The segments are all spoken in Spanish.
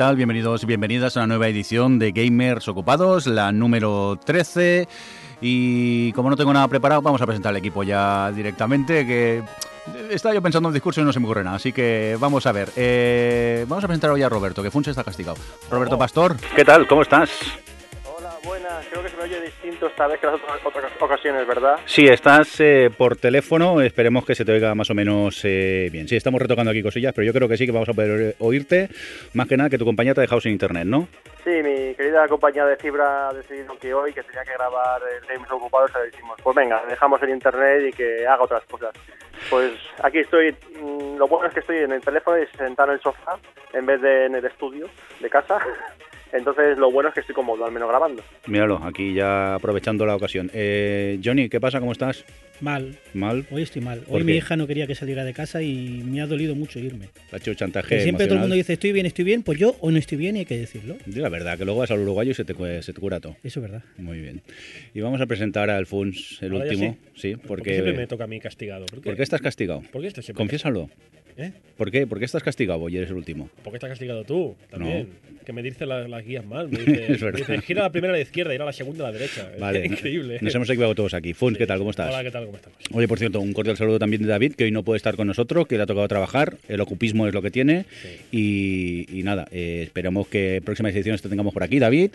Bienvenidos y bienvenidas a una nueva edición de Gamers Ocupados, la número 13. Y como no tengo nada preparado, vamos a presentar al equipo ya directamente, que estaba yo pensando en un discurso y no se me ocurre nada. Así que vamos a ver. Eh, vamos a presentar hoy a Roberto, que Funche está castigado. Roberto Pastor, ¿qué tal? ¿Cómo estás? Distinto esta vez que las otras, otras ocasiones, ¿verdad? Sí, estás eh, por teléfono. Esperemos que se te oiga más o menos eh, bien. Sí, estamos retocando aquí cosillas, pero yo creo que sí que vamos a poder oírte. Más que nada que tu compañía te ha dejado sin internet, ¿no? Sí, mi querida compañía de fibra ha decidido que hoy, que tenía que grabar el Games Ocupados, le decimos, pues venga, dejamos el internet y que haga otras cosas. Pues aquí estoy, mm, lo bueno es que estoy en el teléfono y sentado en el sofá en vez de en el estudio de casa. Entonces lo bueno es que estoy cómodo, al menos grabando. Míralo, aquí ya aprovechando la ocasión. Eh, Johnny, ¿qué pasa? ¿Cómo estás? Mal. ¿Mal? Hoy estoy mal. ¿Por Hoy mi qué? hija no quería que saliera de casa y me ha dolido mucho irme. ¿Te ha hecho chantaje Que siempre todo el mundo dice estoy bien, estoy bien, pues yo o no estoy bien y hay que decirlo. Di la verdad, que luego vas al uruguayo y se te, cu- se te cura todo. Eso es verdad. Muy bien. Y vamos a presentar al Funs, el Ahora último. sí? Sí, ¿Por porque... qué siempre me toca a mí castigado? ¿Por qué? ¿Por qué estás castigado? ¿Por qué estás siempre Confiésalo. castigado? ¿Eh? ¿Por qué? ¿Por qué estás castigado y eres el último? ¿Por qué estás castigado tú? También. Que me dice la- las guías mal. Me Es dice, verdad. me dice, gira la primera a la izquierda y ir a la segunda a la derecha. Es Vale. no- Increíble. Nos hemos equivocado todos aquí. Funs, ¿qué tal? ¿Cómo estás? Hola, ¿qué tal? ¿Cómo estamos? Oye, por cierto, un cordial saludo también de David, que hoy no puede estar con nosotros, que le ha tocado trabajar. El ocupismo es lo que tiene. Y, y nada, eh, esperamos que próximas ediciones te tengamos por aquí, David.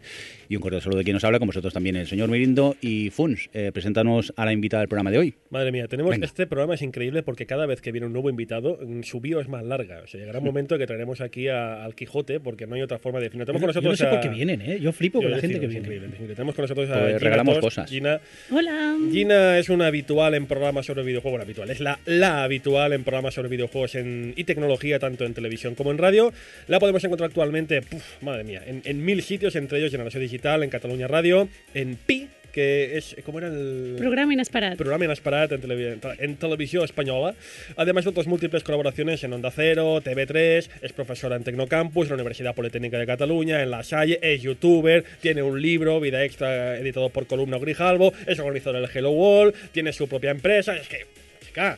Y un cordial saludo de quien nos habla, con vosotros también el señor Mirindo. Y Funs, eh, preséntanos a la invitada del programa de hoy. Madre mía, tenemos Venga. este programa es increíble porque cada vez que viene un nuevo invitado, mm, su bio es más larga. O sea, llegará un momento que traeremos aquí a- al Quijote porque no hay otra forma de definirlo. Tenemos con Yo no nosotros sé por qué vienen, ¿eh? Yo flipo Yo con la gente que es viene. increíble, es increíble. Tenemos con nosotros a Pues Gina regalamos Tos. cosas. Gina, Hola. Gina es una habitual en programas sobre videojuegos, bueno, habitual, es la, la habitual en programas sobre videojuegos en, y tecnología, tanto en televisión como en radio. La podemos encontrar actualmente, puf, madre mía, en, en mil sitios, entre ellos Generación Digital, en Cataluña Radio, en Pi, que es, ¿cómo era el...? Programa Inesperat. programa Inesperat en, televi- en televisión española, además de otras múltiples colaboraciones en Onda Cero, TV3, es profesora en Tecnocampus, en la Universidad Politécnica de Cataluña, en La Salle, es youtuber, tiene un libro, Vida Extra, editado por Columna Grijalvo, es organizadora del Hello World, tiene su propia empresa, es que, chica,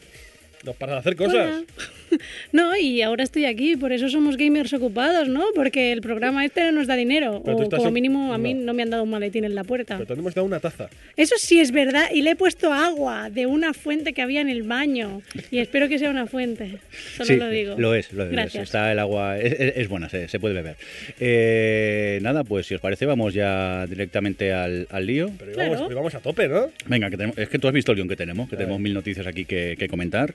no para de hacer cosas. Hola. No, y ahora estoy aquí, por eso somos gamers ocupados, ¿no? Porque el programa este no nos da dinero. Pero O como mínimo a mí no. no me han dado un maletín en la puerta. Pero te hemos dado una taza. Eso sí es verdad, y le he puesto agua de una fuente que había en el baño. Y espero que sea una fuente. Solo sí, lo digo. Lo es, lo es. Gracias. Está el agua, es, es- es buena, se, se puede beber. Eh, nada, pues si os parece, vamos ya directamente al, al lío. Pero Claro. íbamos, íbamos a tope, ¿no? Venga, que tenemos, es que tú has visto el guion que tenemos, que A tenemos ver. mil noticias aquí que, que comentar.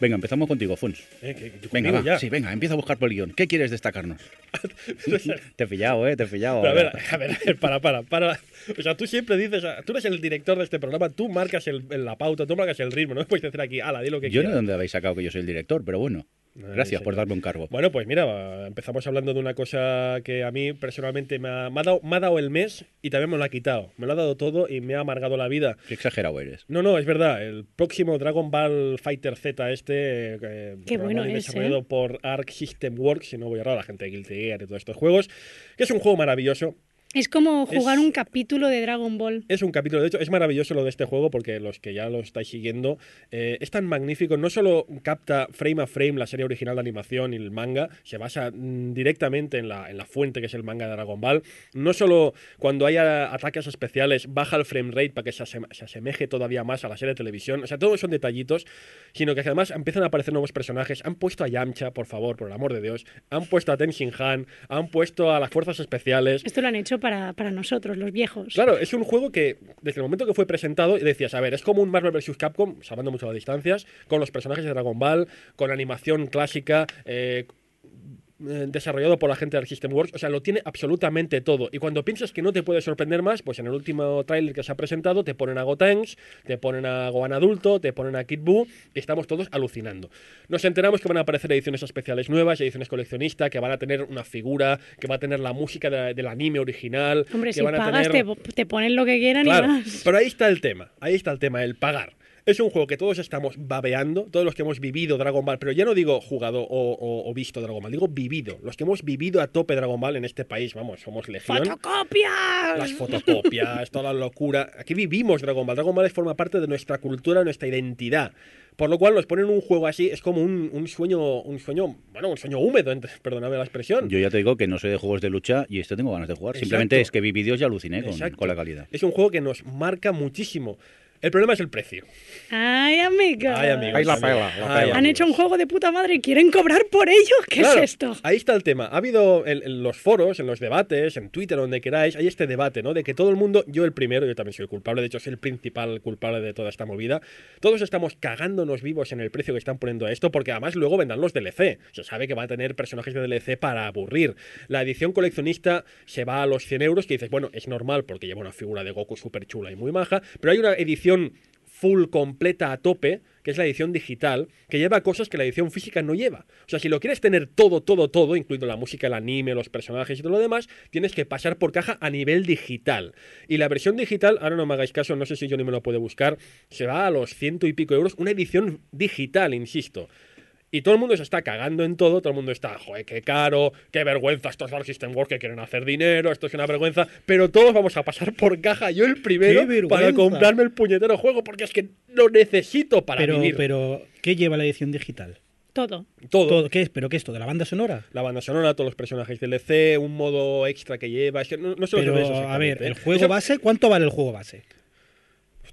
Venga, empezamos contigo, Funs. Eh, que- que Venga, va, ya. sí, venga, empieza a buscar por el guion. ¿Qué quieres destacarnos? te he pillado, eh, te he pillado. Pero a ver, a ver, a ver, para, para, para. O sea, tú siempre dices, tú eres el director de este programa, tú marcas el, la pauta, tú marcas el ritmo, no me puedes decir aquí, ala, di lo que Yo no sé quieras. de dónde habéis sacado que yo soy el director, pero bueno. Gracias por darme un cargo. Bueno, pues mira, empezamos hablando de una cosa que a mí personalmente me ha, me ha dado, me ha dado el mes y también me lo ha quitado. Me lo ha dado todo y me ha amargado la vida. Qué exagerado eres. No, no, es verdad. El próximo Dragon Ball Fighter Z este, eh, Qué bueno es, desarrollado ¿eh? por Arc System Works, si no voy a errar, la gente de Guilty Gear y todos estos juegos, que es un juego maravilloso. Es como jugar Es- un capítulo de Dragon Ball. Es un capítulo, de hecho, es maravilloso lo de este juego porque los que ya lo estáis siguiendo, eh, es tan magnífico, no solo capta frame a frame la serie original de animación y el manga, se basa mm, directamente en la, en la fuente que es el manga de Dragon Ball, no solo cuando haya ataques especiales baja el frame rate para que se, se asemeje todavía más a la serie de televisión, o sea, todos son detallitos, sino que además empiezan a aparecer nuevos personajes, han puesto a Yamcha, por favor, por el amor de Dios, han puesto a Ten Shin Han, han puesto a las fuerzas especiales, Esto lo han hecho para, para nosotros, los viejos. Claro, es un juego que desde el momento que fue presentado decías, a ver, es como un Marvel vs. Capcom, salvando mucho las distancias, con los personajes de Dragon Ball, con animación clásica, eh, eh, desarrollado por la gente del System Works, o sea, lo tiene absolutamente todo. Y cuando piensas que no te puede sorprender más, pues en el último tráiler que se ha presentado te ponen a Gotenks, te ponen a Gohan adulto, te ponen a Kid Buu, y estamos todos alucinando. Nos enteramos que van a aparecer ediciones especiales nuevas, ediciones coleccionistas, que van a tener una figura, que va a tener la música de- del anime original, Hombre, que si van a pagas, tener... te, te ponen lo que quieran Claro, y más. pero ahí está el tema, ahí está el tema, el pagar. Es un juego que todos estamos babeando, todos los que hemos vivido Dragon Ball, pero ya no digo jugado o, o- o visto Dragon Ball, digo vivido. Los que hemos vivido a tope Dragon Ball en este país, vamos, somos legión. ¡Fotocopias! Las fotocopias, toda la locura. Aquí vivimos Dragon Ball. Dragon Ball forma parte de nuestra cultura, nuestra identidad. Por lo cual nos ponen un juego así, es como un, un sueño, un sueño, bueno, un sueño húmedo, perdóname la expresión. Yo ya te digo que no soy de juegos de lucha y este tengo ganas de jugar. Exacto. Simplemente es que vi vídeos y aluciné con, con la calidad. Es un juego que nos marca muchísimo. El problema es el precio. Ay, amigos. Ay, amigos. Ahí la pela, la Ay, pela. Han hecho un juego de puta madre y quieren cobrar por ello. ¿Qué Claro, es esto? Ahí está el tema. Ha habido en, en los foros, en los debates, en Twitter, donde queráis, hay este debate, ¿no? De que todo el mundo, yo el primero, yo también soy el culpable, de hecho soy el principal culpable de toda esta movida. Todos estamos cagándonos vivos en el precio que están poniendo a esto, porque además luego vendrán los DLC. Se sabe que va a tener personajes de DLC para aburrir. La edición coleccionista se va a los 100 euros, que dices, bueno, es normal porque lleva una figura de Goku súper chula y muy maja, pero hay una edición full completa a tope, que es la edición digital, que lleva cosas que la edición física no lleva. O sea, si lo quieres tener todo, todo, todo, incluyendo la música, el anime, los personajes y todo lo demás, tienes que pasar por caja a nivel digital. Y la versión digital, ahora no me hagáis caso, no sé si Johnny me lo puede buscar, se va a los ciento y pico euros, una edición digital, insisto. Y todo el mundo se está cagando en todo, todo el mundo está, joder, qué caro, qué vergüenza, estos Dark System Works que quieren hacer dinero, esto es una vergüenza, pero todos vamos a pasar por caja, yo el primero, para comprarme el puñetero juego, porque es que lo necesito para Pero, vivir. pero, ¿qué lleva la edición digital? Todo. todo. Todo, ¿Qué es? ¿Pero qué es esto? ¿De la banda sonora? La banda sonora, todos los personajes DLC, un modo extra que lleva, es que no, no sé lo que ves a ver, exactamente, ¿el ¿eh? juego Eso- base? ¿Cuánto vale el juego base?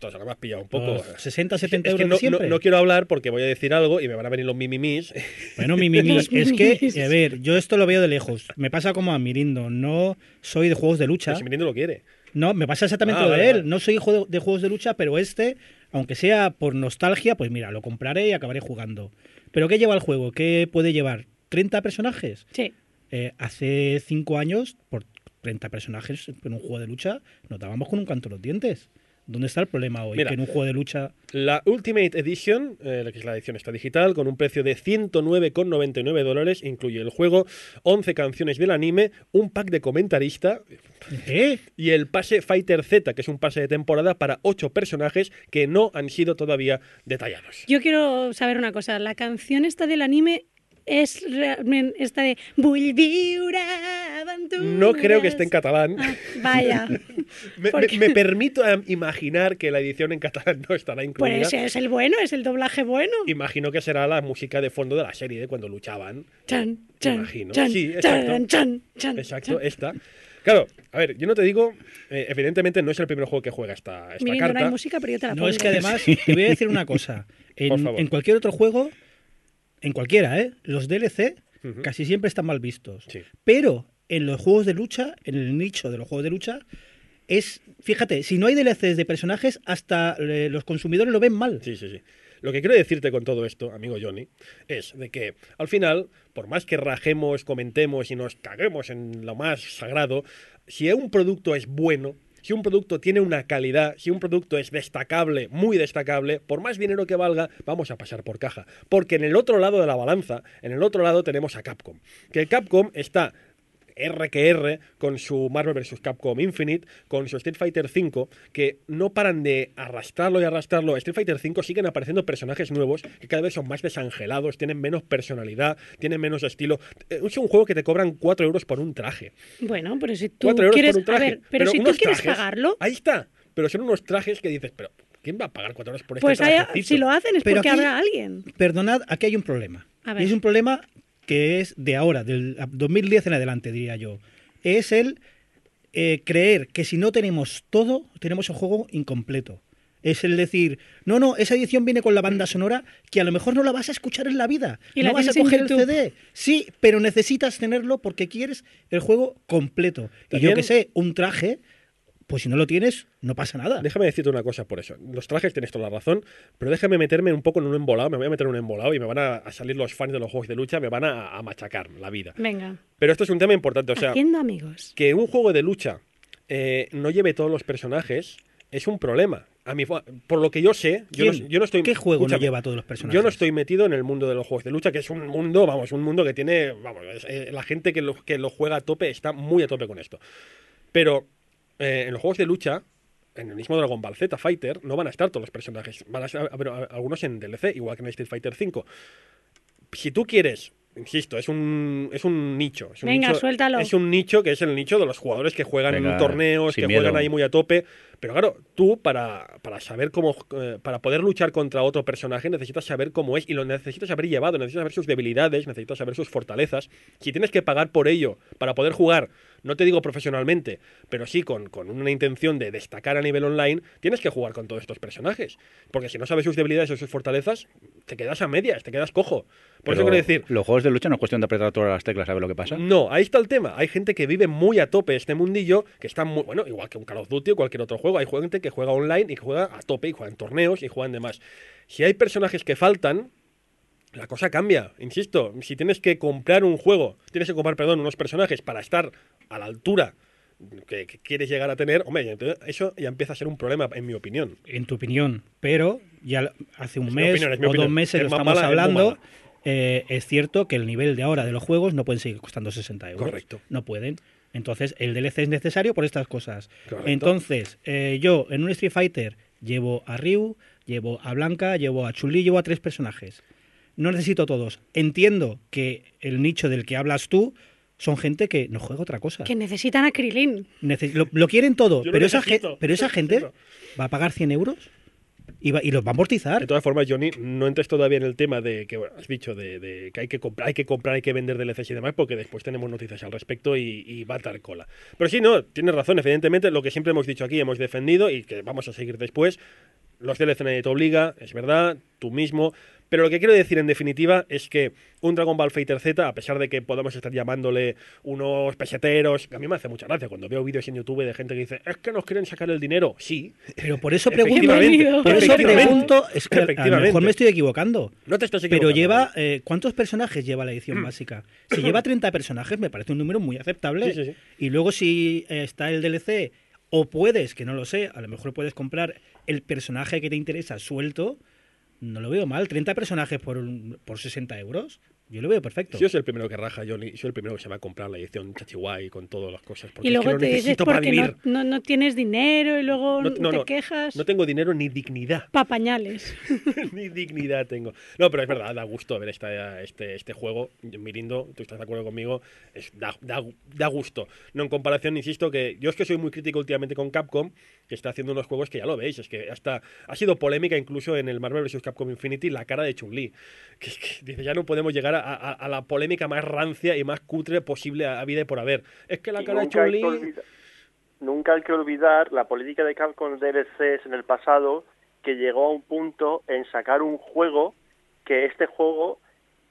Ostras, ahora me has pillado un poco. Los 60, 70 Es que euros no, de siempre. no- no quiero hablar porque voy a decir algo y me van a venir los mimimis. Bueno, mi, mi, mi, Los es que, a ver, yo esto lo veo de lejos. Me pasa como a Mirindo. No soy de juegos de lucha. Pero si Mirindo lo quiere. No, me pasa exactamente Ah, lo de vale, él. vale. No soy hijo de, de juegos de lucha, pero este, aunque sea por nostalgia, pues mira, lo compraré y acabaré jugando. ¿Pero qué lleva el juego? ¿Qué puede llevar? ¿30 personajes? Sí. Eh, hace 5 años, por 30 personajes en un juego de lucha, nos dábamos con un canto en los dientes. ¿Dónde está el problema hoy? Mira. que en un juego de lucha... La Ultimate Edition, eh, que es la edición esta digital, con un precio de 109,99 dólares, incluye el juego, 11 canciones del anime, un pack de comentarista ¿Qué? y el pase Fighter Z, que es un pase de temporada para 8 personajes que no han sido todavía detallados. Yo quiero saber una cosa. La canción esta del anime es realmente esta de Vull viure aventures. No creo que esté en catalán. Ah, vaya. Me, permito imaginar que la edición en catalán no estará incluida. Pues es el bueno, es el doblaje bueno. Imagino que será la música de fondo de la serie de cuando luchaban. Chan, chan, imagino. chan, Sí, exacto. chan, chan, chan, Exacto, chan. esta. Claro, a ver, yo no te digo, eh, evidentemente no es el primer juego que juega esta, esta Mirindo, no carta. hay música, pero yo te la No, pongo. es que además, te voy a decir una cosa. Por En, favor. en cualquier otro juego, en cualquiera, ¿eh? Los DLC casi siempre están mal vistos. Sí. Pero en los juegos de lucha, en el nicho de los juegos de lucha, es, fíjate, si no hay DLCs de personajes, hasta eh, los consumidores lo ven mal. Sí, sí, sí. Lo que quiero decirte con todo esto, amigo Johnny, es de que al final, por más que rajemos, comentemos y nos caguemos en lo más sagrado, si un producto es bueno, si un producto tiene una calidad, si un producto es destacable, muy destacable, por más dinero que valga, vamos a pasar por caja. Porque en el otro lado de la balanza, en el otro lado tenemos a Capcom. Que Capcom está R que R con su Marvel vs. Capcom Infinite, con su Street Fighter V, que no paran de arrastrarlo y arrastrarlo. Street Fighter V siguen apareciendo personajes nuevos que cada vez son más desangelados, tienen menos personalidad, tienen menos estilo. Eh, Es un juego que te cobran 4 euros por un traje. Bueno, pero si tú 4 euros quieres. por un traje. A ver, pero, si tú quieres trajes- pagarlo, Ahí está. Pero son unos trajes que dices, pero ¿quién va a pagar 4 euros por este pues haya- trajecito? si lo hacen es Pero porque aquí- habrá alguien. Perdonad, aquí hay un problema. Y es un problema que es de ahora, del 2010 en adelante, diría yo. Es el eh, creer que si no tenemos todo, tenemos el juego incompleto. Es el decir, no, no, esa edición viene con la banda sonora que a lo mejor no la vas a escuchar en la vida. Y no la vas a coger el. CD. Sí, pero necesitas tenerlo porque quieres el juego completo. Y yo que sé, un traje, pues si no lo tienes, no pasa nada. Déjame decirte una cosa por eso. Los trajes tienes toda la razón, pero déjame meterme un poco en un embolado. Me voy a meter en un embolado y me van a, a salir los fans de los juegos de lucha, me van a, a machacar la vida. Venga, Pero esto es un tema importante. O sea, haciendo amigos. que un juego de lucha eh, no lleve todos los personajes es un problema. A mí, por lo que yo sé, yo no, yo no estoy. ¿Qué juego no lleva a todos los personajes? Yo no estoy metido en el mundo de los juegos de lucha, que es un mundo, vamos, un mundo que tiene. Vamos, es- eh, la gente que lo, que lo juega a tope está muy a tope con esto. Pero eh, en los juegos de lucha, en el mismo Dragon Ball Z Fighter, no van a estar todos los personajes. Van a estar a- a- algunos en DLC, igual que en Street Fighter V. Si tú quieres insisto, es un, es un nicho. Es un Venga, nicho- suéltalo. Es un nicho que es el nicho de los jugadores que juegan Venga, torneos, que juegan ahí muy a tope. Pero claro, tú para, para saber cómo, eh, para poder luchar contra otro personaje necesitas saber cómo es y lo necesitas haber llevado, necesitas saber sus debilidades, necesitas saber sus fortalezas. Si tienes que pagar por ello para poder jugar, no te digo profesionalmente, pero sí con, con una intención de destacar a nivel online, tienes que jugar con todos estos personajes. Porque si no sabes sus debilidades o sus fortalezas, te quedas a medias, te quedas cojo. Por eso quiero decir, Los juegos de lucha no es cuestión de apretar todas las teclas a ver lo que pasa. no, ahí está el tema. Hay gente que vive muy a tope este mundillo, que está muy, bueno, igual que un Call of Duty o cualquier otro juego. Hay gente que juega online y que juega a tope y juega en torneos y juega en demás. Si hay personajes que faltan, la cosa cambia. Insisto, si tienes que comprar un juego, tienes que comprar, perdón, unos personajes para estar a la altura que, que quieres llegar a tener, hombre, eso ya empieza a ser un problema, en mi opinión. en tu opinión, pero ya hace un Es mes opinión, o dos meses Es lo estamos mala, hablando. eh, es cierto que el nivel de ahora de los juegos no pueden seguir costando 60 euros. Correcto. No pueden. Entonces, el DLC es necesario por estas cosas. Correcto. Entonces, eh, yo en un Street Fighter llevo a Ryu, llevo a Blanca, llevo a Chun-Li, llevo a tres personajes. No necesito todos. Entiendo que el nicho del que hablas tú son gente que no juega otra cosa. Que necesitan a Krilin. Nece- lo, lo quieren todo, pero esa, necesito, pero esa gente va a pagar 100 euros y, va- y los va a amortizar. De todas formas, Johnny, no entres todavía en el tema de que bueno, has dicho de, de que hay que comprar, hay que comprar, hay que vender DLCs y demás, porque después tenemos noticias al respecto y, y va a dar cola. Pero sí, no, tienes razón, evidentemente, lo que siempre hemos dicho aquí, hemos defendido y que vamos a seguir después. Los DLC nadie te obliga, es verdad, tú mismo. Pero lo que quiero decir en definitiva es que un Dragon Ball Fighter Z, a pesar de que podamos estar llamándole unos peseteros, a mí me hace mucha gracia cuando veo vídeos en YouTube de gente que dice, es que nos quieren sacar el dinero. Sí, Pero por eso pregunto, por eso pregunto, es que a lo mejor me estoy equivocando. no te estás Pero equivocando. lleva, eh, ¿cuántos personajes lleva la edición básica? Si lleva 30 personajes, me parece un número muy aceptable. Sí, sí, sí. Y luego si eh, está el DLC, o puedes, que no lo sé, a lo mejor puedes comprar el personaje que te interesa suelto, no lo veo mal. 30 personajes por, por 60 euros, yo lo veo perfecto. Yo soy el primero que raja, Johnny. Soy el primero que se va a comprar la edición Chachihuay con todas las cosas. Porque Y es que luego lo te dices para porque vivir. no, no, no tienes dinero y luego No- no, te no. quejas. No tengo dinero ni dignidad. Pa' pañales. ni dignidad tengo. No, pero es verdad, da gusto ver esta, este, este juego. Mirindo, tú estás de acuerdo conmigo, es, da, da, da gusto. No en comparación, insisto, que yo es que soy muy crítico últimamente con Capcom, que está haciendo unos juegos que ya lo veis, es que hasta ha sido polémica incluso en el Marvel vs. Capcom Infinity la cara de Chun-Li. Que, es que dice, ya no podemos llegar a, a- a la polémica más rancia y más cutre posible a, vida y por haber. Es que la cara de Chun-Li... nunca hay que olvidar la política de Capcom DLCs en el pasado, que llegó a un punto en sacar un juego que este juego,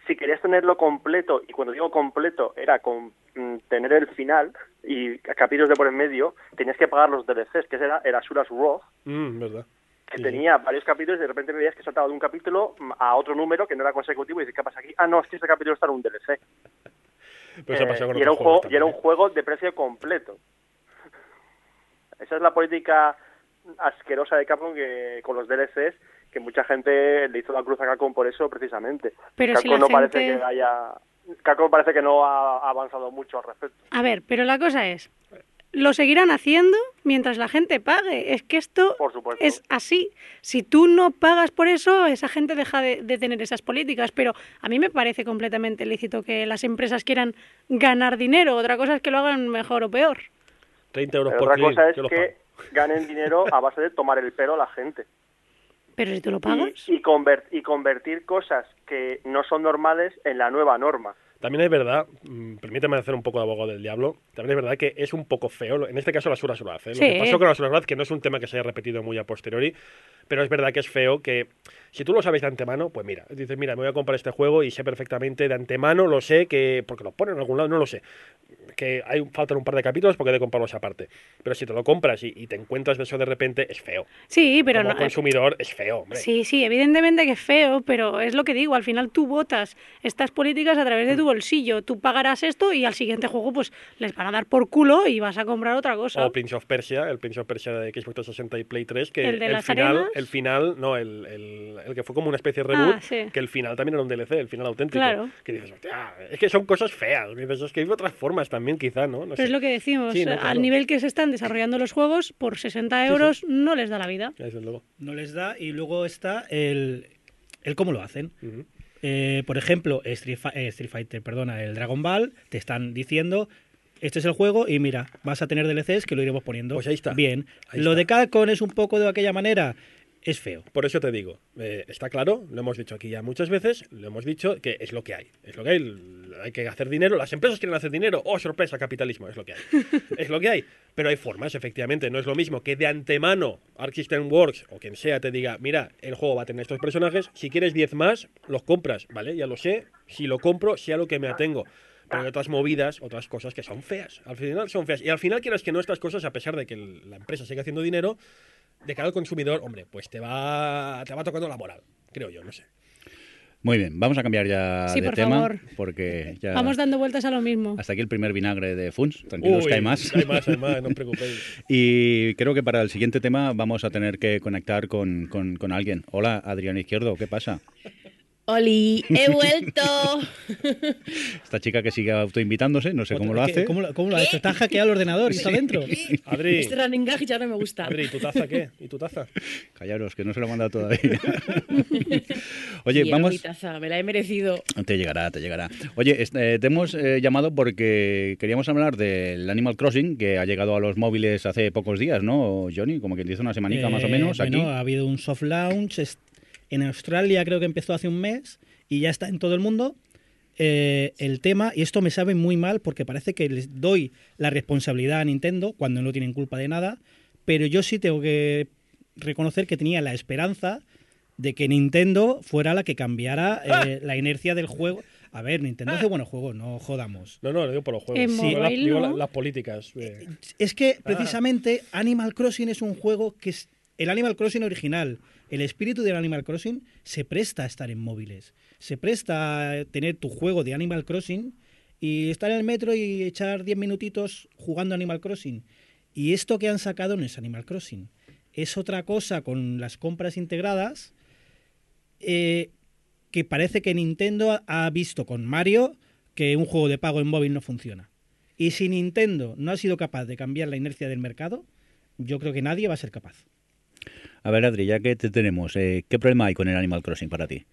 si querías tenerlo completo, y cuando digo completo era con mm, tener el final y capítulos de por en medio, tenías que pagar los DLCs, que era, era Sura's Wrath, Mm, verdad. Que Sí, tenía varios capítulos y de repente veías que saltaba de un capítulo a otro número que no era consecutivo y dices, ¿qué pasa aquí? Ah, no, es que este capítulo está en un DLC. Ha Eh, pasado con y, era un juego, y era un ¿eh? juego de precio completo. Esa es la política asquerosa de Capcom que, con los DLCs que mucha gente le hizo la cruz a Capcom por eso precisamente. Pero si Capcom la no parece que haya Capcom parece que no ha avanzado mucho al respecto. A ver, pero la cosa es, lo seguirán haciendo mientras la gente pague. Es que esto es así. Si tú no pagas por eso, esa gente deja de, de tener esas políticas. Pero a mí me parece completamente lícito que las empresas quieran ganar dinero. Otra cosa es que lo hagan mejor o peor. 30 euros Pero por otra cosa es que ganen dinero a base de tomar el pelo a la gente. Pero si tú lo Y, pagas, y, conver- y convertir cosas que no son normales en la nueva norma. También es verdad, mm, permíteme hacer un poco de abogado del diablo, también es verdad que es un poco feo, en este caso la Sura Suraz, ¿eh? lo Sí. que pasó con la Sura Suraz, que no es un tema que se haya repetido muy a posteriori, pero es verdad que es feo que si tú lo sabes de antemano, pues mira, dices, mira, me voy a comprar este juego y sé perfectamente de antemano, lo sé, que porque lo ponen en algún lado, no lo sé, que hay faltan un par de capítulos porque he de comprarlos aparte, pero si te lo compras y, y te encuentras de eso de repente, es feo. sí, pero Como no. consumidor es feo, hombre. Sí, sí, evidentemente que es feo, pero es lo que digo, al final tú votas estas políticas a través de Mm. tu bolsillo, tú pagarás esto y al siguiente juego pues les van a dar por culo y vas a comprar otra cosa. O Prince of Persia, el Prince of Persia de Xbox 360 y Play 3, que ¿El de las final, arenas? el final, no, el, el, el que fue como una especie de reboot, Ah, sí. que el final también era un DLC, el final auténtico. Claro. Que dices, hostia, es que son cosas feas, dices, es que hay otras formas también quizá, ¿no? No Pero es lo que decimos, Sí, no, claro. al nivel que se están desarrollando los juegos, por 60 sí. euros no les da la vida. Desde luego. No les da y luego está el, el cómo lo hacen. Eh, por ejemplo, Street, eh, Street Fighter, perdona, el Dragon Ball, te están diciendo, este es el juego y mira, vas a tener DLCs que lo iremos poniendo. Pues ahí está. Bien. Ahí lo está. de Capcom es un poco de aquella manera, es feo. Por eso te digo, eh, está claro, lo hemos dicho aquí ya muchas veces, lo hemos dicho que es lo que hay. Es lo que hay, hay que hacer dinero, las empresas quieren hacer dinero, oh sorpresa, capitalismo, es lo que hay. es lo que hay. Pero hay formas, efectivamente, no es lo mismo que de antemano Arc System Works o quien sea te diga, mira, el juego va a tener estos personajes, si quieres 10 más, los compras, ¿vale? Ya lo sé, si lo compro, sé a lo que me atengo. Pero hay otras movidas, otras cosas que son feas. Al final son feas. Y al final quieras que no estas cosas, a pesar de que la empresa siga haciendo dinero, de cara al consumidor, hombre, pues te va, te va tocando la moral, creo yo, no sé. Muy bien, vamos a cambiar ya Sí, de por tema favor. porque ya Vamos dando vueltas a lo mismo. hasta aquí el primer vinagre de Funs. Tranquilos Uy, que hay más. Hay más, hay más, no os preocupéis. Y creo que para el siguiente tema vamos a tener que conectar con, con- con alguien. Hola, Adrián Izquierdo, ¿qué pasa? Oli, he vuelto. Esta chica que sigue autoinvitándose, no sé cómo lo ¿Qué- hace. ¿Cómo, lo- cómo lo ha hecho? Está hackeado el ordenador y está dentro. Adri, Este running gag ya no me gusta. Adri, ¿y tu taza qué? ¿Y tu taza? Callaros, que no se lo he mandado todavía. Oye, Quiero mi vamos... taza, me la he merecido. Te llegará, te llegará. Oye, eh, te hemos eh, llamado porque queríamos hablar del Animal Crossing, que ha llegado a los móviles hace pocos días, ¿no, Johnny? Como que dice una semanica más o Eh, menos aquí. bueno, ha habido un soft launch. En Australia creo que empezó hace un mes y ya está en todo el mundo. Eh, el tema, y esto me sabe muy mal porque parece que les doy la responsabilidad a Nintendo cuando no tienen culpa de nada, pero yo sí tengo que reconocer que tenía la esperanza de que Nintendo fuera la que cambiara eh, la inercia del juego. A ver, Nintendo hace buenos juegos, no jodamos. No, no, lo digo por los juegos. En Digo la- mobile, digo ¿no? la- las políticas. eh. Es que precisamente Animal Crossing es un juego que es el Animal Crossing original. El espíritu del Animal Crossing se presta a estar en móviles. Se presta a tener tu juego de Animal Crossing y estar en el metro y echar 10 minutitos jugando Animal Crossing. Y esto que han sacado no es Animal Crossing. Es otra cosa con las compras integradas eh, que parece que Nintendo ha visto con Mario que un juego de pago en móvil no funciona. Y si Nintendo no ha sido capaz de cambiar la inercia del mercado, yo creo que nadie va a ser capaz. A ver, Adri, ya que te tenemos, eh, ¿qué problema hay con el Animal Crossing para ti?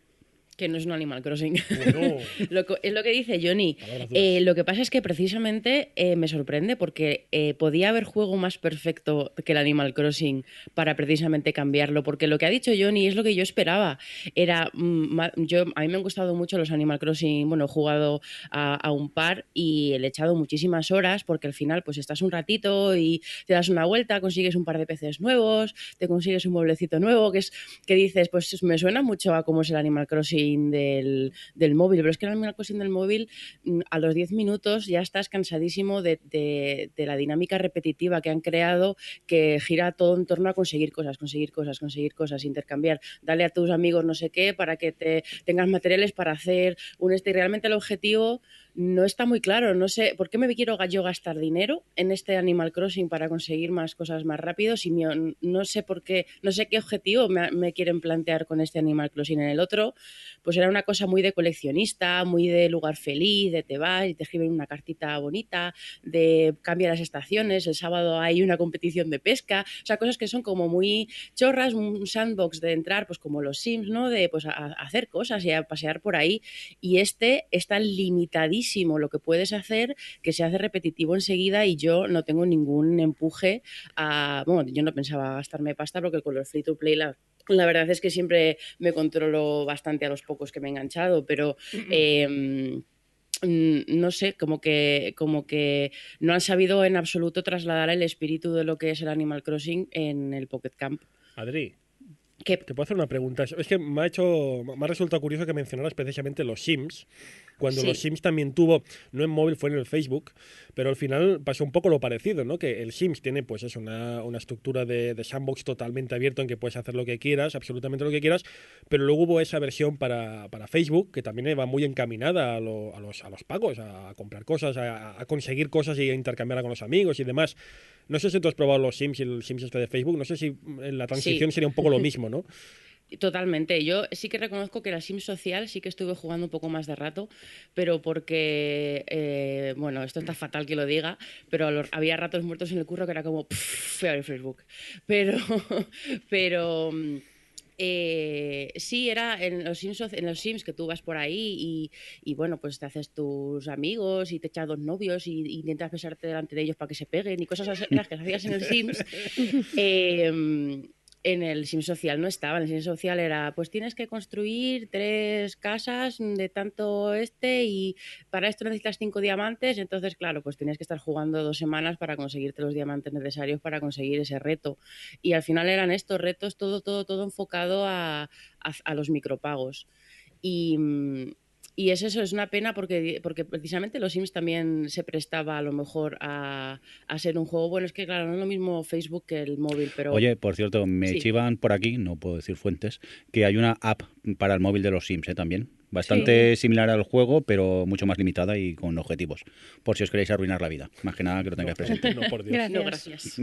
Que no es un Animal Crossing. Bueno, Lo es lo que dice Johnny. Eh, lo que pasa es que precisamente eh, me sorprende porque eh, podía haber juego más perfecto que el Animal Crossing para precisamente cambiarlo. Porque lo que ha dicho Johnny es lo que yo esperaba. Era, mm, yo, a mí me han gustado mucho los Animal Crossing. Bueno, he jugado a, a un par y le he echado muchísimas horas porque al final pues estás un ratito y te das una vuelta, consigues un par de peces nuevos, te consigues un mueblecito nuevo, que es que dices, pues me suena mucho a cómo es el Animal Crossing del, del móvil, pero es que el Animal Crossing del móvil mm, a los 10 minutos ya estás cansadísimo de, de- la dinámica repetitiva que han creado que gira todo en torno a conseguir cosas, conseguir cosas, conseguir cosas, intercambiar, darle a tus amigos no sé qué para que te tengas materiales para hacer un este y realmente el objetivo no está muy claro, no sé, ¿por qué me quiero yo gastar dinero en este Animal Crossing para conseguir más cosas más rápido? Si mi- no sé por qué, no sé qué objetivo me, me quieren plantear con este Animal Crossing en el otro, pues era una cosa muy de coleccionista, muy de lugar feliz, de te vas y te escriben una cartita bonita, de cambia las estaciones, el sábado hay una competición de pesca, o sea, cosas que son como muy chorras, un sandbox de entrar, pues como los Sims, ¿no? De pues hacer cosas y a pasear por ahí. Y este está limitadísimo lo que puedes hacer, que se hace repetitivo enseguida y yo no tengo ningún empuje a... Bueno, yo no pensaba gastarme pasta porque con los free to play la, la verdad es que siempre me controlo bastante a los pocos que me he enganchado, pero... em, mm, no sé, como que, como que no han sabido en absoluto trasladar el espíritu de lo que es el Animal Crossing en el Pocket Camp. Adri, Que te puedo hacer una pregunta. Es que me ha hecho, me ha resultado curioso que mencionaras precisamente los Sims. Cuando Sí. los Sims también tuvo, no en móvil, fue en el Facebook, pero al final pasó un poco lo parecido, ¿no? Que el Sims tiene, pues, es una, una estructura de, de sandbox totalmente abierto en que puedes hacer lo que quieras, absolutamente lo que quieras, pero luego hubo esa versión para, para Facebook que también va muy encaminada a, lo- a los, a los pagos, a, comprar cosas, a, a conseguir cosas y a intercambiarla con los amigos y demás. No sé si tú has probado los Sims y el Sims este de Facebook, no sé si en la transición Sí. sería un poco lo mismo, ¿no? Totalmente. Yo sí que reconozco que la Sim social sí que estuve jugando un poco más de rato, pero porque, eh, bueno, esto está fatal que lo diga, pero los- había ratos muertos en el curro que era como, "Pff, fui a ver Facebook. Pero, pero, mm, Eh, sí, era en los, Sims, en los Sims que tú vas por ahí y, y, bueno, pues te haces tus amigos y te echas dos novios y, y intentas besarte delante de ellos para que se peguen y cosas así las que hacías en el Sims. eh, en el Sim Social no estaba. En el Sim Social era, pues tienes que construir tres casas de tanto este y para esto necesitas cinco diamantes. Entonces, claro, pues tienes que estar jugando dos semanas para conseguirte los diamantes necesarios para conseguir ese reto. Y al final eran estos retos, todo, todo, todo enfocado a, a, a los micropagos. Y, y es eso, es una pena porque, porque precisamente los Sims también se prestaba a lo mejor a, a, ser un juego. Bueno, es que claro, no es lo mismo Facebook que el móvil, pero... Oye, por cierto, me sí. chivan por aquí, no puedo decir fuentes, que hay una app para el móvil de los Sims ¿eh? también. Bastante sí. similar al juego, pero mucho más limitada y con objetivos. Por si os queréis arruinar la vida. Más que nada que lo tengáis no, presente. No, por Dios. Gracias. No, gracias.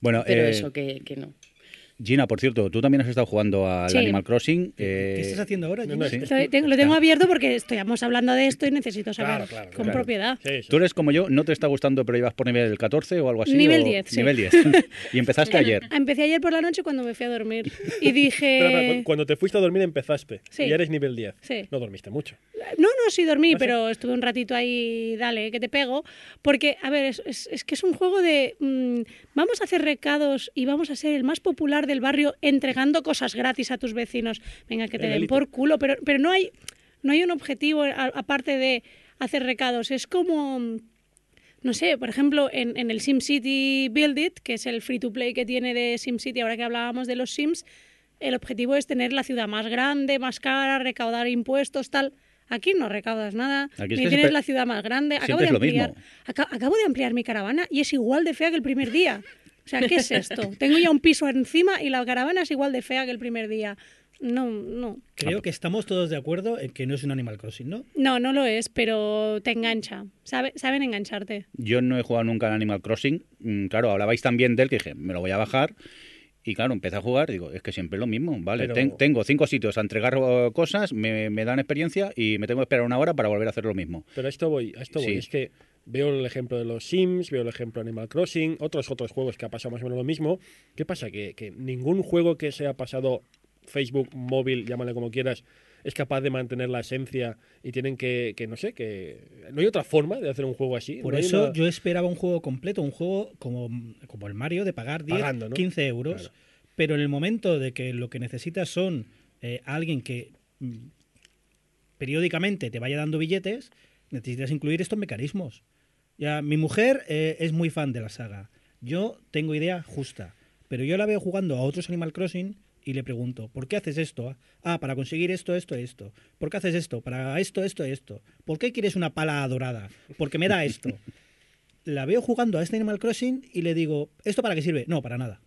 bueno, pero eh, eso, que, que no. Gina, por cierto, tú también has estado jugando al Sí. Animal Crossing. ¿Qué eh, estás haciendo ahora, Gina? Sí. Estoy- tengo- lo tengo abierto porque estamos hablando de esto y necesito saber Claro, claro, con claro. propiedad. Sí. ¿Tú eres como yo? ¿No te está gustando, pero ibas por nivel 14 o algo así? Nivel o- 10, sí. Nivel 10. y empezaste ayer. Empecé ayer por la noche cuando me fui a dormir y dije... Espera, cu- cuando te fuiste a dormir empezaste. Sí. Y eres nivel 10. Sí. No dormiste mucho. No, no, sí dormí, ¿Ah, sí? pero estuve un ratito ahí, dale, que te pego. Porque, a ver, es, es- es que es un juego de. mm, vamos a hacer recados y vamos a ser el más popular del barrio entregando cosas gratis a tus vecinos. Venga, que te den por culo, pero, pero no, hay, no hay un objetivo aparte de hacer recados. Es como. No sé, por ejemplo, en, en el SimCity Build It, que es el free to play que tiene de SimCity, ahora que hablábamos de los Sims, el objetivo es tener la ciudad más grande, más cara, recaudar impuestos, tal. Aquí no recaudas nada, Aquí ni tienes la ciudad más grande. Acabo de, ampliar, acabo de ampliar mi caravana y es igual de fea que el primer día. O sea, ¿qué es esto? Tengo ya un piso encima y la caravana es igual de fea que el primer día. No, no. Creo que estamos todos de acuerdo en que no es un Animal Crossing, ¿no? No, no lo es, pero te engancha. Sabe- saben engancharte. Yo no he jugado nunca al Animal Crossing. Mm, Claro, hablabais también de él que dije, me lo voy a bajar. Y claro, empecé a jugar, digo, es que siempre es lo mismo, ¿vale? Pero- Ten- tengo cinco sitios a entregar eh, cosas, me, me dan experiencia y me tengo que esperar una hora para volver a hacer lo mismo. Pero a esto voy, a esto voy. Sí. Es que veo el ejemplo de los Sims, veo el ejemplo de Animal Crossing, otros otros juegos que ha pasado más o menos lo mismo. ¿Qué pasa? Que, que ningún juego que se ha pasado Facebook, móvil, llámale como quieras, es capaz de mantener la esencia y tienen que, que no sé, que no hay otra forma de hacer un juego así. Por no eso una- yo esperaba un juego completo, un juego como, como el Mario de pagar 10, Pagando, ¿no? 15 euros. Claro. Pero en el momento de que lo que necesitas son eh, alguien que mm, periódicamente te vaya dando billetes, necesitas incluir estos mecanismos. Ya, mi mujer eh, es muy fan de la saga. Yo tengo idea justa, pero yo la veo jugando a otros Animal Crossing y le pregunto, ¿por qué haces esto? Ah, para conseguir esto, esto, esto. ¿Por qué haces esto? Para esto, esto, esto. ¿Por qué quieres una pala dorada? Porque me da esto. La veo jugando a este Animal Crossing y le digo, ¿esto para qué sirve? No, para nada.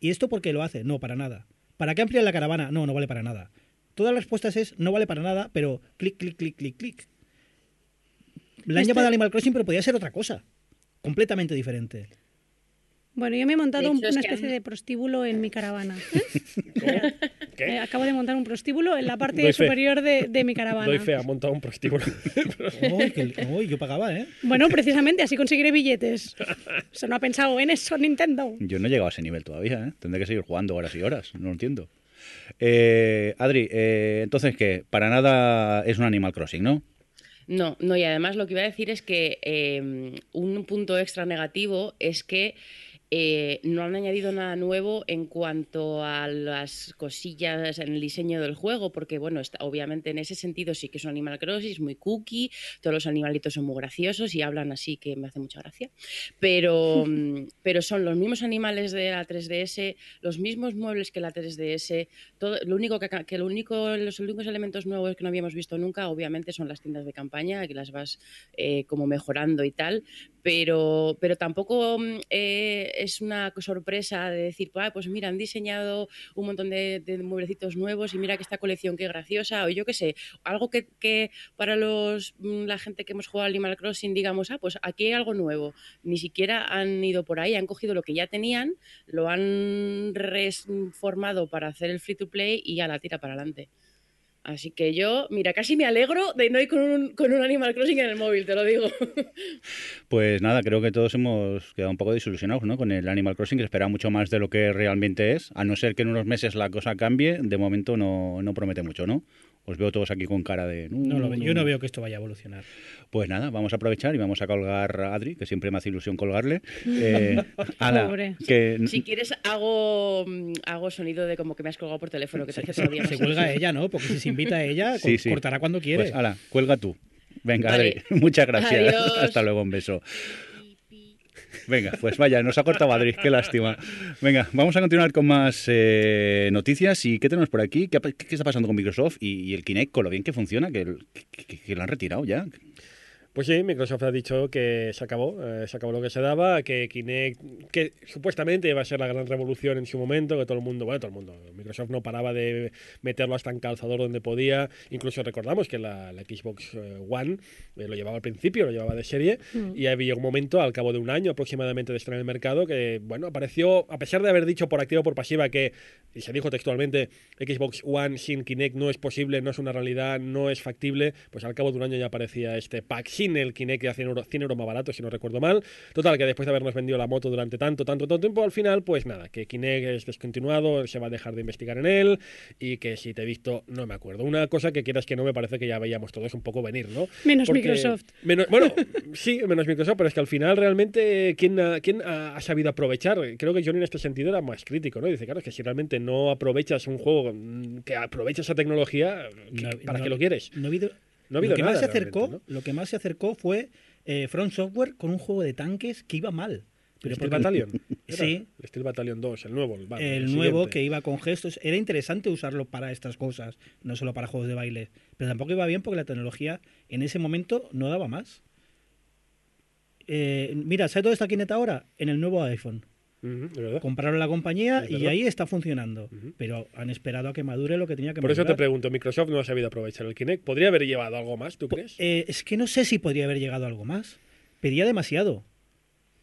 ¿Y esto por qué lo hace? No, para nada. ¿Para qué ampliar la caravana? No, no vale para nada. Todas las respuestas es, no vale para nada, pero clic, clic, clic, clic, clic. La han Este- llamado Animal Crossing, pero podía ser otra cosa. Completamente diferente. Bueno, yo me he montado un- una especie han- de prostíbulo en mi caravana. ¿Qué? Eh, acabo de montar un prostíbulo en la parte Doy superior de, de mi caravana. Doy fe, ha montado un prostíbulo. Uy, que- uy, yo pagaba, ¿eh? Bueno, precisamente así conseguiré billetes. Eso no ha pensado en eso Nintendo. Yo no he llegado a ese nivel todavía, ¿eh? Tendré que seguir jugando horas y horas, no lo entiendo. Eh, Adri, eh, entonces, ¿qué? Para nada es un Animal Crossing, ¿no? No, no, y además lo que iba a decir es que eh, un punto extra negativo es que eh, no han añadido nada nuevo en cuanto a las cosillas en el diseño del juego, porque bueno, está- obviamente en ese sentido sí que es un Animal Crossing, es muy cookie, todos los animalitos son muy graciosos y hablan así que me hace mucha gracia, pero, mm, pero son los mismos animales de la 3DS, los mismos muebles que la 3DS, todo, lo único que, lo único, los únicos elementos nuevos que no habíamos visto nunca, obviamente, son las tiendas de campaña, que las vas eh, como mejorando y tal, pero, pero tampoco mm, eh, es una sorpresa de decir, "Ah, pues mira, han diseñado un montón de, mueblecitos nuevos y mira que esta colección qué graciosa, o yo qué sé, algo que, que para los mm, la gente que hemos jugado al Animal Crossing digamos, ah, pues aquí hay algo nuevo. Ni siquiera han ido por ahí, han cogido lo que ya tenían, lo han reformado para hacer el free to play y ya la tira para adelante. Así que yo, mira, casi me alegro de no ir con un, con un Animal Crossing en el móvil, te lo digo. Pues nada, creo que todos hemos quedado un poco desilusionados ¿no? con el Animal Crossing, que espera mucho más de lo que realmente es. A no ser que en unos meses la cosa cambie, de momento no, no promete mucho, ¿no? Os veo todos aquí con cara de... No lo ve- yo no veo que esto vaya a evolucionar. Pues nada, vamos a aprovechar y vamos a colgar a Adri, que siempre me hace ilusión colgarle. Eh, ala, Pobre. que Si quieres, hago, mm, hago sonido de como que me has colgado por teléfono, que te hace todavía Se cuelga ella, ¿no? Porque si se invita a ella, Sí, sí. cortará cuando quiere. Pues ala, cuelga tú. Venga, Vale. Adri, muchas gracias. Adiós. Hasta luego, un beso. Venga, pues vaya, nos ha cortado Adri, qué lástima. Venga, vamos a continuar con más eh, noticias. ¿Y qué tenemos por aquí? ¿Qué, qué está pasando con Microsoft y, el Kinect con lo bien que funciona? Que, el- que- que lo han retirado ya. Pues sí, Microsoft ha dicho que se acabó, eh, se acabó lo que se daba, que Kinect, que supuestamente iba a ser la gran revolución en su momento, que todo el mundo, bueno, todo el mundo, Microsoft no paraba de meterlo hasta en calzador donde podía, incluso recordamos que la, la Xbox eh, One eh, lo llevaba al principio, lo llevaba de serie, y había un momento, al cabo de un año aproximadamente de estar en el mercado, que, bueno, apareció, a pesar de haber dicho por activa o por pasiva que, y se dijo textualmente, Xbox One sin Kinect no es posible, no es una realidad, no es factible, pues al cabo de un año ya aparecía este pack sin el Kinect a 100 euros, 100 euros más barato, si no recuerdo mal. Total, que después de habernos vendido la moto durante tanto, tanto, tanto tiempo, al final, pues nada, que Kinect es descontinuado, se va a dejar de investigar en él y que si te he visto, no me acuerdo. Una cosa que quieras que no me parece que ya veíamos todos un poco venir, ¿no? Menos Porque- Microsoft. menos- bueno, sí, menos Microsoft, pero es que al final realmente, ¿quién, ha, quién ha, ha sabido aprovechar? Creo que Johnny en este sentido era más crítico, ¿no? Dice, claro, es que si realmente no aprovechas un juego mm, que aprovecha esa tecnología, ¿qué- No- ¿para no- qué lo quieres? No ha habido, No ha habido lo que nada más se acercó, ¿no? lo que más se acercó fue eh, Front Software con un juego de tanques que iba mal. Pero Steel porque- Battalion. Era, Sí. el Steel Battalion 2, el nuevo. El, vale, el el nuevo siguiente. que iba con gestos. Era interesante usarlo para estas cosas, no solo para juegos de baile. Pero tampoco iba bien porque la tecnología en ese momento no daba más. Eh, mira, ¿sabes dónde está Kinect ahora? En el nuevo iPhone. Compraron la compañía y ahí está funcionando. Pero han esperado a que madure lo que tenía que Por eso te pregunto, Microsoft no ha sabido aprovechar el Kinect. ¿Podría haber llevado algo más, tú crees? Eh, es que no sé si podría haber llegado algo más. Pedía demasiado.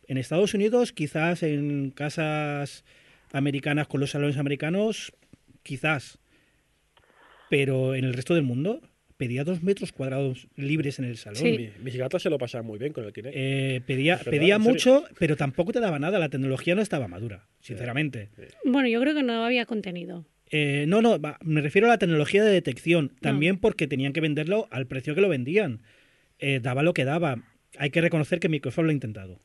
En Estados Unidos, quizás en casas americanas con los salones americanos, quizás. Pero en el resto del mundo, pedía dos metros cuadrados libres en el salón. Sí. Mi- mis gatos se lo pasaban muy bien con el Kinect. Eh, pedía verdad, pedía mucho, pero tampoco te daba nada. La tecnología no estaba madura, sinceramente. Bueno, yo creo que no había contenido. Eh, no, no, me refiero a la tecnología de detección. También porque tenían que venderlo al precio que lo vendían. Eh, daba lo que daba. Hay que reconocer que Microsoft lo ha intentado.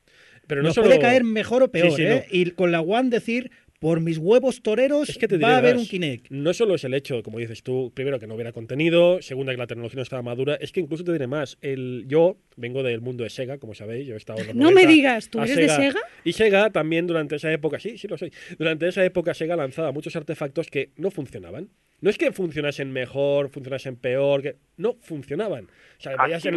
Pero no Nos solo... puede caer mejor o peor, Sí, sí, ¿eh? Y con la One decir, por mis huevos toreros, Es que te va a haber un Kinect. No solo es el hecho, como dices tú, primero que no hubiera contenido, segunda que la tecnología no estaba madura, es que incluso te diré más. El, yo vengo del mundo de Sega, como sabéis, yo he estado en los No me 90 digas, ¿tú eres de Sega? Y Sega también durante esa época, sí, sí lo soy, durante esa época Sega lanzaba muchos artefactos que no funcionaban. No es que funcionasen mejor, funcionasen peor, que no funcionaban. O sea, veías en-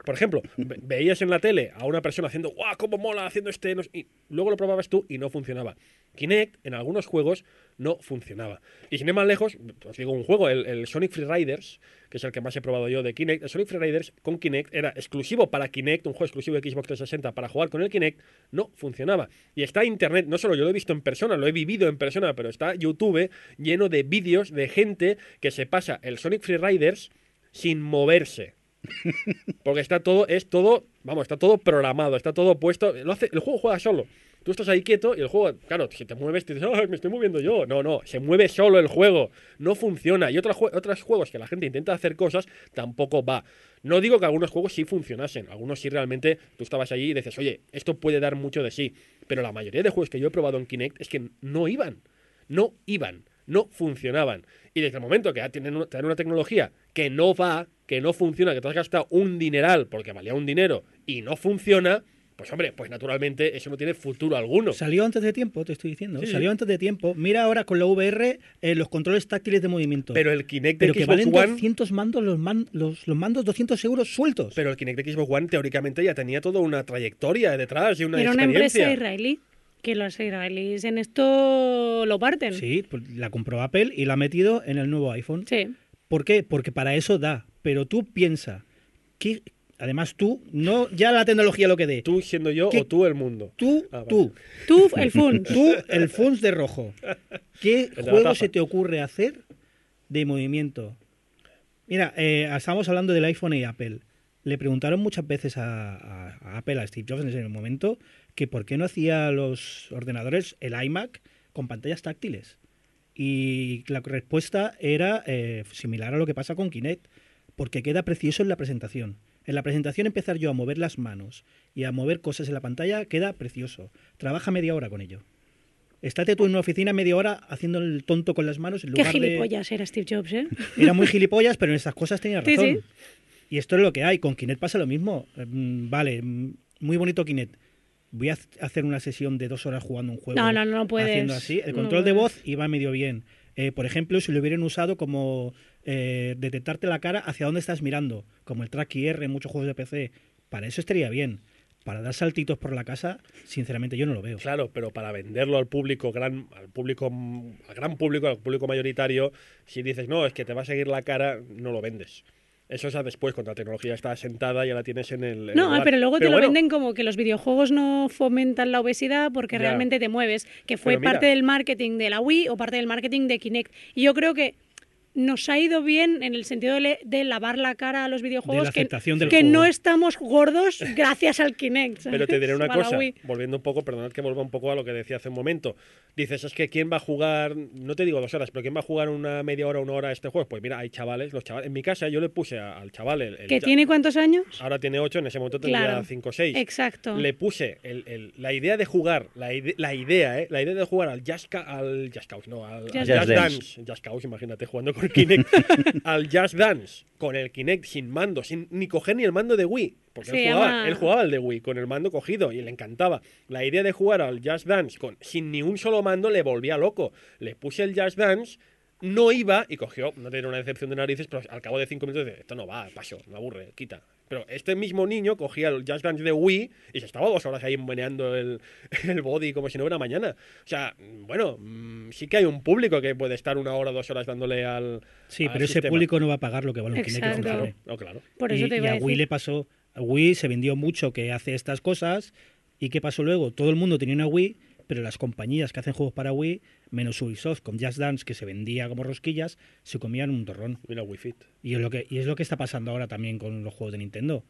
por ejemplo, ve- veías en la tele a una persona haciendo ¡guau, cómo mola! haciendo este. no sé", y luego lo probabas tú y no funcionaba. Kinect en algunos juegos no funcionaba. Y sin ir más lejos, os digo un juego, el, el Sonic Free Riders, que es el que más he probado yo de Kinect. El Sonic Free Riders con Kinect era exclusivo para Kinect, un juego exclusivo de Xbox 360 para jugar con el Kinect, no funcionaba. Y está internet, no solo yo lo he visto en persona, lo he vivido en persona, pero está YouTube lleno de vídeos de gente que se pasa el Sonic Free Riders sin moverse. Porque está todo, es todo, vamos, está todo programado, está todo puesto. Lo hace, el juego juega solo. Tú estás ahí quieto y el juego, claro, si te mueves, te dices, "Ay, me estoy moviendo yo. No, no, se mueve solo el juego. No funciona. Y otros, otros juegos que la gente intenta hacer cosas, tampoco va. No digo que algunos juegos sí funcionasen. Algunos sí realmente tú estabas allí y dices, oye, esto puede dar mucho de sí. Pero la mayoría de juegos que yo he probado en Kinect es que no iban. No iban. No funcionaban. Y desde el momento que tienen una, te dan una tecnología que no va, que no funciona, que te has gastado un dineral porque valía un dinero y no funciona, pues hombre, pues naturalmente eso no tiene futuro alguno. Salió antes de tiempo, te estoy diciendo. Sí, sí. Salió antes de tiempo. Mira ahora con la VR eh, los controles táctiles de movimiento. Pero el Kinect de Pero que Xbox valen One 200 mandos los, man- los, los mandos, 200 euros sueltos. Pero el Kinect de Xbox One teóricamente ya tenía toda una trayectoria detrás y una Era una experiencia. empresa israelí. Que los israelíes en esto lo parten. Sí, pues la compró Apple y la ha metido en el nuevo iPhone. Sí. ¿Por qué? Porque para eso da. Pero tú piensa que, además tú, no ya la tecnología lo que dé. Tú siendo yo ¿Qué? o tú el mundo. Tú, Ah, vale. tú, Tú, el fun. tú, el Funs de rojo. ¿Qué juego se te ocurre hacer de movimiento? Mira, eh, estábamos hablando del iPhone y Apple. Le preguntaron muchas veces a, a- a Apple, a Steve Jobs en ese momento, que por qué no hacía los ordenadores, el iMac, con pantallas táctiles. Y la respuesta era eh, similar a lo que pasa con Kinect, porque queda precioso en la presentación. En la presentación empezar yo a mover las manos y a mover cosas en la pantalla queda precioso. Trabaja media hora con ello. Estate tú en una oficina media hora haciendo el tonto con las manos en Qué lugar de... gilipollas era Steve Jobs, ¿eh? Era muy gilipollas, pero en estas cosas tenía Sí, razón. sí. Y esto es lo que hay. Con Kinect pasa lo mismo. Mm, Vale, mm, muy bonito Kinect. Voy a hac- hacer una sesión de dos horas jugando un juego. No, no, no, puedes. Haciendo así. El No control de voz iba medio bien. Eh, por ejemplo, si lo hubieran usado como eh, detectarte la cara hacia dónde estás mirando, como el Track IR en muchos juegos de PC, para eso estaría bien. Para dar saltitos por la casa, sinceramente yo no lo veo. Claro, pero para venderlo al público gran, al público, al gran público, al público mayoritario, si dices no, es que te va a seguir la cara, no lo vendes. Eso es a después, cuando la tecnología está asentada, ya la tienes en el. en No, lugar. pero luego te lo bueno, venden como que los videojuegos no fomentan la obesidad porque Ya. realmente te mueves, que fue Pero parte del marketing de la Wii o parte del marketing de Kinect. Y yo creo que nos ha ido bien en el sentido de, le- de lavar la cara a los videojuegos, que, aceptación del que juego. no estamos gordos gracias al Kinect. Pero te diré una cosa, volviendo un poco, perdonad que vuelva un poco a lo que decía hace un momento. Dices, es que ¿quién va a jugar? No te digo dos horas, pero ¿quién va a jugar una media hora, una hora a este juego? Pues mira, hay chavales, los chavales. En mi casa yo le puse a- al chaval el. el ¿Que tiene cuántos años? Ahora tiene ocho, en ese momento Claro. cinco o seis. Exacto. Le puse el- el- la idea de jugar, la, ide- la idea, ¿eh? La idea de jugar al Jazz, al Jazz no, al, Jazz Jazz Dance. Dance. Jazz House, imagínate jugando con Kinect. al Jazz Dance, con el Kinect sin mando, sin ni coger ni el mando de Wii. Porque él, jugaba, él jugaba el de Wii con el mando cogido y le encantaba. La idea de jugar al Jazz Dance con, sin ni un solo mando le volvía loco. Le puse el Jazz Dance, no iba y cogió, no tenía una decepción de narices, pero al cabo de cinco minutos dice, esto no va, paso, me aburre, quita. Pero este mismo niño cogía el Jazz Dance de Wii y se estaba dos horas ahí meneando el, el body como si no hubiera mañana. O sea, bueno, mm, sí que hay un público que puede estar una hora, dos horas dándole al. Sí, al pero ese público no va a pagar lo que vale un Kinect. No, claro. Por y, eso te y iba a a decir. Wii le pasó. A Wii se vendió mucho que hace estas cosas. ¿Y qué pasó luego? Todo el mundo tenía una Wii, pero las compañías que hacen juegos para Wii, menos Ubisoft con Just Dance, que se vendía como rosquillas, se comían un torrón. Mira, Wii Fit. Y es lo que, y es lo que está pasando ahora también con los juegos de Nintendo.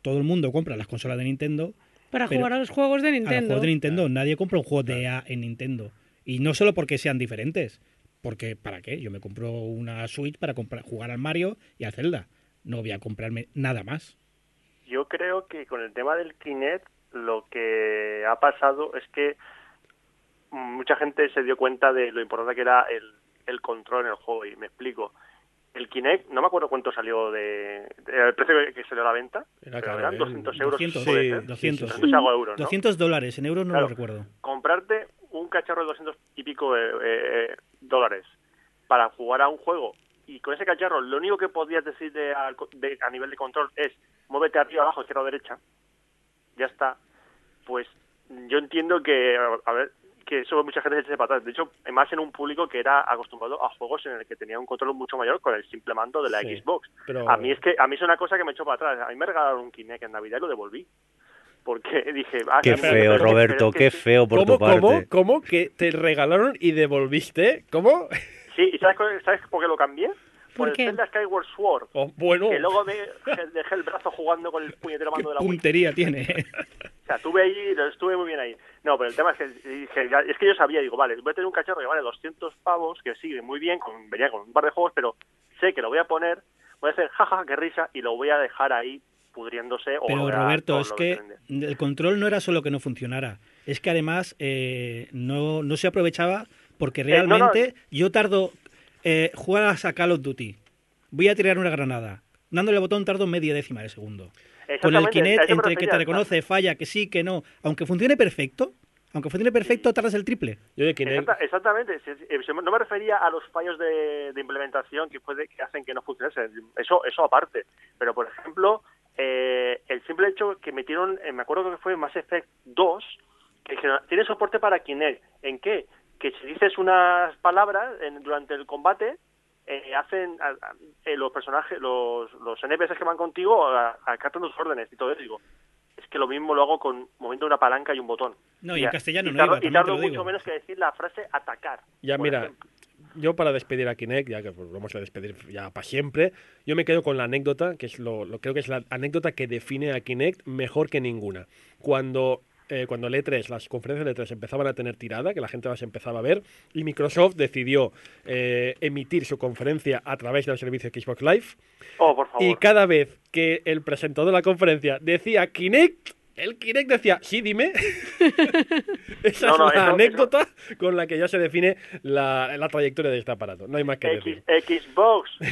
Todo el mundo compra las consolas de Nintendo. Para pero jugar a los juegos de A los Nintendo. juegos de Nintendo. Nadie compra un juego de EA en Nintendo. Y no solo porque sean diferentes. Porque, ¿para qué? Yo me compro una Switch para comprar, jugar al Mario y al Zelda. No voy a comprarme nada más. Yo creo que con el tema del Kinect lo que ha pasado es que mucha gente se dio cuenta de lo importante que era el, el control en el juego y me explico. El Kinect, no me acuerdo cuánto salió de, de- el precio que salió a la venta, Era pero eran ¿eh? 200 euros. 200, puede sí, ser. 200. No sé, algo de euros, ¿no? 200 dólares, en euros no Claro. lo recuerdo. comprarte un cacharro de 200 y pico eh, eh, dólares para jugar a un juego y con ese cacharro lo único que podías decirle al co- de- a nivel de control es muévete arriba, abajo, izquierda o derecha, ya está, pues yo entiendo que, a ver, que eso mucha gente se echa para atrás. De hecho, más en un público que era acostumbrado a juegos en el que tenía un control mucho mayor con el simple mando de la Sí, Xbox. pero- A mí es que a mí es una cosa que me echó para atrás. A mí me regalaron un Kinect en Navidad y lo devolví. Porque dije, ah, Qué feo, Roberto, qué feo por ¿Cómo, tu parte. cómo, cómo que te regalaron y devolviste? ¿Cómo? Sí, ¿y sabes, cuál- sabes por qué lo cambié? ¿Por Por el? Zelda Skyward Sword. Oh, bueno, Que luego me dejé el brazo jugando con el puñetero mando de la Wii. Puntería tiene. O sea, estuve ahí, estuve muy bien ahí. No, pero el tema es que es que yo sabía, digo, vale, voy a tener un cacharro que vale 200 pavos, que sigue muy bien, con, venía con un par de juegos, pero sé que lo voy a poner, voy a hacer jaja, qué risa, y lo voy a dejar ahí pudriéndose. O Pero Roberto, es que el control no era solo que no funcionara, es que además eh, no, no se aprovechaba porque Eh, no, no. realmente yo tardo, eh, jugar a Call of Duty, voy a tirar una granada, dándole botón tardo media décima de segundo. Con el Kinect, entre que te reconoce, falla, que sí, que no, aunque funcione perfecto, aunque funcione perfecto, tardas el triple. yo de Kinect, Exacta- exactamente. Si- No me refería a los fallos de, de implementación que, puede, que hacen que no funcionase. Eso, eso aparte. Pero, por ejemplo, eh, el simple hecho que metieron, eh, me acuerdo que fue Mass Effect 2, que dijeron, tiene soporte para Kinect. ¿En qué? Que si dices unas palabras en- durante el combate, eh, hacen a- a- eh, los personajes, los, los NPCs que van contigo, acatan tus órdenes y todo eso. Digo, es que lo mismo lo hago con moviendo una palanca y un botón. No, y en castellano no tardo, iba, y tardo te lo mucho digo. menos que decir la frase atacar. ya mira, ejemplo. yo para despedir a Kinect, ya que pues, vamos a despedir ya para siempre, yo me quedo con la anécdota, que es lo, lo- creo que es la anécdota que define a Kinect mejor que ninguna. Cuando eh, cuando el E3, las conferencias de E3 empezaban a tener tirada, que la gente las empezaba a ver, y Microsoft decidió eh, emitir su conferencia a través del servicio Xbox Live, Oh, por favor. y cada vez que el presentador de la conferencia decía Kinect, el Kinect decía, sí, dime. Esa No, no, es la eso- anécdota con la que ya se define la, la trayectoria de este aparato. No hay más que decir. X, Xbox. eh,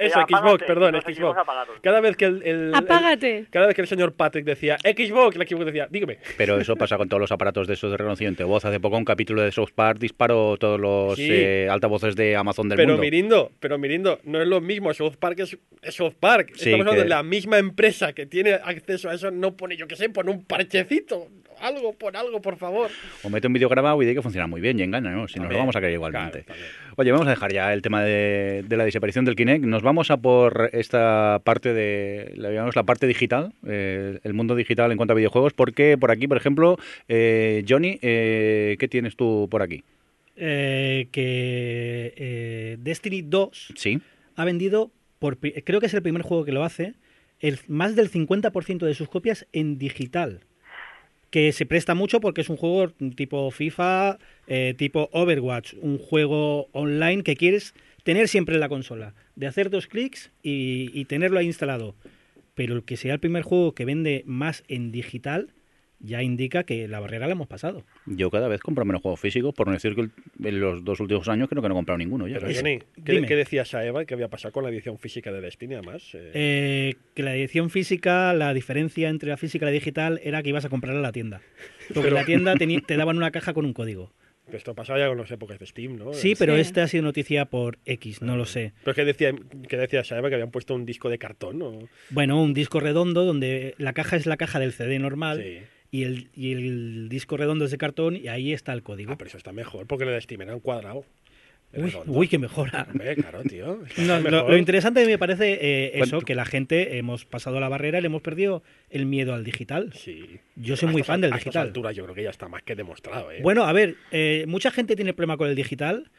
Eso, eh, Xbox, apágate, perdón, Xbox. Cada vez que el, el- el- Apágate. cada vez que el señor Patrick decía Xbox, el Xbox decía, dígame. Pero eso pasa con todos los aparatos de esos de reconocimiento de voz. Hace poco un capítulo de South Park disparó todos los Sí. eh, altavoces de Amazon del Pero mundo. Mirindo, pero Mirindo, no es lo mismo. South Park es, es South Park. Sí, Estamos hablando que- de la misma empresa que tiene acceso a eso. No pone, yo qué sé, pone un parchecito. Algo, pon algo, por favor. O mete un vídeo grabado y de que funciona muy bien y engaña, ¿no? Si nos lo vamos a creer igualmente. Claro. Oye, vamos a dejar ya el tema de, de la desaparición del Kinect. Nos vamos a por esta parte de, la llamamos la parte digital, eh, el mundo digital en cuanto a videojuegos, porque por aquí, por ejemplo, eh, Johnny, eh, ¿qué tienes tú por aquí? Eh, que eh, Destiny 2 Sí. ha vendido, por, creo que es el primer juego que lo hace, el, más del 50% de sus copias en digital. Que se presta mucho porque es un juego tipo FIFA, eh, tipo Overwatch, un juego online que quieres tener siempre en la consola, de hacer dos clics y, y tenerlo ahí instalado. Pero el que sea el primer juego que vende más en digital ya indica que la barrera la hemos pasado. Yo cada vez compro menos juegos físicos, por no decir que en los dos últimos años creo que no he comprado ninguno ya. Pero Johnny, ¿qué, dime. qué decía Saeva que había pasado con la edición física de Destiny además? Eh, Eh, que la edición física, la diferencia entre la física y la digital era que ibas a comprarla a la tienda. Porque en la tienda te daban una caja con un código. esto pasaba ya con las épocas de Steam, ¿no? Sí, pero Sí. esta ha sido noticia por X, no lo sé. Pero es que decía, que decía Saeva que habían puesto un disco de cartón, ¿no? Bueno, un disco redondo donde la caja es la caja del CD normal Sí. Y, el, y el disco redondo es de cartón y ahí está el código. Ah, pero eso está mejor, porque el de Steam era un cuadrado. Uy, uy, que mejora. Hombre, claro, tío. No, lo, mejor. lo interesante me parece eh, eso, que la gente hemos pasado la barrera y le hemos perdido el miedo al digital. Sí. Yo soy A muy fan del a digital. alturas yo creo que ya está más que demostrado, ¿eh? Bueno, a ver, eh, mucha gente tiene problema con el digital,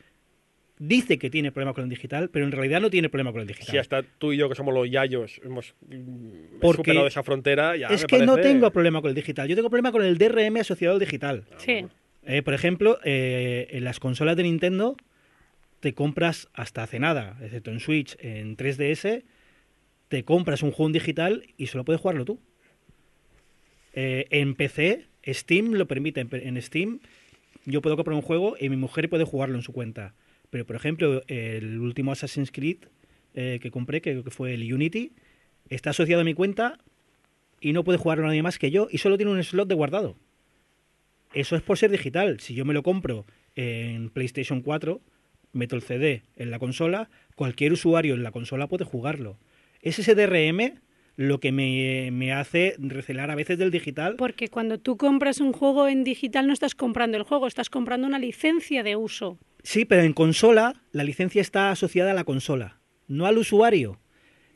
dice que tiene problema con el digital, pero en realidad no tiene problema con el digital. Si hasta tú y yo, que somos los yayos, hemos Porque superado esa frontera, ya es me que no tengo problema con el digital, yo tengo problema con el DRM asociado al digital. Sí. Eh, por ejemplo, eh, en las consolas de Nintendo te compras hasta hace nada, excepto en Switch, en 3DS, te compras un juego en digital y solo puedes jugarlo tú. Eh, en PC, Steam lo permite. En, en Steam yo puedo comprar un juego y mi mujer puede jugarlo en su cuenta. Pero, por ejemplo, el último Assassin's Creed eh, que compré, que, que fue el Unity, está asociado a mi cuenta y no puede jugarlo nadie más que yo y solo tiene un slot de guardado. Eso es por ser digital. Si yo me lo compro en PlayStation 4, meto el CD en la consola, cualquier usuario en la consola puede jugarlo. Es ese DRM lo que me, me hace recelar a veces del digital. Porque cuando tú compras un juego en digital no estás comprando el juego, estás comprando una licencia de uso. Sí, pero en consola la licencia está asociada a la consola, no al usuario.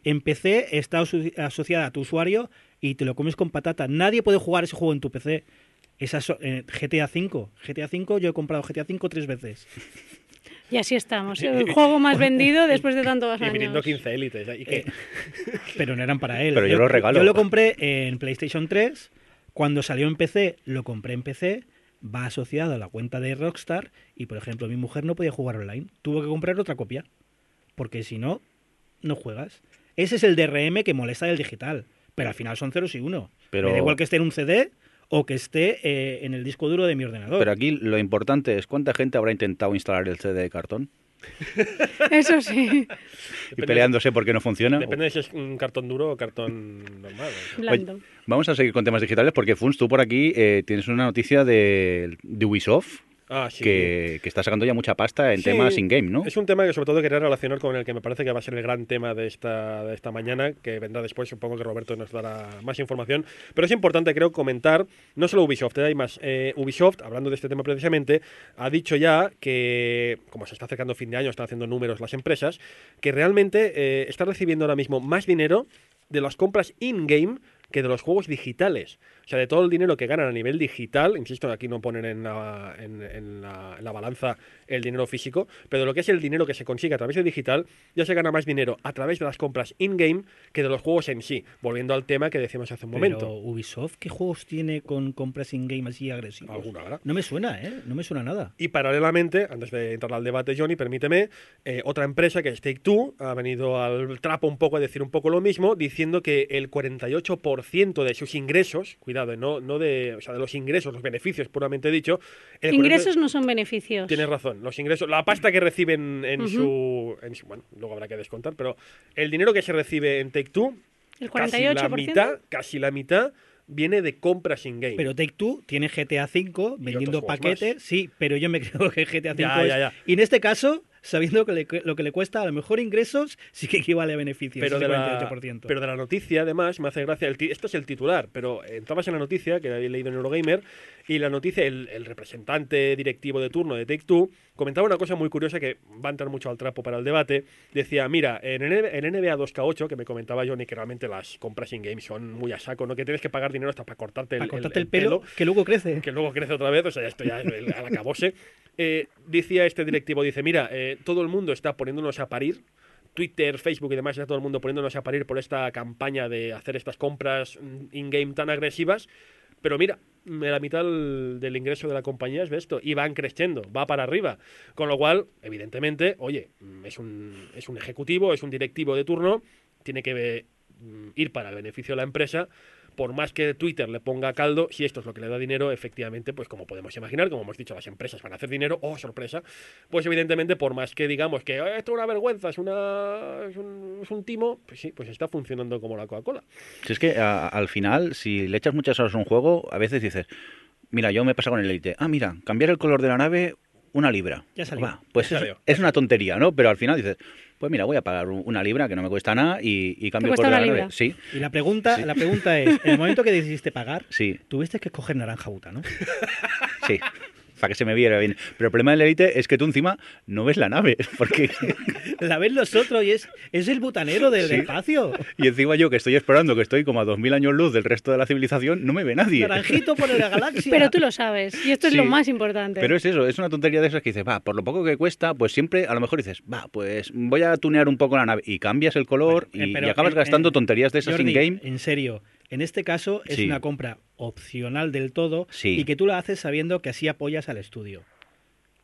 En PC está aso- asociada a tu usuario y te lo comes con patata. Nadie puede jugar ese juego en tu PC. Esa so- eh, GTA V. GTA V, yo he comprado GTA V tres veces. Y así estamos. El juego más vendido después de tantos Y viniendo años. 15 élites. ¿Y qué? Pero no eran para él. Pero yo lo regalo. Yo lo compré en PlayStation 3. Cuando salió en PC, lo compré en PC. Va asociado a la cuenta de Rockstar. Y, por ejemplo, mi mujer no podía jugar online. Tuvo que comprar otra copia. Porque si no, no juegas. Ese es el DRM que molesta del digital. Pero al final son ceros y uno. Pero- Me da igual que esté en un CD o que esté eh, en el disco duro de mi ordenador. Pero aquí lo importante es cuánta gente habrá intentado instalar el CD de cartón Eso sí, y peleándose porque no funciona. Depende de si es un cartón duro o cartón normal. ¿eh? Vamos a seguir con temas digitales porque, Funs, tú por aquí eh, tienes una noticia de, de Ubisoft Ah, sí. que, que está sacando ya mucha pasta en Sí, temas in-game, ¿no? Es un tema que sobre todo quería relacionar con el que me parece que va a ser el gran tema de esta, de esta mañana, que vendrá después, supongo que Roberto nos dará más información. Pero es importante, creo, comentar, no solo Ubisoft, hay más. Eh, Ubisoft, hablando de este tema precisamente, ha dicho ya que, como se está acercando fin de año, están haciendo números las empresas, que realmente eh, está recibiendo ahora mismo más dinero de las compras in-game que de los juegos digitales. O sea, de todo el dinero que ganan a nivel digital, insisto, aquí no ponen en la, en, en la, en la balanza el dinero físico, pero de lo que es el dinero que se consigue a través de digital, ya se gana más dinero a través de las compras in-game que de los juegos en sí. Volviendo al tema que decíamos hace un momento. Pero Ubisoft, ¿qué juegos tiene con compras in-game así agresivos? Alguna habrá. No me suena, ¿eh? No me suena nada. Y paralelamente, antes de entrar al debate, Johnny, permíteme, eh, otra empresa que es Take Two ha venido al trapo un poco a decir un poco lo mismo, diciendo que el 48% de sus ingresos, cuidado, eh, no, no de, o sea, de los ingresos, los beneficios puramente dicho. el 40 Ingresos no son beneficios. Tienes razón, los ingresos, la pasta que reciben en, su, en su- Bueno, luego habrá que descontar, pero el dinero que se recibe en Take Two, El casi la 48%. mitad, casi la mitad viene de compras in-game. Pero Take Two tiene GTA V vendiendo paquetes, sí, pero yo me creo que GTA V Ya, es- ya, ya. Y en este caso, sabiendo que le- lo que le cuesta, a lo mejor ingresos sí que equivale a beneficios. pero de, la, 48%. pero de la noticia, además, me hace gracia. El esto es el titular, pero entrabas en la noticia, que había leído en Eurogamer, y la noticia, el, el representante directivo de turno de Take Two comentaba una cosa muy curiosa que va a entrar mucho al trapo para el debate. Decía: Mira, en, en NBA 2K8, que me comentaba Johnny que realmente las compras in-game son muy a saco, ¿no? Que tienes que pagar dinero hasta para cortarte el, Para cortarte el, el pelo, que luego crece. que luego crece otra vez, o sea, ya esto ya es el- al acabose. Eh, decía este directivo, dice, mira, eh, todo el mundo está poniéndonos a parir, Twitter, Facebook y demás, ya todo el mundo poniéndonos a parir por esta campaña de hacer estas compras mm, in-game tan agresivas, pero mira, la mitad del, del ingreso de la compañía es de esto, y van creciendo, va para arriba. Con lo cual, evidentemente, oye, mm, es un, es un ejecutivo, es un directivo de turno, tiene que mm, ir para el beneficio de la empresa, por más que Twitter le ponga caldo, si esto es lo que le da dinero, efectivamente, pues como podemos imaginar, como hemos dicho, las empresas van a hacer dinero, oh, sorpresa, pues evidentemente, por más que digamos que "Eh, esto es una vergüenza, es, una, es, un, es un timo, pues sí, pues está funcionando como la Coca-Cola. Si es que a- al final, si le echas muchas horas a un juego, a veces dices, mira, yo me pasa con el Elite, ah, mira, cambiar el color de la nave una libra. Ya salió. Va, pues Ya es, salió. es una tontería, ¿no? Pero al final dices, pues mira, voy a pagar un- una libra que no me cuesta nada y, y cambio el cuesta color de la libra? Sí, Y la pregunta, la pregunta es, en el momento que decidiste pagar, sí, tuviste que escoger naranja buta, ¿no? sí. Para que se me viera bien. Pero el problema del Elite es que tú encima no ves la nave. Porque... La ven los otros y es, es el butanero del Sí. espacio. y encima yo que estoy explorando, que estoy como a 2000 años luz del resto de la civilización, no me ve nadie. Naranjito por la galaxia. Pero tú lo sabes, y esto es lo más importante. Pero es eso, es una tontería de esas que dices, va, por lo poco que cuesta, pues siempre a lo mejor dices, va, pues voy a tunear un poco la nave y cambias el color Bueno, eh, y, pero y acabas en- gastando en- tonterías de esas in-game. En serio, en este caso es Sí. una compra opcional del todo Sí. y que tú la haces sabiendo que así apoyas al estudio.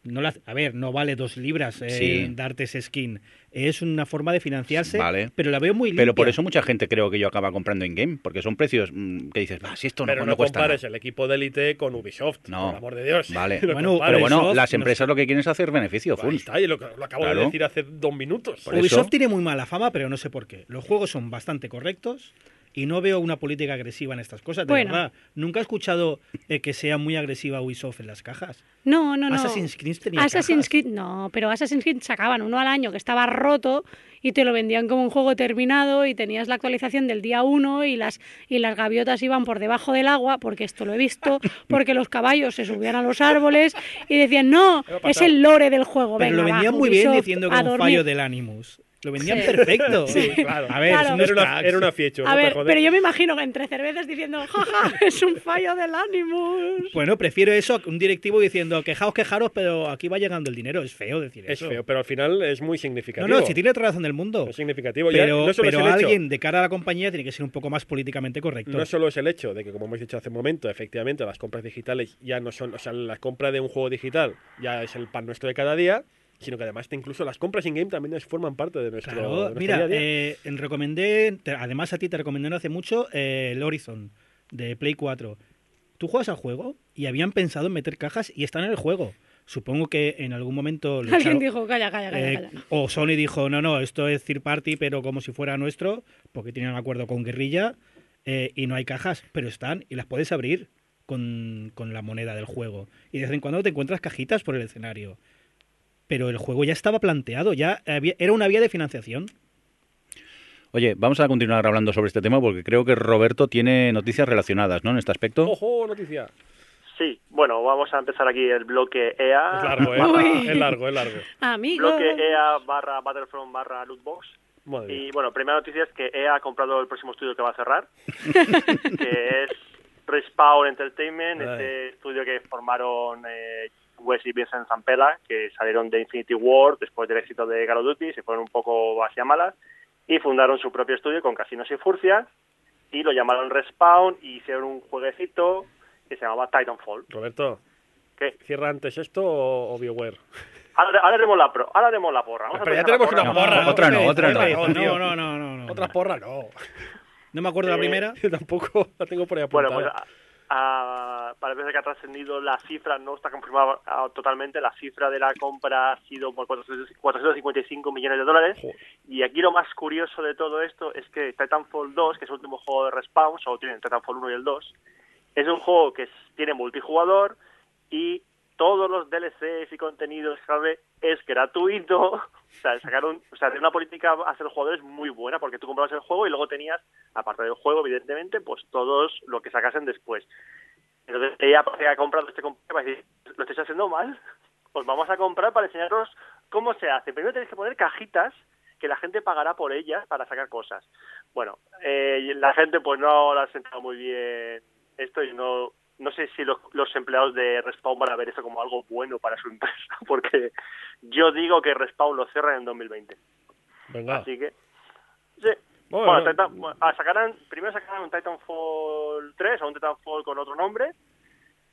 No la, a ver, no vale dos libras eh, Sí. darte ese skin. Es una forma de financiarse, Vale. pero la veo muy limpia. Pero por eso mucha gente creo que yo acaba comprando in-game, porque son precios mm, que dices, va, si esto no, Pero no no, cuesta compares nada". el equipo de élite con Ubisoft, No. por amor de Dios. Vale. Bueno. Pero bueno, Ubisoft, las no empresas lo que quieren es hacer beneficio, Ahí full. está, y lo, lo acabo de decir hace dos minutos. Por eso- Ubisoft tiene muy mala fama, pero no sé por qué. Los juegos son bastante correctos y no veo una política agresiva en estas cosas. De Bueno. verdad, nunca he escuchado eh, que sea muy agresiva Ubisoft en las cajas. No, no, no. Assassin's Creed tenía Assassin's cajas. Creed, no, pero Assassin's Creed sacaban uno al año que estaba roto y te lo vendían como un juego terminado y tenías la actualización del día 1 y las, y las gaviotas iban por debajo del agua, porque esto lo he visto, porque los caballos se subían a los árboles y decían, no, es el lore del juego. Pero Venga, lo va, vendían muy bien diciendo que era un dormir". fallo del Animus. Lo vendían Sí. perfecto. Sí, claro. A ver, Claro. Era una, era una fiecho, A no te ver, pero yo me imagino que entre cervezas diciendo, jaja, es un fallo del Animus. Bueno, prefiero eso a que un directivo diciendo quejaos, quejaros, pero aquí va llegando el dinero. Es feo decir Es eso. feo, pero al final es muy No, significativo. no, si tiene la razón del mundo. Es significativo. Ya Pero, no es pero el hecho- alguien de cara a la compañía tiene que ser un poco más políticamente correcto. No solo es el hecho de que, como hemos dicho hace un momento, efectivamente las compras digitales ya no son, o sea, la compra de un juego digital ya es el pan nuestro de cada día, sino que además incluso las compras in-game también forman parte de nuestro, de Claro, nuestro mira, día a día. eh, en recomendé, te- además a ti te recomendé no hace mucho eh, el Horizon de Play 4. Tú juegas al juego y habían pensado en meter cajas y están en el juego. Supongo que en algún momento... Alguien echaron- dijo, calla, calla, calla, eh, calla. o Sony dijo, no, no, esto es third party, pero como si fuera nuestro, porque tienen un acuerdo con Guerrilla eh, y no hay cajas, pero están y las puedes abrir con, con la moneda del juego. Y de vez en cuando te encuentras cajitas por el escenario. Pero el juego ya estaba planteado, ya había- era una vía de financiación. Oye, vamos a continuar hablando sobre este tema porque creo que Roberto tiene noticias relacionadas, ¿no? En este aspecto. ¡Ojo, noticia! Sí, bueno, vamos a empezar aquí el bloque EA. Es largo, ¿eh? Es largo, es largo. Amigo. Bloque EA barra Battlefront barra Lootbox. Madre. Y bueno, primera noticia es que EA ha comprado el próximo estudio que va a cerrar, que es Respawn Entertainment, Ay. este estudio que formaron eh, Wes y Vincent Zampella, que salieron de Infinity War después del éxito de Call of Duty, se fueron un poco hacia malas, y fundaron su propio estudio con Casinos y Furcias, y lo llamaron Respawn, y hicieron un jueguecito que se llamaba Titanfall. Roberto, ¿Qué? ¿cierra antes esto o, o BioWare? Ahora, ahora haremos la pro, ahora haremos la porra. Vamos a Pero ya la tenemos una porra. porra. otra no, otra no. No. No, no, no, no, no. Otra porra, no. No me acuerdo la Eh, primera. Yo tampoco la tengo por ahí Bueno, apuntada. pues a- parece que ha trascendido la cifra, no está confirmada ah, totalmente, la cifra de la compra ha sido por 400 455 millones de dólares. Y aquí lo más curioso de todo esto es que Titanfall 2, que es el último juego de Respawn, solo tienen Titanfall 1 y el 2, es un juego que tiene multijugador y todos los DLCs y contenidos es gratuito. O sea, sacaron, o sea, de una política hacia los jugadores muy buena, porque tú comprabas el juego y luego tenías, aparte del juego, evidentemente, pues todos lo que sacasen después. Entonces ella ha comprado este compra para decir, lo estáis haciendo mal, os vamos a comprar para enseñaros cómo se hace. Primero tenéis que poner cajitas que la gente pagará por ellas para sacar cosas. Bueno, eh, la gente pues no la ha sentado muy bien esto y no no sé si los, los empleados de Respawn van a ver eso como algo bueno para su empresa, porque yo digo que Respawn lo cierra en 2020. Venga. Así que, sí. Bueno, Bueno, no- Titan- bueno, ah, sacarán, primero sacarán un Titanfall 3 o un Titanfall con otro nombre,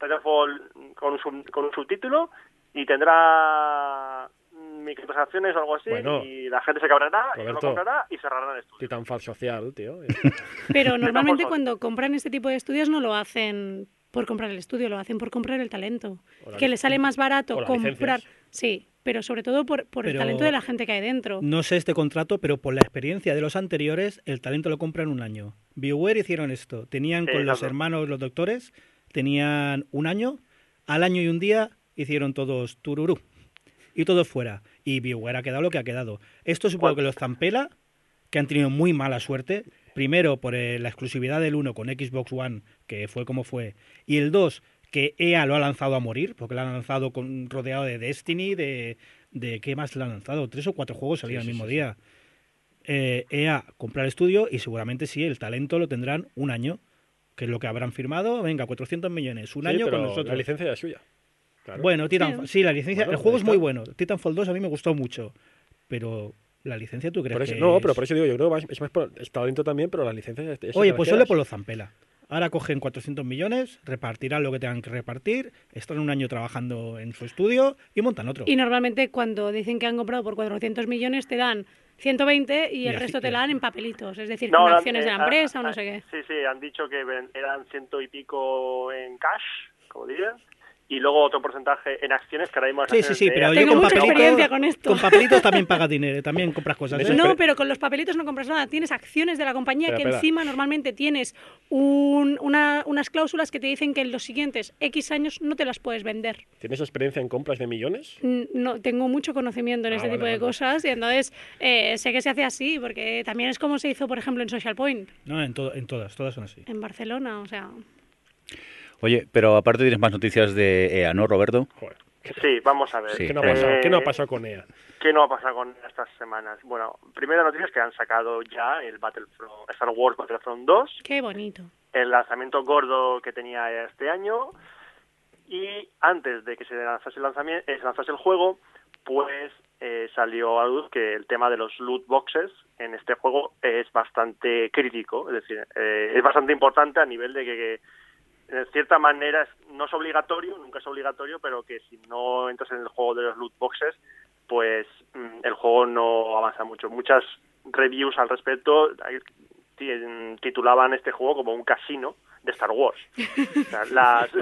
Titanfall con un, sub- con un subtítulo y tendrá microtransacciones o algo así Bueno. y la gente se cabrará y no lo Roberto. comprará y cerrarán el estudio. Titanfall social, tío. Pero normalmente cuando compran este tipo de estudios no lo hacen por comprar el estudio, lo hacen por comprar el talento. Que les sale más barato comprar... licencias. Sí, pero sobre todo por, por el talento de la gente que hay dentro. No sé este contrato, pero por la experiencia de los anteriores, el talento lo compra en un año. BioWare hicieron esto. Tenían Sí, con los hermanos, los doctores, tenían un año. Al año y un día hicieron todos tururú. Y todos fuera. Y BioWare ha quedado lo que ha quedado. Esto supongo que los Zampela, que han tenido muy mala suerte. Primero por eh, la exclusividad del 1 con Xbox One, que fue como fue. Y el 2, que EA lo ha lanzado a morir, porque lo ha lanzado con, rodeado de Destiny, de, de... ¿Qué más lo han lanzado? Tres o cuatro juegos salían Sí, el sí, mismo sí, sí. día. Eh, EA comprar el estudio y seguramente sí, el talento lo tendrán un año, que es lo que habrán firmado. Venga, 400 millones, un Sí, año pero con nosotros. La licencia ya es suya. Claro. Bueno, Titanfall, sí, la licencia, Bueno, el juego es muy bueno. Titanfall 2 a mí me gustó mucho, pero la licencia tú crees Por eso- que no, es- pero por eso digo, yo creo que es más por el talento también, pero las licencias. es- es Oye, pues solo por los Zampela. Ahora cogen 400 millones, repartirán lo que tengan que repartir, están un año trabajando en su estudio y montan otro. Y normalmente cuando dicen que han comprado por 400 millones te dan 120 y Y el así- resto te la dan en papelitos, es decir, No, con acciones eh, de la ah, empresa o no ah, sé qué. Sí, sí, han dicho que eran ciento y pico en cash, como dirías, y luego otro porcentaje en acciones que ahora mismo las Sí, sí, sí, de pero yo Tengo con mucha papelitos, experiencia con esto. con papelitos también pagas dinero, también compras cosas. Eso ¿eh? No, pero con los papelitos no compras nada. Tienes acciones de la compañía que encima normalmente tienes un- una- unas cláusulas que te dicen que en los siguientes X años no te las puedes vender. ¿Tienes experiencia en compras de millones? No tengo mucho conocimiento en Ah, este vale, tipo de vale. cosas y entonces eh, sé que se hace así porque también es como se hizo, por ejemplo, en Social Point No, en, todo- en todas, todas son así. en Barcelona, o sea, Oye, pero aparte tienes más noticias de EA, ¿no, Roberto? Joder. Sí, vamos a ver. Sí. ¿Qué no ha Eh, pasado? ¿Qué no ha pasado con EA? ¿Qué no ha pasado con estas semanas? Bueno, primera noticia es que han sacado ya el Battlefront, Star Wars Battlefront 2, qué bonito. el lanzamiento gordo que tenía este año, y antes de que se lanzase el, lanzamiento, se lanzase el juego, pues eh, salió a luz que el tema de los loot boxes en este juego es bastante crítico, es decir, eh, es bastante importante a nivel de que, que en cierta manera no es obligatorio, nunca es obligatorio, pero que si no entras en el juego de los loot boxes, pues mm, el juego no avanza mucho. Muchas reviews al respecto ti- titulaban este juego como un casino de Star Wars. O sea, las,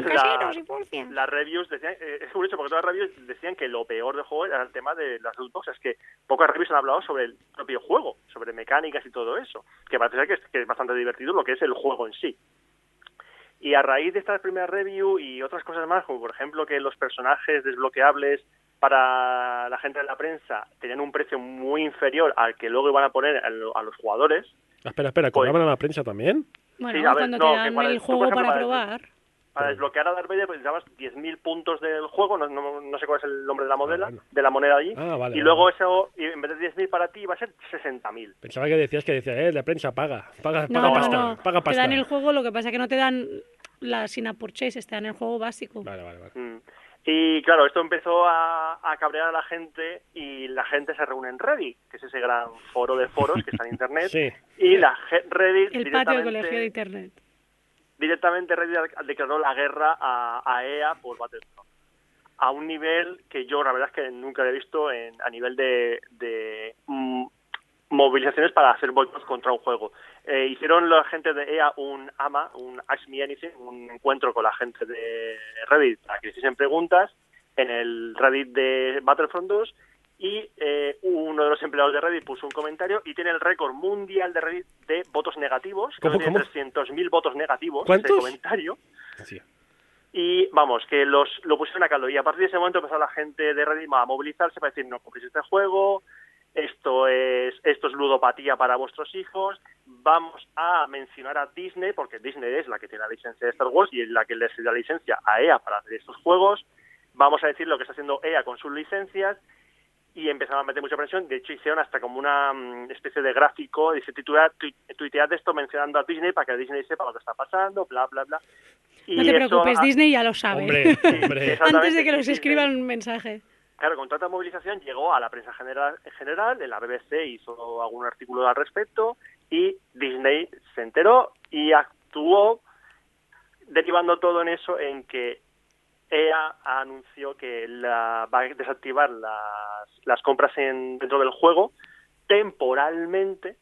reviews decían, eh, es curioso porque todas las reviews decían que lo peor del juego era el tema de las loot boxes, que pocas reviews han hablado sobre el propio juego, sobre mecánicas y todo eso, que parece ser que es, que es bastante divertido lo que es el juego en sí. Y a raíz de esta primera review y otras cosas más, como por ejemplo que los personajes desbloqueables para la gente de la prensa tenían un precio muy inferior al que luego iban a poner a, lo- a los jugadores, Ah, espera, espera, Pues- ¿cobraban a la prensa también? Bueno, Sí, a ver, cuando no, te dan el juego por ejemplo, para para- probar. Para desbloquear a Darth Vader pues, necesitabas 10.000 puntos del juego, no, no, no sé cuál es el nombre de la moneda, bueno. de la moneda allí. Ah, vale, y vale. luego eso, y en vez de 10.000 para ti, iba a ser 60.000. Pensaba que decías que decía, eh, la prensa paga, paga, No, paga no, pasta, no. paga Te pasta. dan el juego, lo que pasa es que no te dan las in-app purchases, te dan el juego básico. Vale, vale, vale. Mm. Y claro, esto empezó a, a cabrear a la gente y la gente se reúne en Reddit, que es ese gran foro de foros que está en Internet. Sí. Y la Reddit El patio del colegio de internet. Directamente Reddit declaró la guerra a, EA por Battlefront. A un nivel que yo la verdad es que nunca he visto en, a nivel de, de, mm, movilizaciones para hacer boicots contra un juego. Eh, hicieron la gente de EA un AMA, un Ask Me Anything, un encuentro con la gente de Reddit para que hiciesen preguntas en el Reddit de Battlefront 2 y eh, uno de los empleados de Reddit puso un comentario y tiene el récord mundial de Reddit de votos negativos. Creo ¿Cómo, que tiene cómo? 300.000 votos negativos ¿Cuántos? ese comentario. Sí. Y vamos, que los lo pusieron a caldo. Y a partir de ese momento empezó la gente de Reddit a movilizarse para decir, no compréis este juego, esto es, esto es ludopatía para vuestros hijos, vamos a mencionar a Disney, porque Disney es la que tiene la licencia de Star Wars y es la que les da la licencia a EA para hacer estos juegos, vamos a decir lo que está haciendo EA con sus licencias, y empezaron a meter mucha presión. De hecho, hicieron hasta como una mm, especie de gráfico, dice titular, tu, tuitead esto mencionando a Disney para que Disney sepa lo que está pasando, bla, bla, bla. Y No te eso preocupes, ha- Disney ya lo sabe. Hombre, hombre. exactamente, Antes de que Disney- escriban un mensaje. Claro, con tanta movilización llegó a la prensa general, en general, en la BBC hizo algún artículo al respecto y Disney se enteró y actuó derivando todo en eso en que EA anunció que la, va a desactivar las, las compras en, dentro del juego temporalmente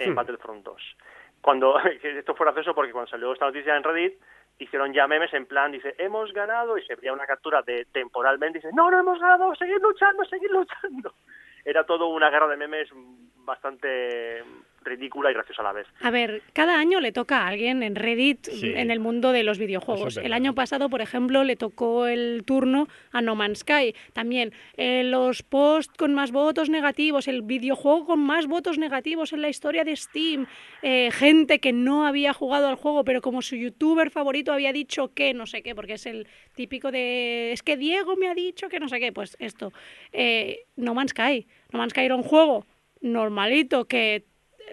en Hmm. Battlefront 2. Cuando esto fue gracioso porque cuando salió esta noticia en Reddit hicieron ya memes en plan dice hemos ganado y se veía una captura de temporalmente y dice no no hemos ganado seguir luchando seguir luchando era todo una guerra de memes bastante ridícula y graciosa a la vez A ver, cada año le toca a alguien en Reddit Sí. en el mundo de los videojuegos. es el año pasado, por ejemplo, le tocó el turno a No Man's Sky. También eh, los posts con más votos negativos, el videojuego con más votos negativos en la historia de Steam, eh, gente que no había jugado al juego, pero como su youtuber favorito había dicho que no sé qué, porque es el típico de es que Diego me ha dicho que no sé qué, pues esto. Eh, no Man's Sky. No Man's Sky era un juego normalito que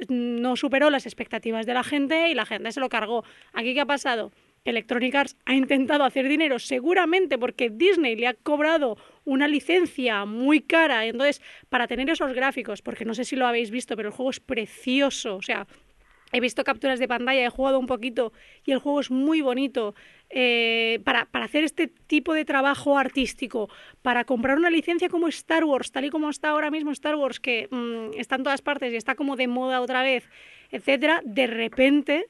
no superó las expectativas de la gente y la gente se lo cargó. ¿Aquí qué ha pasado? Electronic Arts ha intentado hacer dinero seguramente porque Disney le ha cobrado una licencia muy cara. Entonces, para tener esos gráficos, porque no sé si lo habéis visto, pero el juego es precioso. O sea, he visto capturas de pantalla, he jugado un poquito y el juego es muy bonito. Eh, para, para hacer este tipo de trabajo artístico, para comprar una licencia como Star Wars, tal y como está ahora mismo Star Wars, que mm, está en todas partes y está como de moda otra vez, etcétera, de repente,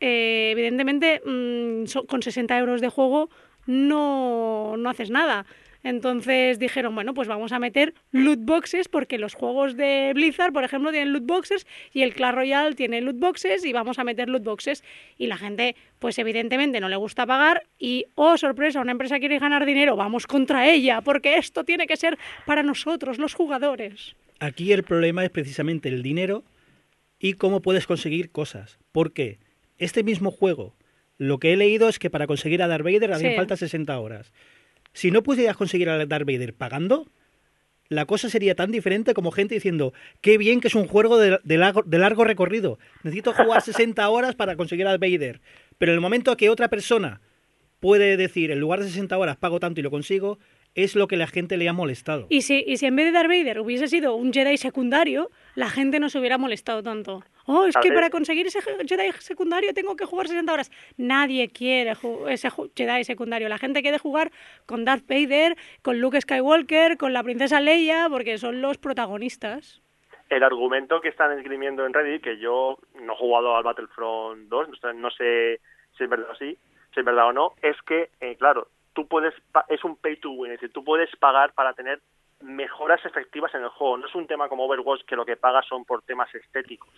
eh, evidentemente, mm, con 60 euros de juego no, no haces nada. Entonces dijeron, bueno, pues vamos a meter loot boxes porque los juegos de Blizzard, por ejemplo, tienen loot boxes y el Clash Royale tiene loot boxes y vamos a meter loot boxes. Y la gente, pues evidentemente no le gusta pagar y, oh, sorpresa, una empresa quiere ganar dinero, vamos contra ella porque esto tiene que ser para nosotros, los jugadores. Aquí el problema es precisamente el dinero y cómo puedes conseguir cosas. Porque este mismo juego, lo que he leído es que para conseguir a Darth Vader hacían Sí. falta 60 horas. Si no pudieras conseguir a Darth Vader pagando, la cosa sería tan diferente como gente diciendo, qué bien que es un juego de, largo, recorrido. Necesito jugar 60 horas para conseguir a Darth Vader. Pero en el momento que otra persona puede decir, en lugar de 60 horas pago tanto y lo consigo, es lo que la gente le ha molestado. Y si, y si en vez de Darth Vader hubiese sido un Jedi secundario, la gente no se hubiera molestado tanto. Oh, es que para conseguir ese Jedi secundario tengo que jugar 60 horas. Nadie quiere ese Jedi secundario. La gente quiere jugar con Darth Vader, con Luke Skywalker, con la princesa Leia, porque son los protagonistas. el argumento que están esgrimiendo en Reddit, que yo no he jugado al Battlefront 2, no sé- si es verdad o sí, si es verdad o no, es que, eh, claro, tú puedes, es un pay to win, es decir, tú puedes pagar para tener mejoras efectivas en el juego. No es un tema como Overwatch que lo que pagas son por temas estéticos,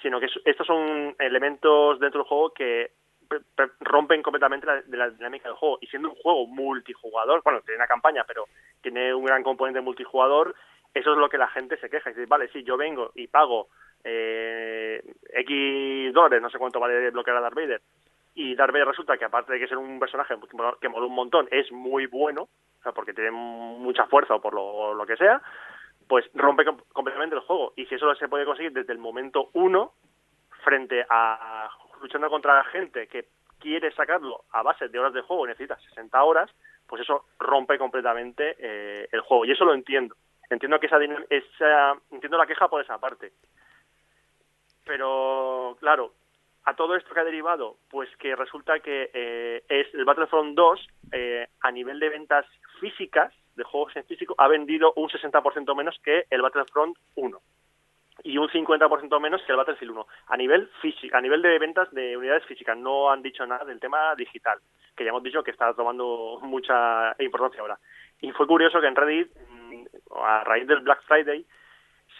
sino que es- estos son elementos dentro del juego que pe- pe- rompen completamente la, de la dinámica del juego. Y siendo un juego multijugador, bueno, tiene una campaña, pero tiene un gran componente multijugador, eso es lo que la gente se queja. Y dice, vale, sí, yo vengo y pago eh, X dólares, no sé cuánto vale bloquear a Darth Vader, y Darth Vader resulta que aparte de que ser un personaje que mola un montón, es muy bueno, o sea, porque tiene mucha fuerza o por lo, que sea, pues rompe com- completamente el juego. Y si eso se puede conseguir desde el momento uno, frente a luchando contra gente que quiere sacarlo a base de horas de juego necesita 60 horas, pues eso rompe completamente eh, el juego. Y eso lo entiendo. Entiendo que esa, esa entiendo la queja por esa parte. Pero claro, a todo esto que ha derivado, pues que resulta que eh, es el Battlefront 2 eh, a nivel de ventas físicas de juegos en físico ha vendido un 60% menos que el Battlefront 1 y un 50% menos que el Battlefield 1 a nivel físico, a nivel de ventas de unidades físicas. No han dicho nada del tema digital, que ya hemos dicho que está tomando mucha importancia ahora. Y fue curioso que en Reddit, mm, a raíz del Black Friday,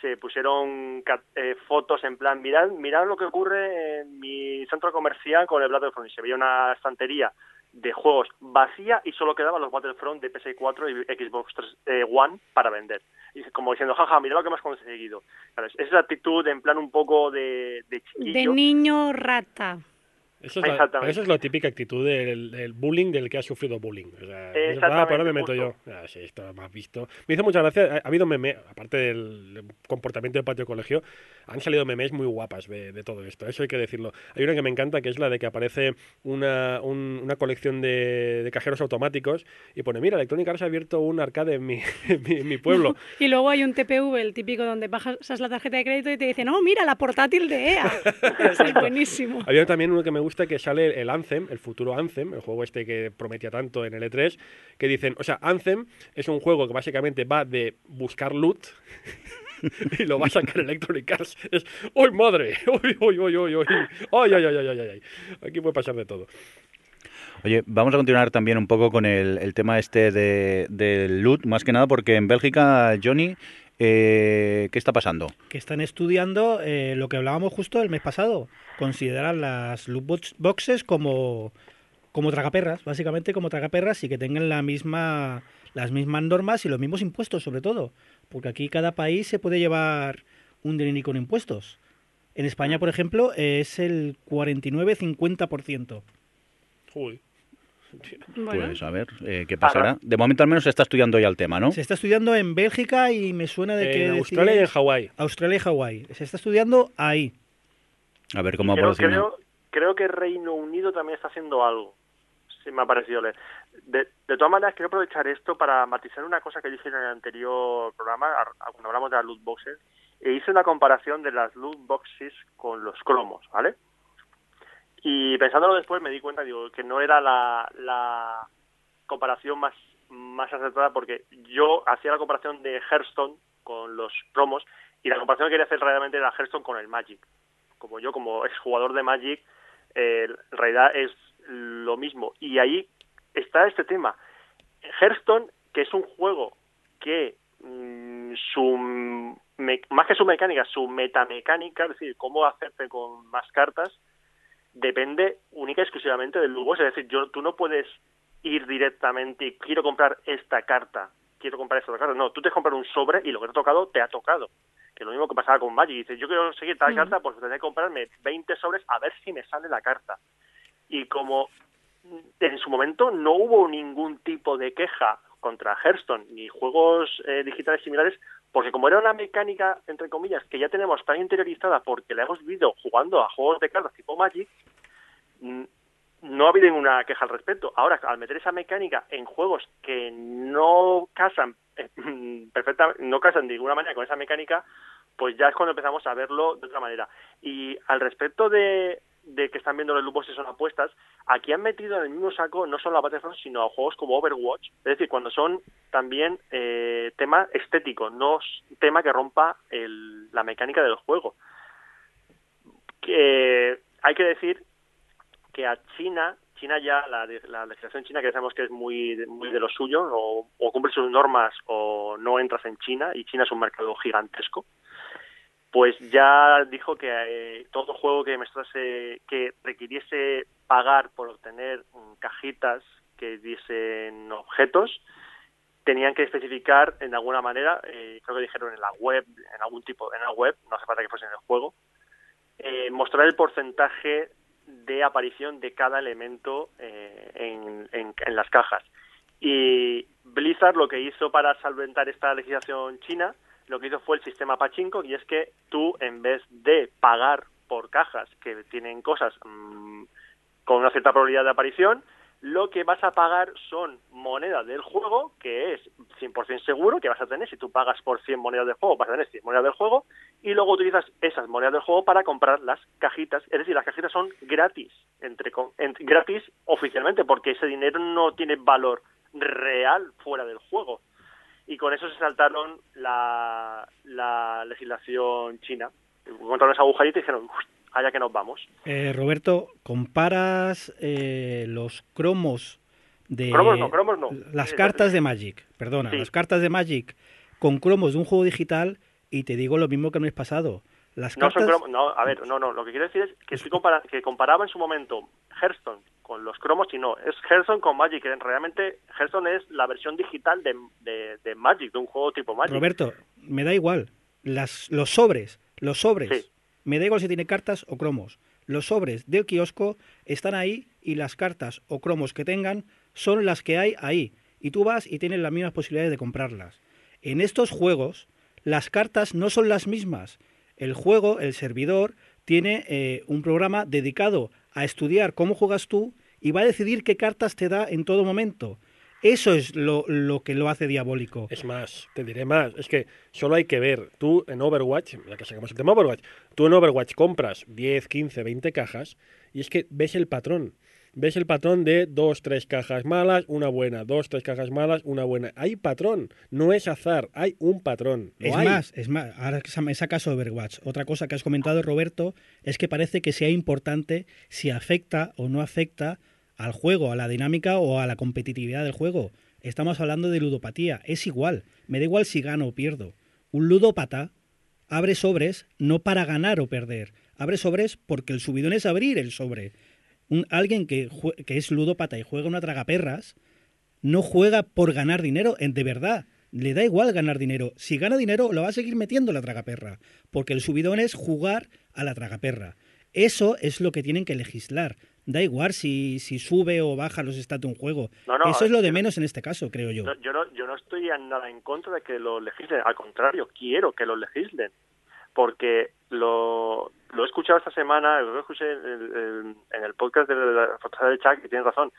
se pusieron eh, fotos en plan, mirad, mirad lo que ocurre en mi centro comercial con el Battlefront. Y se veía una estantería de juegos vacía y solo quedaban los Battlefront de PS4 y Xbox 3, eh, One para vender. Y como diciendo, jaja, mira lo que hemos conseguido. Claro, es- esa actitud en plan un poco de, de De chiquillo. niño rata. Eso es, la, eso es la típica actitud del, del bullying del que ha sufrido bullying. O sea, ah, pues ahora me meto yo. justo. Ah, sí, esto me has visto. Me hizo mucha gracia. Ha, ha habido meme, aparte del comportamiento del patio colegio, han salido memes muy guapas de, de todo esto. Eso hay que decirlo. Hay una que me encanta que es la de que aparece una, un- una colección de, de cajeros automáticos y pone: Mira, Electronic Arts ha abierto un arcade en mi, en mi, en mi pueblo. Y luego hay un TPV, el típico donde bajas la tarjeta de crédito y te dicen, oh, mira, la portátil de EA. es buenísimo. Había también uno que me gusta que sale el Anthem, el futuro Anthem, el juego este que prometía tanto en el E3, que dicen, o sea, Anthem es un juego que básicamente va de buscar loot y lo va a sacar Electronic Arts. Es, ¡Uy, madre! ¡Uy, uy, uy, uy, uy! ¡Ay, ay, ay, ay, ay, ay! Aquí puede pasar de todo. Oye, vamos a continuar también un poco con el, el tema este de, del loot, más que nada porque en Bélgica, Johnny, eh, ¿qué está pasando? que están estudiando eh, lo que hablábamos justo el mes pasado. Consideran las loot box- boxes como, como tragaperras, básicamente como tragaperras y que tengan la misma, las mismas normas y los mismos impuestos, sobre todo. Porque aquí cada país se puede llevar un dinerín con impuestos. En España, por ejemplo, es el 49-50%. Uy. Bueno, Pues a ver, eh, ¿qué pasará? De momento al menos se está estudiando ya el tema, ¿no? Se está estudiando en Bélgica y me suena de que... En Australia y en Hawái. Australia y Hawái. Se está estudiando ahí. A ver cómo creo, creo, creo que Reino Unido también está haciendo algo. Sí, me ha parecido leer. De, de todas maneras, quiero aprovechar esto para matizar una cosa que dije en el anterior programa, a- a- cuando hablamos de las loot boxes. E hice una comparación de las loot boxes con los cromos, ¿vale? Y pensándolo después me di cuenta digo, que no era la, la comparación más, más acertada porque yo hacía la comparación de Hearthstone con los cromos y la comparación que quería hacer realmente era Hearthstone con el Magic. Como yo, como exjugador de Magic, eh, en realidad es lo mismo. Y ahí está este tema. Hearthstone, que es un juego que mm, su me- más que su mecánica, su metamecánica, es decir, cómo hacerte con más cartas, depende única y exclusivamente del box. Es decir, yo, tú no puedes ir directamente y quiero comprar esta carta, quiero comprar esta otra carta. No, tú te compras un sobre y lo que te ha tocado, te ha tocado. Que es lo mismo que pasaba con Magic. Dices, yo quiero conseguir tal Mm. carta, pues tendré que comprarme 20 sobres a ver si me sale la carta. Y como en su momento no hubo ningún tipo de queja contra Hearthstone ni juegos eh, digitales similares, porque como era una mecánica, entre comillas, que ya tenemos tan interiorizada porque la hemos vivido jugando a juegos de cartas tipo Magic, no ha habido ninguna queja al respecto. Ahora, al meter esa mecánica en juegos que no casan eh, perfectamente, no casan de ninguna manera con esa mecánica, pues ya es cuando empezamos a verlo de otra manera. Y al respecto de, de que están viendo los lupos y son apuestas, aquí han metido en el mismo saco no solo a Battlefront, sino a juegos como Overwatch, es decir, cuando son también eh, tema estético, no tema que rompa el- la mecánica del juego. Que hay que decir que a China, China ya, la, la legislación china, que sabemos que es muy, muy de lo suyo, o, o cumple sus normas o no entras en China, y China es un mercado gigantesco, pues ya dijo que eh, todo juego que mostrase, que requiriese pagar por obtener mm, cajitas que diesen objetos, tenían que especificar en alguna manera, eh, creo que dijeron en la web, en algún tipo, en la web, no hace falta que fuese en el juego, eh, mostrar el porcentaje de aparición de cada elemento en, en, en las cajas. Y Blizzard lo que hizo para solventar esta legislación china, lo que hizo fue el sistema Pachinko, y es que tú, en vez de pagar por cajas que tienen cosas mmm, con una cierta probabilidad de aparición, lo que vas a pagar son monedas del juego, que es 100% seguro que vas a tener. Si tú pagas por 100 monedas del juego, vas a tener 100 monedas del juego, y luego utilizas esas monedas del juego para comprar las cajitas. Es decir, las cajitas son gratis, entre, entre gratis oficialmente, porque ese dinero no tiene valor real fuera del juego. Y con eso se saltaron la, la legislación china. Encontraron esa agujerita y dijeron, allá que nos vamos. Eh, Roberto, ¿comparas eh, los cromos de... Cromos no, cromos no. Las cartas de Magic, perdona, sí. las cartas de Magic con cromos de un juego digital y te digo lo mismo que el mes pasado. Las no, cartas... son cromos, no, a ver, no, no, lo que quiero decir es que, estoy compara que comparaba en su momento Hearthstone con los cromos y no, es Hearthstone con Magic, realmente Hearthstone es la versión digital de, de, de Magic, de un juego tipo Magic. Roberto, me da igual, las, los sobres, los sobres, sí. me da igual si tiene cartas o cromos, los sobres del kiosco están ahí y las cartas o cromos que tengan son las que hay ahí, y tú vas y tienes las mismas posibilidades de comprarlas. En estos juegos, las cartas no son las mismas. El juego, el servidor, tiene eh, un programa dedicado a estudiar cómo juegas tú y va a decidir qué cartas te da en todo momento. Eso es lo, lo, que lo hace diabólico. Es más, te diré más, es que solo hay que ver, tú en Overwatch, ya que sacamos el tema Overwatch, tú en Overwatch compras 10, 15, 20 cajas y es que ves el patrón. Ves el patrón de dos, tres cajas malas, una buena, dos, tres cajas malas, una buena. Hay patrón, no es azar, hay un patrón. es hay. más, es más, ahora que me sacas Overwatch, otra cosa que has comentado, Roberto, es que parece que sea importante si afecta o no afecta al juego, a la dinámica o a la competitividad del juego. Estamos hablando de ludopatía, es igual, me da igual si gano o pierdo. Un ludópata abre sobres no para ganar o perder, abre sobres porque el subidón es abrir el sobre. Un, alguien que, que, es ludópata y juega una tragaperras no juega por ganar dinero, de verdad. Le da igual ganar dinero. Si gana dinero, lo va a seguir metiendo la tragaperra. Porque el subidón es jugar a la tragaperra. Eso es lo que tienen que legislar. Da igual si, si sube o baja los stats de un juego. No, no, Eso es lo de menos en este caso, creo yo. No, yo, no, yo no estoy nada en contra de que lo legislen. Al contrario, quiero que lo legislen. Porque lo, lo he escuchado esta semana, lo escuché en el, en el podcast de la Fortaleza del Chat, que tiene razón.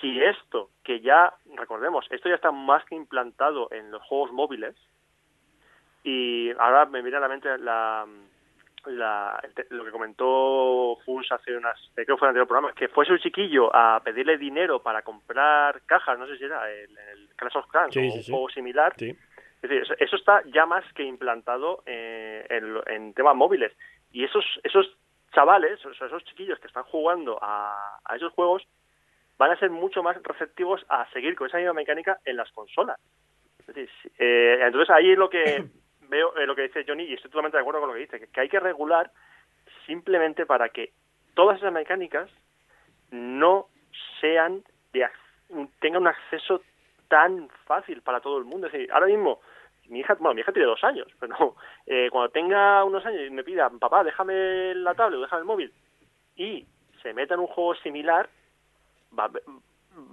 Si esto, que ya, recordemos, esto ya está más que implantado en los juegos móviles, y ahora me viene a la mente la, la, lo que comentó Funs hace unas, creo que fue en el anterior programa, que fuese un chiquillo a pedirle dinero para comprar cajas, no sé si era el, el Clash of Clans sí, o sí, un sí. juego similar. Sí. Es decir, eso, está ya más que implantado eh, en, en, temas móviles. Y esos, esos chavales, esos chiquillos que están jugando a, a esos juegos, van a ser mucho más receptivos a seguir con esa misma mecánica en las consolas. Es decir, eh, entonces ahí es lo que veo, eh, lo que dice Johnny, y estoy totalmente de acuerdo con lo que dice, que, hay que regular simplemente para que todas esas mecánicas no sean de, tengan un acceso tan fácil para todo el mundo. Es decir, ahora mismo, mi hija, bueno, mi hija tiene dos años, pero eh, cuando tenga unos años y me pida, papá, déjame la tablet déjame el móvil, y se meta en un juego similar, va,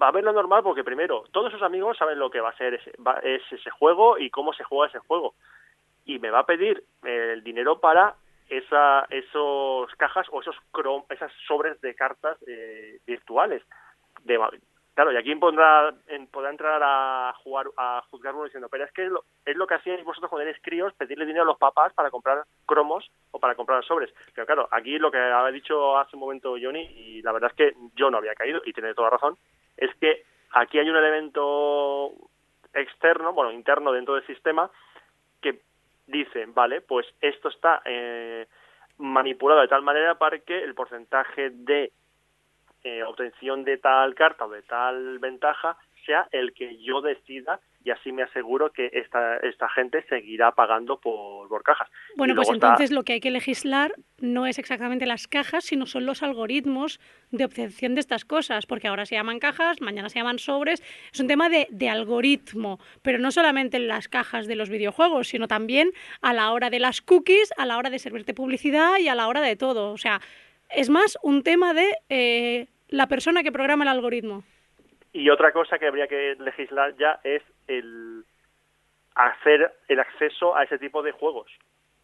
va a ver lo normal porque primero, todos sus amigos saben lo que va a ser ese, va, es ese juego y cómo se juega ese juego. Y me va a pedir el dinero para esa, esos cajas o esos crom, esas sobres de cartas eh, virtuales. De, claro, y aquí podrá, podrá entrar a jugar a juzgar uno diciendo, pero es que es lo, es lo que hacíais vosotros cuando erais críos, pedirle dinero a los papás para comprar cromos o para comprar sobres. Pero claro, aquí lo que había dicho hace un momento Johnny, y la verdad es que yo no había caído, y tiene toda razón, es que aquí hay un elemento externo, bueno, interno dentro del sistema, que dice, vale, pues esto está eh, manipulado de tal manera para que el porcentaje de eh, obtención de tal carta o de tal ventaja sea el que yo decida y así me aseguro que esta, esta gente seguirá pagando por, por cajas. Bueno, pues entonces está... lo que hay que legislar no es exactamente las cajas, sino son los algoritmos de obtención de estas cosas, porque ahora se llaman cajas, mañana se llaman sobres. Es un tema de, de algoritmo, pero no solamente en las cajas de los videojuegos, sino también a la hora de las cookies, a la hora de servirte publicidad y a la hora de todo. O sea, es más un tema de eh, la persona que programa el algoritmo. Y otra cosa que habría que legislar ya es el hacer el acceso a ese tipo de juegos.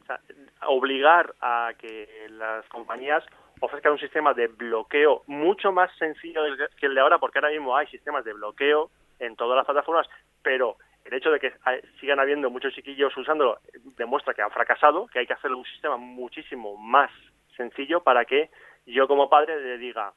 O sea, obligar a que las compañías ofrezcan un sistema de bloqueo mucho más sencillo que el de ahora, porque ahora mismo hay sistemas de bloqueo en todas las plataformas, pero el hecho de que sigan habiendo muchos chiquillos usándolo demuestra que han fracasado, que hay que hacer un sistema muchísimo más sencillo para que yo como padre le diga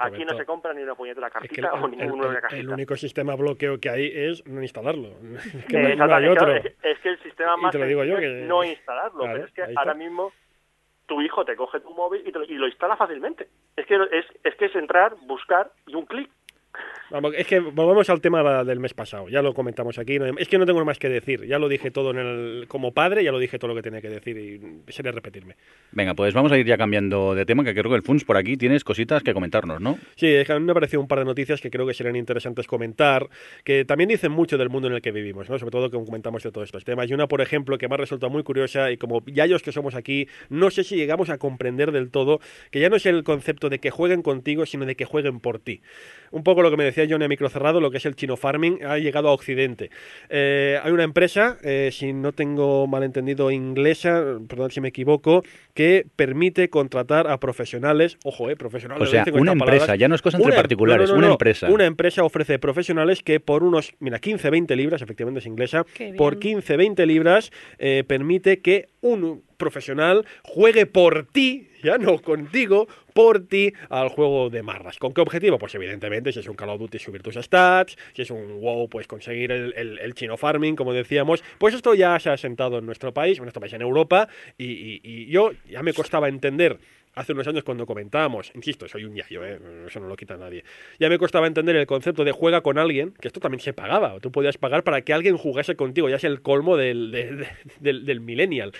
aquí no se compra ni una puñetera Es que cartita el, o ninguna el- cajita. el único sistema bloqueo que hay es no instalarlo. Es que Eh, no- hay otro. es, es que el sistema más te lo digo yo, es no instalarlo, pero es que ahora mismo tu hijo te coge tu móvil y, te lo, y lo instala fácilmente. Es que es, es que es entrar, buscar y un clic. Vamos, es que volvemos al tema del mes pasado. Ya lo comentamos aquí. es que no tengo más que decir. Ya lo dije todo en el, como padre, ya lo dije todo lo que tenía que decir y sería repetirme. Venga, pues vamos a ir ya cambiando de tema, que creo que el Funs por aquí tienes cositas que comentarnos, ¿no? Sí, es que a mí me ha parecido un par de noticias que creo que serían interesantes comentar, que también dicen mucho del mundo en el que vivimos, ¿no? sobre todo que comentamos de todos estos temas. Y una, por ejemplo, que me ha resultado muy curiosa y como yayos que somos aquí, no sé si llegamos a comprender del todo que ya no es el concepto de que jueguen contigo, sino de que jueguen por ti. Un poco lo que me decía Johnny a micro cerrado, lo que es el chino farming, ha llegado a Occidente. Eh, hay una empresa, eh, si no tengo malentendido inglesa, perdón si me equivoco, que permite contratar a profesionales, ojo, eh, profesionales. O lo sea, una empresa, palabras. ya no es cosa entre Una- particulares, no, no, una no, empresa. Una empresa ofrece profesionales que por unos, mira, 15, 20 libras, efectivamente es inglesa, por bien. 15, 20 libras eh, permite que un profesional juegue por ti, ya no contigo, por ti al juego de marras. ¿Con qué objetivo? Pues evidentemente, si es un Call of Duty, subir tus stats, si es un WoW, pues conseguir el, el- el chino farming, como decíamos. Pues esto ya se ha sentado en nuestro país, en nuestro país en Europa, y, y- y yo ya me costaba entender hace unos años cuando comentábamos, insisto, soy un yayo, ¿eh? eso no lo quita nadie, ya me costaba entender el concepto de juega con alguien, que esto también se pagaba, tú podías pagar para que alguien jugase contigo, ya es el colmo del, de- de- del, del millennial.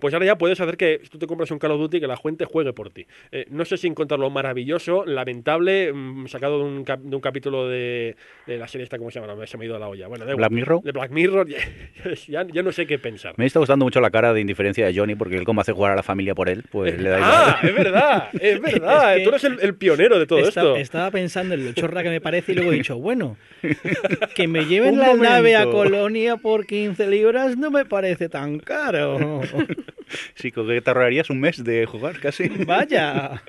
Pues ahora ya puedes hacer que tú te compras un Call of Duty que la gente juegue por ti. Eh, no sé si encontrarlo maravilloso, lamentable, mm, sacado de un, cap- de un capítulo de, de la serie esta, ¿cómo se llama? No, se me ha ido la olla. Bueno, igual. Black Mirror. De Black Mirror, ya, ya no sé qué pensar. Me está gustando mucho la cara de indiferencia de Johnny, porque él como hace jugar a la familia por él, pues le da igual. Ah, es verdad, es verdad. Es que Tú eres el, el pionero de todo Esta- esto. Estaba pensando en lo chorra que me parece y luego he dicho, bueno, que me lleven Un la nave a momento. Colonia por 15 libras no me parece tan caro. Sí, que te ahorrarías un mes de jugar casi. Vaya.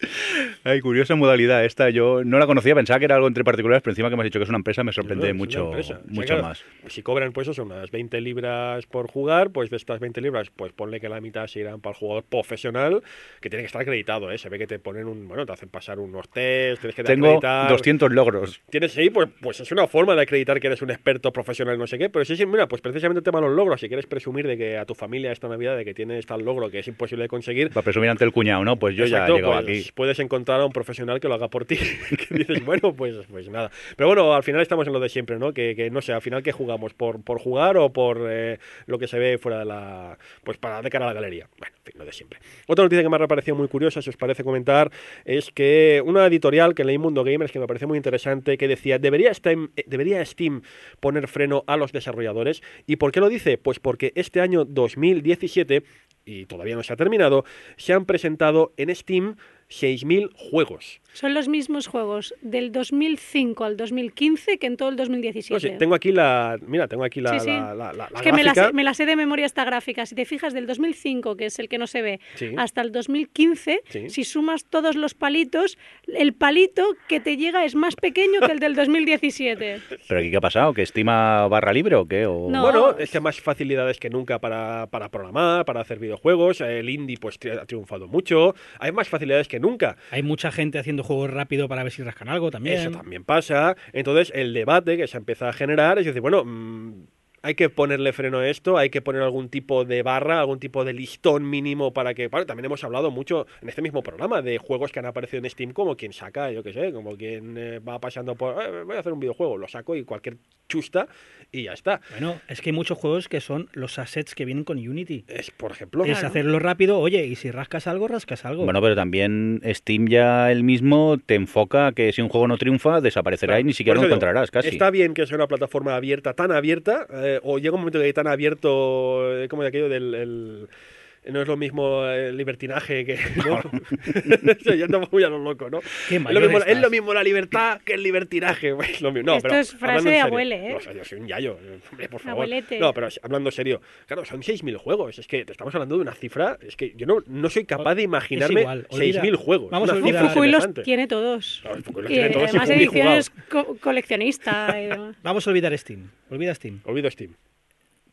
Ay, curiosa modalidad esta. Yo no la conocía, pensaba que era algo entre particulares, pero encima que me has dicho que es una empresa me sorprende No, mucho, empresa. O sea, mucho claro, más. Si cobran pues eso, unas 20 libras por jugar, pues de estas 20 libras, pues ponle que la mitad se irán para el jugador profesional, que tiene que estar acreditado, ¿eh? Se ve que te ponen un, bueno, te hacen pasar unos test, tienes que Tengo acreditar. 200 logros. Tienes ahí, pues, pues es una forma de acreditar que eres un experto profesional, no sé qué. Pero sí, sí, mira, pues precisamente el tema de los logros. Si quieres presumir de que a tu familia esta Navidad de que tienes tal logro que es imposible de conseguir, Para presumir ante el cuñado, ¿no? Pues yo Exacto, ya he llegado pues, aquí. Puedes encontrar a un profesional que lo haga por ti. que dices, bueno, pues, pues nada. Pero bueno, al final estamos en lo de siempre, ¿no? Que, que no sé, al final, ¿qué jugamos? ¿Por, por jugar o por eh, lo que se ve fuera de la. Pues para de cara a la galería? Bueno, en fin, lo de siempre. Otra noticia que me ha parecido muy curiosa, si os parece comentar, es que una editorial que leí Mundo Gamers que me pareció muy interesante, que decía: ¿debería Steam, eh, ¿debería Steam poner freno a los desarrolladores? ¿Y por qué lo dice? Pues porque este año 2017 y todavía no se ha terminado, se han presentado en Steam 6.000 juegos. Son los mismos juegos del 2005 al 2015 que en todo el 2017. No sé, tengo aquí la. Mira, tengo aquí la, Sí, sí. la, la- la- la Es que me sé, me la sé de memoria esta gráfica. Si te fijas, del 2005, que es el que no se ve, Sí. hasta el 2015, Sí. si sumas todos los palitos, el palito que te llega es más pequeño que el del 2017. ¿Pero aquí qué ha pasado? ¿Que estima barra libre o qué? O... No. Bueno, es que hay más facilidades que nunca para, para programar, para hacer videojuegos. El indie pues ha triunfado mucho. Hay más facilidades que nunca. Hay mucha gente haciendo juegos rápido para ver si rascan algo también. Eso también pasa. Entonces, el debate que se empieza a generar es decir, bueno, mm, hay que ponerle freno a esto, hay que poner algún tipo de barra, algún tipo de listón mínimo para que. Bueno, también hemos hablado mucho en este mismo programa de juegos que han aparecido en Steam, como quien saca, yo qué sé, como quien eh, va pasando por. "Eh, voy a hacer un videojuego, lo saco y cualquier chusta y ya está. Bueno, es que hay muchos juegos que son los assets que vienen con Unity. Es, por ejemplo. Es hacerlo rápido, oye, y si rascas algo, rascas algo. Bueno, pero también Steam ya el mismo te enfoca que si un juego no triunfa, desaparecerá y ni siquiera lo digo, encontrarás casi. Está bien que sea una plataforma abierta, tan abierta, eh, o llega un momento que hay tan abierto, eh, como de aquello del. el- no es lo mismo el libertinaje que. ¿no? Estoy yendo muy a lo loco, ¿no? Qué es, lo mismo, es lo mismo la libertad que el libertinaje. Es lo mismo. No, Esto pero es frase de abuele, ¿eh? No, o sea, yo soy un yayo, hombre, por favor. Abuelete. No, pero hablando serio, claro, son 6.000 juegos. Es que te estamos hablando de una cifra. Es que yo no, no soy capaz de imaginarme igual, olvida- 6.000 juegos. vamos Una Y olvidar- cifra Fukui los tiene todos. Claro, Fukui los Y tiene todos además ediciones co- coleccionista y demás. Vamos a olvidar Steam. Olvida Steam. Olvido Steam.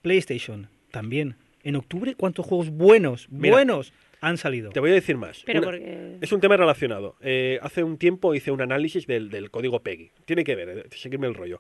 PlayStation, también. En octubre, ¿cuántos juegos buenos, Mira. buenos han salido? Te voy a decir más. Pero Una- porque... Es un tema relacionado. Eh, hace un tiempo hice un análisis del, del código PEGI. Tiene que ver, eh, seguirme el rollo.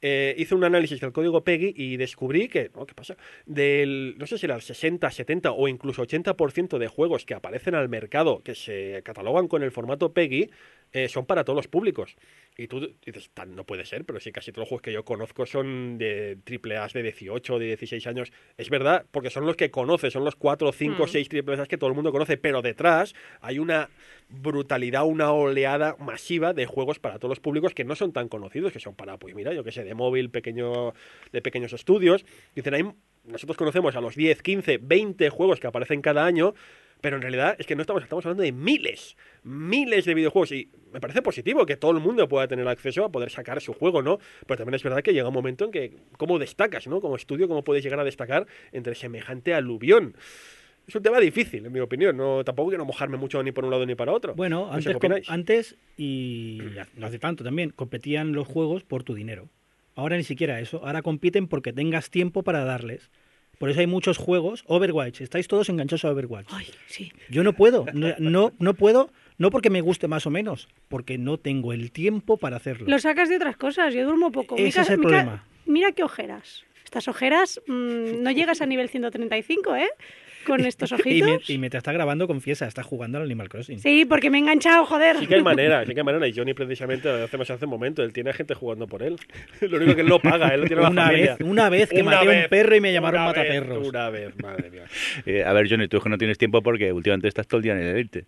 Eh, hice un análisis del código PEGI y descubrí que, oh, ¿qué pasa? Del, no sé si era el 60, 70 o incluso 80% de juegos que aparecen al mercado que se catalogan con el formato PEGI eh, son para todos los públicos. Y tú dices, "Tan, no puede ser, pero sí, casi todos los juegos que yo conozco son de triple A de 18 o de 16 años. Es verdad, porque son los que conoces, son los 4, 5, Mm. 6 triple A que todo el mundo conoce, pero detrás hay una brutalidad, una oleada masiva de juegos para todos los públicos que no son tan conocidos, que son para, pues mira, yo que sé, de móvil, pequeño, de pequeños estudios. Dicen, hay, nosotros conocemos a los 10, 15, 20 juegos que aparecen cada año, pero en realidad es que no estamos, estamos hablando de miles, miles de videojuegos y me parece positivo que todo el mundo pueda tener acceso a poder sacar su juego, ¿no? Pero también es verdad que llega un momento en que, ¿cómo destacas, ¿no? Como estudio, ¿cómo puedes llegar a destacar entre semejante aluvión? Es un tema difícil, en mi opinión. No, tampoco quiero mojarme mucho ni por un lado ni para otro. Bueno, No sé antes y no hace tanto también, competían los juegos por tu dinero. Ahora ni siquiera eso. Ahora compiten porque tengas tiempo para darles. Por eso hay muchos juegos. Overwatch, estáis todos enganchados a Overwatch. Ay, sí. Yo no puedo, no, no, no puedo, no porque me guste más o menos, porque no tengo el tiempo para hacerlo. Lo sacas de otras cosas. Yo duermo poco. Ese Mica- es el problema. Mira qué ojeras. Estas ojeras mm, no llegas a nivel 135, ¿eh? Con estos y, ojitos. me, y mientras está grabando, confiesa, está jugando al Animal Crossing. Sí, porque me he enganchado, joder. Sí que hay manera, sí que hay manera. Y Johnny precisamente lo hacemos hace un momento. Él tiene gente jugando por él. Lo único que él no paga, él lo tiene la Una familia. vez, una vez que Una maté a un vez, perro y me llamaron una vez, mataperros. Una vez, madre mía. Eh, a ver, Johnny, tú es que no tienes tiempo porque últimamente estás todo el día en el Elite.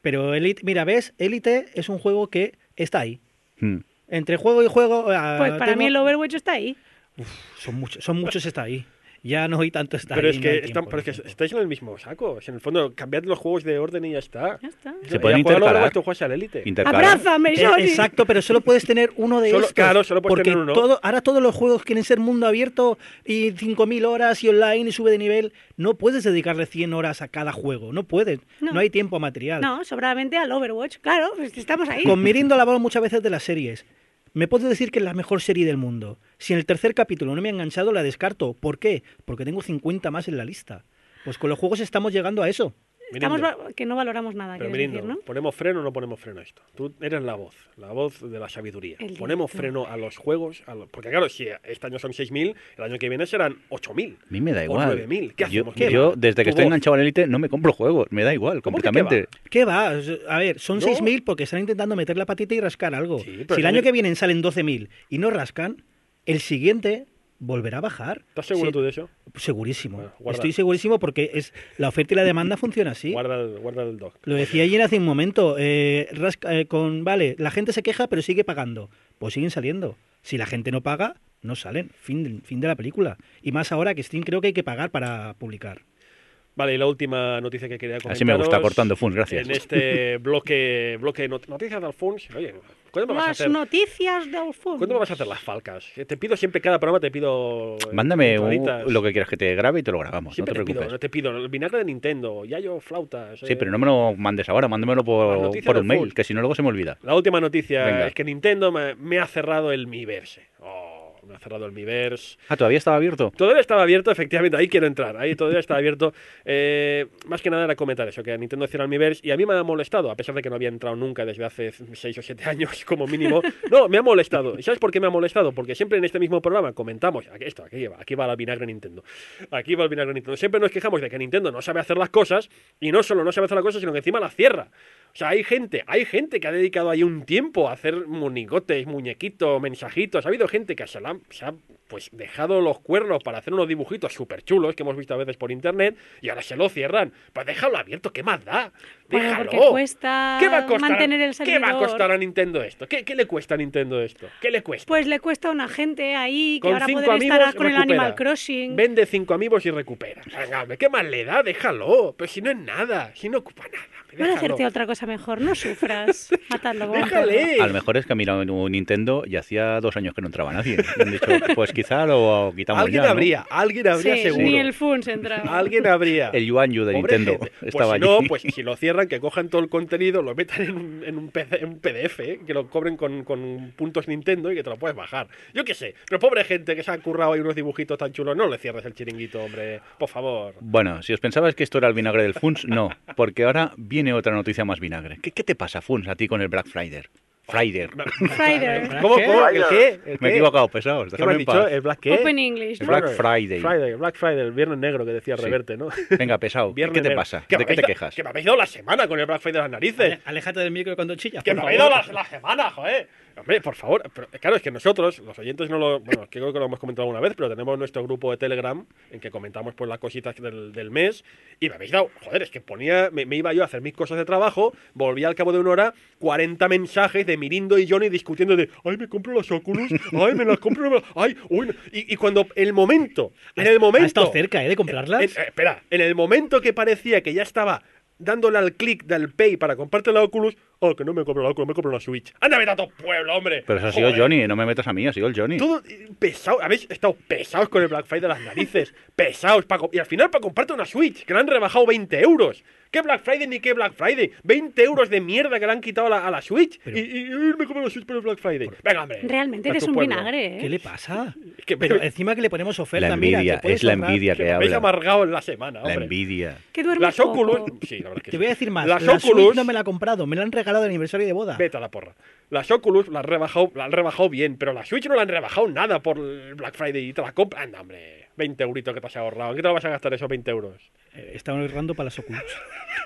Pero Elite, mira, ves, Elite es un juego que está ahí. Hmm. Entre juego y juego. ah, Pues para tengo- mí el Overwatch está ahí. son muchos, son muchos está ahí. Ya no hay tanto está Pero es que, tiempo, pero es que estáis en el mismo saco. O sea, en el fondo, cambiad los juegos de orden y ya está. Ya está. Se pueden intercalar. Overwatch, tú juegas al Elite. Intercalar. ¡Abrázame, Eh, Johnny! exacto, pero solo puedes tener uno de Solo- estos. claro, solo puedes porque tener uno. Todo, ahora todos los juegos quieren ser mundo abierto y 5.000 horas y online y sube de nivel. No puedes dedicarle 100 horas a cada juego. No puedes. No, No. hay tiempo material. No, sobradamente al Overwatch. Claro, pues estamos ahí. Con Mirindo hablamos muchas veces de las series. Me puedes decir que es la mejor serie del mundo. Si en el tercer capítulo no me ha enganchado, la descarto. ¿Por qué? Porque tengo 50 más en la lista. Pues con los juegos estamos llegando a eso. Estamos que no valoramos nada, Pero Mirindo, decir, ¿no? ¿ponemos freno o no ponemos freno a esto? Tú eres la voz, la voz de la sabiduría. El ¿Ponemos freno a los juegos? A lo- Porque claro, si este año son 6.000, el año que viene serán 8.000. A mí me da O igual. 9.000. ¿Qué yo, hacemos? yo, Mira, desde que estoy voz. enganchado al Elite, no me compro juegos. Me da igual, ¿Cómo que qué completamente. ¿Qué va? A ver, son No. 6.000 porque están intentando meter la patita y rascar algo. Sí, si el año que viene salen 12.000 y no rascan, el siguiente volverá a bajar. ¿Estás seguro Sí, tú de eso? Segurísimo. Bueno. Estoy segurísimo porque es la oferta y la demanda funciona así. Guarda, el, guarda el doc. Lo decía ayer hace un momento. eh, rasca- eh, con Vale, la gente se queja pero sigue pagando. Pues siguen saliendo. Si la gente no paga, no salen. Fin, del- fin de la película. Y más ahora que Steam creo que hay que pagar para publicar. Vale, y la última noticia que quería comentar. Así me gusta, cortando Funs, gracias. En este bloque, bloque de not- noticias de Alfons. Oye, ¿cuándo me vas a Las hacer? noticias de Alfonso. ¿Cuándo me vas a hacer las falcas? Que Te pido siempre, cada programa te pido. eh, Mándame un- lo que quieras que te grabe y te lo grabamos. Siempre no te te pido, no te pido. El vinagre de Nintendo, Yayo flautas. Sí, eh. pero no me lo mandes ahora, mándamelo por, por un mail, full. que si no luego se me olvida. La última noticia Venga. es que Nintendo me, me ha cerrado el Miiverse. Oh, me ha cerrado el Miiverse. Ah, ¿todavía estaba abierto? Todavía estaba abierto, efectivamente, ahí quiero entrar, ahí todavía estaba abierto. Eh, más que nada era comentar eso, que a Nintendo cierra el Miiverse y a mí me ha molestado, a pesar de que no había entrado nunca desde hace 6 o 7 años como mínimo. No, me ha molestado. ¿Y sabes por qué me ha molestado? Porque siempre en este mismo programa comentamos, esto, aquí va, aquí va la vinagre Nintendo. Aquí va el vinagre Nintendo. Siempre nos quejamos de que Nintendo no sabe hacer las cosas y no solo no sabe hacer las cosas, sino que encima las cierra. O sea, hay gente, hay gente que ha dedicado ahí un tiempo a hacer monigotes, muñequitos, mensajitos. Ha habido gente que se la, ha pues dejado los cuernos para hacer unos dibujitos súper chulos que hemos visto a veces por internet y ahora se lo cierran. Pues déjalo abierto, ¿qué más da? Bueno, porque cuesta ¿Qué va a costar, mantener el ¿Qué servidor. va a costar a Nintendo esto? ¿Qué, qué le cuesta a Nintendo esto? ¿Qué le cuesta? Pues le cuesta a una gente ahí que Con ahora poder estar con el. Animal Crossing. Vende cinco amigos y recupera. Venga, ¿qué más le da? Déjalo. Pero si no es nada, si no ocupa nada. déjalo. hacerte otra cosa mejor, no sufras. Perro. Déjale. A lo mejor es que ha mirado un Nintendo y hacía dos años que no entraba nadie. Y han dicho, pues quizá lo quitamos Alguien ya, ¿no? habría, alguien habría Sí, seguro. ni el Funs entraba. Alguien habría. El Yuan Yu de Pobre Nintendo gente. Pues estaba si no, allí. pues si lo que cojan todo el contenido, lo metan en un, PDF, ¿eh? que lo cobren con, con puntos Nintendo y que te lo puedes bajar. Yo qué sé, pero pobre gente que se ha currado ahí unos dibujitos tan chulos, no le cierres el chiringuito, hombre, por favor. Bueno, si os pensabais que esto era el vinagre del Funs, no, porque ahora viene otra noticia más vinagre. ¿Qué, qué te pasa, Funs, a ti con el Black Friday? Friday. Friday. ¿Cómo? ¿Cómo? ¿El qué? ¿El Me he equivocado, pesados. ¿Qué me has en dicho? paz. ¿El Black qué? Open English. El Black Friday. Friday, Black Friday, el viernes negro que decía Sí. Reverte, ¿no? Venga, pesado. ¿Qué, Viernes qué te negro. pasa? ¿De qué te quejas? Que me habéis dado la semana con el Black Friday de las narices. Aléjate del micro cuando chillas. Que me habéis dado la, la semana, joder. Hombre, por favor. Pero, claro, es que nosotros, los oyentes, no lo. Bueno, creo que lo hemos comentado alguna vez, pero tenemos nuestro grupo de Telegram en que comentamos pues las cositas del, del mes. Y me habéis dado. Joder, es que ponía. Me, me iba yo a hacer mis cosas de trabajo, volvía al cabo de una hora, 40 mensajes de Mirindo y Johnny discutiendo de. Ay, me compro las Oculus. Ay, me las compro. me- Ay, uy. no". Y, y cuando el momento. En el momento. Ha estado cerca, ¿eh? De comprarlas. En- eh, espera, en el momento que parecía que ya estaba dándole al clic del Pay para comprarte la Oculus, oh, que no me compro la Oculus, me compro la Switch. ¡Anda, vete a tu pueblo, hombre! Pero eso ha sido Joder. Johnny, no me metas a mí, ha sido el Johnny. Todo eh, pesado, habéis estado pesados con el Black Friday de las narices, pesados, pa co- y al final para comprarte una Switch, que le han rebajado 20 euros. ¿Qué Black Friday ni qué Black Friday? 20 euros de mierda que le han quitado a la, a la Switch. Pero- y, y- y me compro la Switch por el Black Friday. Venga, hombre. Realmente eres un pueblo. vinagre, ¿eh? ¿Qué le pasa? Que- Pero encima que le ponemos oferta, La mira, envidia, puedes es la envidia Que que me habéis habla. amargado en la semana, La hombre. envidia. Que duermes Las poco. Oculus. Sí, la verdad es que Te sí. voy a decir más. Las la Oculus. Switch no me la ha comprado, me la han regalado de aniversario de boda. Vete a la porra. Las Oculus las han rebajado, la han rebajado bien, pero la Switch no la han rebajado nada por el Black Friday y te la compras. Anda, hombre. 20 euritos que te has ahorrado. ¿En qué te lo vas a gastar esos 20 euros? Eh, Estaba ahorrando para las Oculus.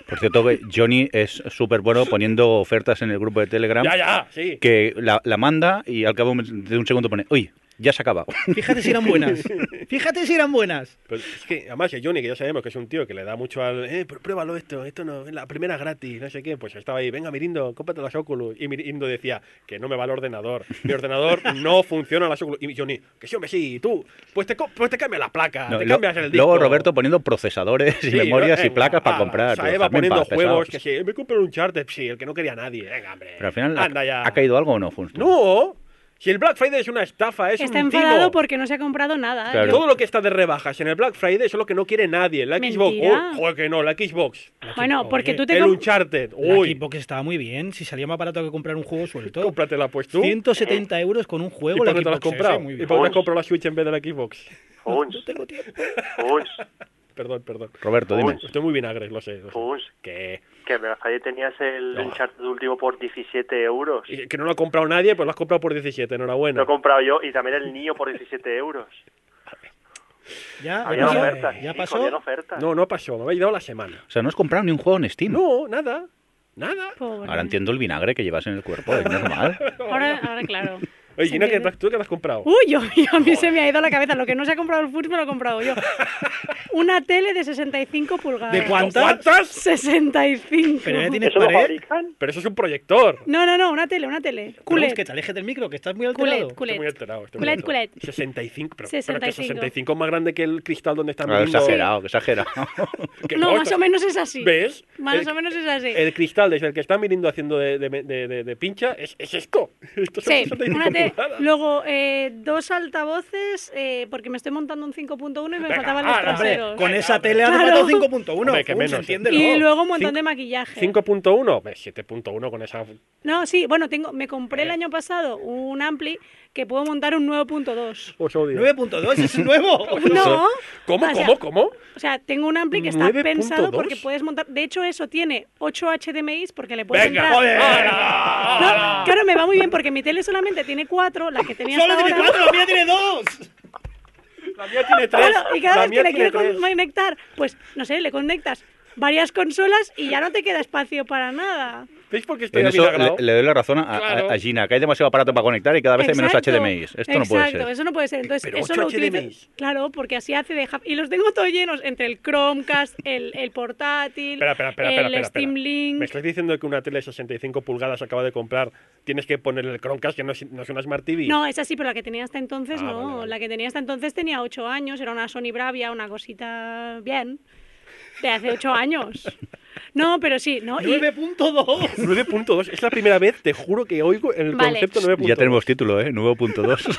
Por cierto, que Johnny es súper bueno poniendo ofertas en el grupo de Telegram. Ya, ya, sí. Que la, la manda y al cabo de un segundo pone, uy, ya se acaba. Fíjate si eran buenas. Fíjate si eran buenas. Pero es que, además, el Johnny, que ya sabemos que es un tío que le da mucho al. Eh, pr- pruébalo esto, esto no, la primera gratis, no sé qué. Pues estaba ahí, venga, Mirindo, cómprate las Oculus. Y Mirindo decía que no me va el ordenador. Mi ordenador no funciona las Oculus. Y Johnny, que sí, hombre, sí, tú, pues te, pues te cambias la placa, No, te lo- cambias el disco. luego Roberto poniendo procesadores y Sí, memorias ¿no? y Venga, placas para ala, comprar. O sea, Eva poniendo juegos, pesados. que sí, me compro un Uncharted, sí, el que no quería nadie. Venga, hombre. Pero al final, ¿ha- Anda ya. ¿ha caído algo o no, Funs? No, si el Black Friday es una estafa, es Está un enfadado timo. porque no se ha comprado nada. Claro. Yo- Todo lo que está de rebajas en el Black Friday es lo que no quiere nadie. La Xbox, oh, joder que no, la Xbox. Bueno, porque tú te El Uncharted, La uy, Xbox estaba muy bien. Si salía más barato que comprar un juego suelto. cómpratela pues tú. 170 euros con un ¿Y juego. por la qué te la has comprado? ¿Y por qué has comprado la Switch en vez de la Xbox? No tengo tiempo. Perdón, perdón. Roberto, dime. Estoy muy vinagre, lo sé. lo sé. Que, Que me tenías el No. Uncharted último por 17 euros. y que no lo ha comprado nadie, pues lo has comprado por 17, enhorabuena. Lo he comprado yo y también el niño por 17 euros. Ya, Había ya, ofertas. ya pasó. habían ofertas. No, no pasó, me habéis dado la semana. O sea, no has comprado ni un juego en Steam. No, nada, nada. Pobre. Ahora entiendo el vinagre que llevas en el cuerpo, es normal. Ahora, ahora claro. Oye, Gina, ¿qué. ¿tú qué te has comprado? Uy, yo, yo- a mí se me ha ido la cabeza. Lo que no se ha comprado el Funs me lo he comprado yo. Una tele de 65 pulgadas. ¿De cuántas? ¿Cuántas? 65. Pero ya tienes ¿Eso pared. Pero eso es un proyector. No, no, no, una tele, una tele. Culet. que te alejes del micro, que estás muy alterado. Culet, culet. Estoy muy enterado. estoy muy Culet, enterado. culet. 65, pero, pero que 65. 65 es más grande que el cristal donde está Ah, mirando. exagerado, que exagerado. Que No, más esto- o menos es así. ¿Ves? Más El- o menos es así. El cristal desde el que está mirando haciendo de, de, de, de- de pincha es, es esto. Esto Sí, 65 una te- luego eh, dos altavoces, eh, porque me estoy montando un 5.1 y me Venga, faltaban los ahora, hombre, traseros. Con esa tele hace Claro. falta 5.1. Hombre, que Funs, menos, entiéndelo. Y luego un montón Cinco- de maquillaje. 5.1, Ve, 7.1 con esa. No, sí, bueno, tengo, me compré el Eh. año pasado un ampli que puedo montar un 9.2. Os odio. 9.2 es nuevo. No. ¿Cómo, O sea, cómo, cómo? O sea, tengo un ampli que está 9.2. pensado porque puedes montar. De hecho, eso tiene 8 HDMIs porque le puedes Venga, entrar. joder. No, claro, me va muy bien porque mi tele solamente tiene 4, la que tenía Solo hasta tiene ahora. 4, la mía tiene 2. La mía tiene 3. Claro, y cada la vez que le quiero tres. conectar, pues no sé, le conectas varias consolas y ya no te queda espacio para nada. ¿Veis por qué estoy En eso le, le doy la razón a, Claro. a Gina, que hay demasiado aparato para conectar y cada vez hay menos Exacto, HDMI. Esto no puede exacto, ser. eso no puede ser. Entonces, Pero eso lo utilizo. Claro, porque así hace de. Y los tengo todos llenos entre el Chromecast, el, el portátil, Espera, espera, espera, el Steam espera. Link. ¿Me estás diciendo que una tele de 65 pulgadas acaba de comprar tienes que ponerle el Chromecast, que no es, no es una Smart TV? No, es así, pero la que tenía hasta entonces Ah, no. vale, vale. La que tenía hasta entonces tenía 8 años, era una Sony Bravia, una cosita bien. De hace 8 años. No, pero sí, ¿no? Y- 9.2. 9.2. Es la primera vez, te juro, que oigo el Vale. concepto 9.2. Ya tenemos título, ¿eh? 9.2.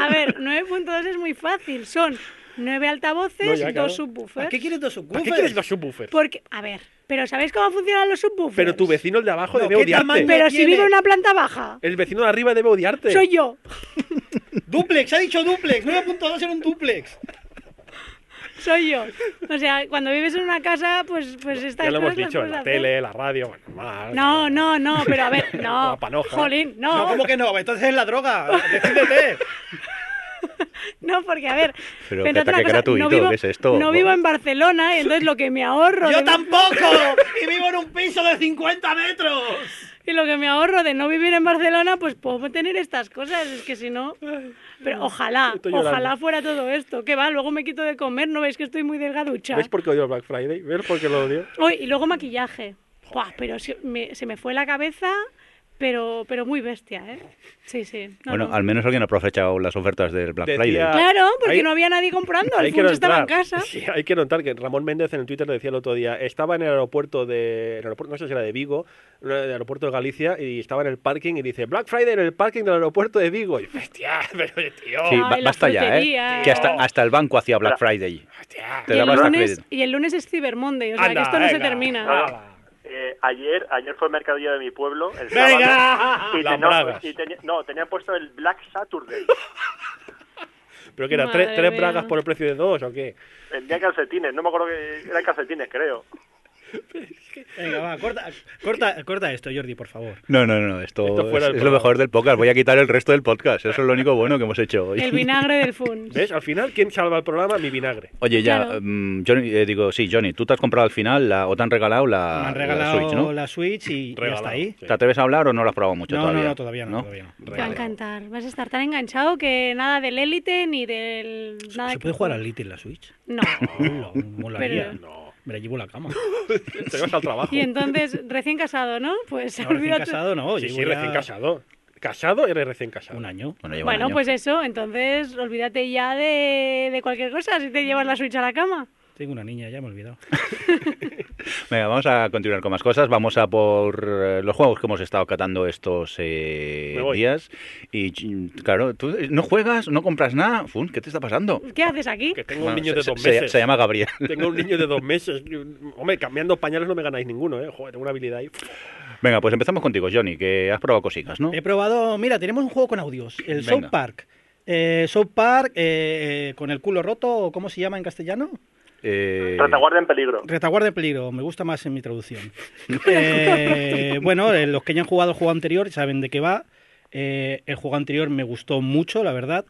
a ver, 9.2 es muy fácil. Son 9 altavoces, No, ya, claro. dos subwoofers. ¿Para qué quieres dos ¿Para subwoofers? qué quieres los subwoofers? Porque, a ver, pero ¿sabéis cómo funcionan los subwoofers? Pero tu vecino, el de abajo, No, debe ¿qué odiarte. tamaño? Pero si tiene? vivo en una planta baja, El vecino de arriba debe odiarte. soy yo. Duplex, ha dicho duplex. 9.2 era un duplex. Soy yo. O sea, cuando vives en una casa, pues, pues estas Ya lo hemos dicho, en la hacer. tele, la radio, bueno, más. No, no, no, pero a ver, no. La panoja. Jolín, No, no. ¿cómo que no? Entonces es la droga. Decídete. No, porque a ver. Pero ataque cosas, gratuito, no vivo, ¿qué es esto? No vivo en Barcelona, y entonces lo que me ahorro. ¡Yo de- tampoco! ¡Y vivo en un piso de 50 metros! Y lo que me ahorro de no vivir en Barcelona, pues puedo tener estas cosas. Es que si no. Pero ojalá, ojalá fuera todo esto. Que va, luego me quito de comer, ¿no veis que estoy muy delgaducha? ¿Ves por qué odio el Black Friday? ¿Ves por qué lo odio? Uy, y luego maquillaje. Buah, pero se me, se me fue la cabeza, pero, pero muy bestia, ¿eh? Sí, sí. No, bueno, no. al menos alguien ha aprovechado las ofertas del Black Decía- Friday. Claro, porque Hay- no había nadie comprando. Alfonso estaba en casa. Sí, hay que notar que Ramón Méndez en el Twitter decía el otro día, estaba en el aeropuerto de, el aeropuerto, no sé si era de Vigo, el aeropuerto de Galicia, y estaba en el parking y dice, Black Friday en el parking del aeropuerto de Vigo. Y hostia, pero tío, Sí, Ay, basta ya. ¿eh? Que hasta, hasta el banco hacía Black Friday. hostia. Te Y el, lunes, y el lunes es Cyber Monday, o sea Anda, que esto no se termina. Eh, ayer, ayer fue el mercadillo de mi pueblo, el ¡Venga! sábado, y Las te- no, bragas. y tenía- no, tenían puesto el Black Saturday, ¿Pero que era Madre tres, tres bragas por el precio de dos o qué? el día de calcetines, no me acuerdo que eran calcetines, creo. Venga, va, corta, corta, corta esto, Jordi, por favor. No, no, no, esto, Esto fuera es, lo mejor del podcast. Voy a quitar el resto del podcast. Eso es lo único bueno que hemos hecho hoy. El vinagre del fun. ¿Ves? Al final, ¿quién salva el programa? Mi vinagre. Oye, ya, Claro. mm, Johnny, eh, digo, sí, Johnny, tú te has comprado al final la, o te han regalado la, Me han la regalado Switch, ¿no? la Switch y ya está ahí. sí. ¿Te atreves a hablar o no la has probado mucho No, todavía? no, no, todavía no, todavía no. Te va a encantar. Vas a estar tan enganchado que nada del élite ni del. Nada ¿Se que- puede jugar al Little en la Switch? No. Pero- No. Me la llevo a la cama. Te vas al trabajo. Y entonces, recién casado, ¿no? Pues No, recién olvídate. casado no, Sí, llevo sí, ya recién casado. Casado eres recién casado. Un año. Bueno, un año. pues eso, entonces olvídate ya de, de cualquier cosa si te llevas la Switch a la cama. Tengo una niña, ya me he olvidado. Venga, vamos a continuar con más cosas. Vamos a por eh, los juegos que hemos estado catando estos eh, días. Y claro, tú eh, no juegas, no compras nada. Fun, ¿Qué te está pasando? ¿Qué haces aquí? Que tengo Bueno, un niño se, de se- dos se- meses. se llama Gabriel. Tengo un niño de dos meses. Hombre, cambiando pañales no me ganáis ninguno, ¿eh? Joder, tengo una habilidad ahí. Venga, pues empezamos contigo, Johnny, que has probado cositas, ¿no? He probado, mira, tenemos un juego con audios, el Venga. South Park. Eh, South Park eh, con el culo roto, ¿cómo se llama en castellano? Eh, Retaguardia en peligro. Retaguardia de peligro, me gusta más en mi traducción. Eh, bueno, eh, los que ya han jugado el juego anterior saben de qué va. Eh, el juego anterior me gustó mucho, la verdad.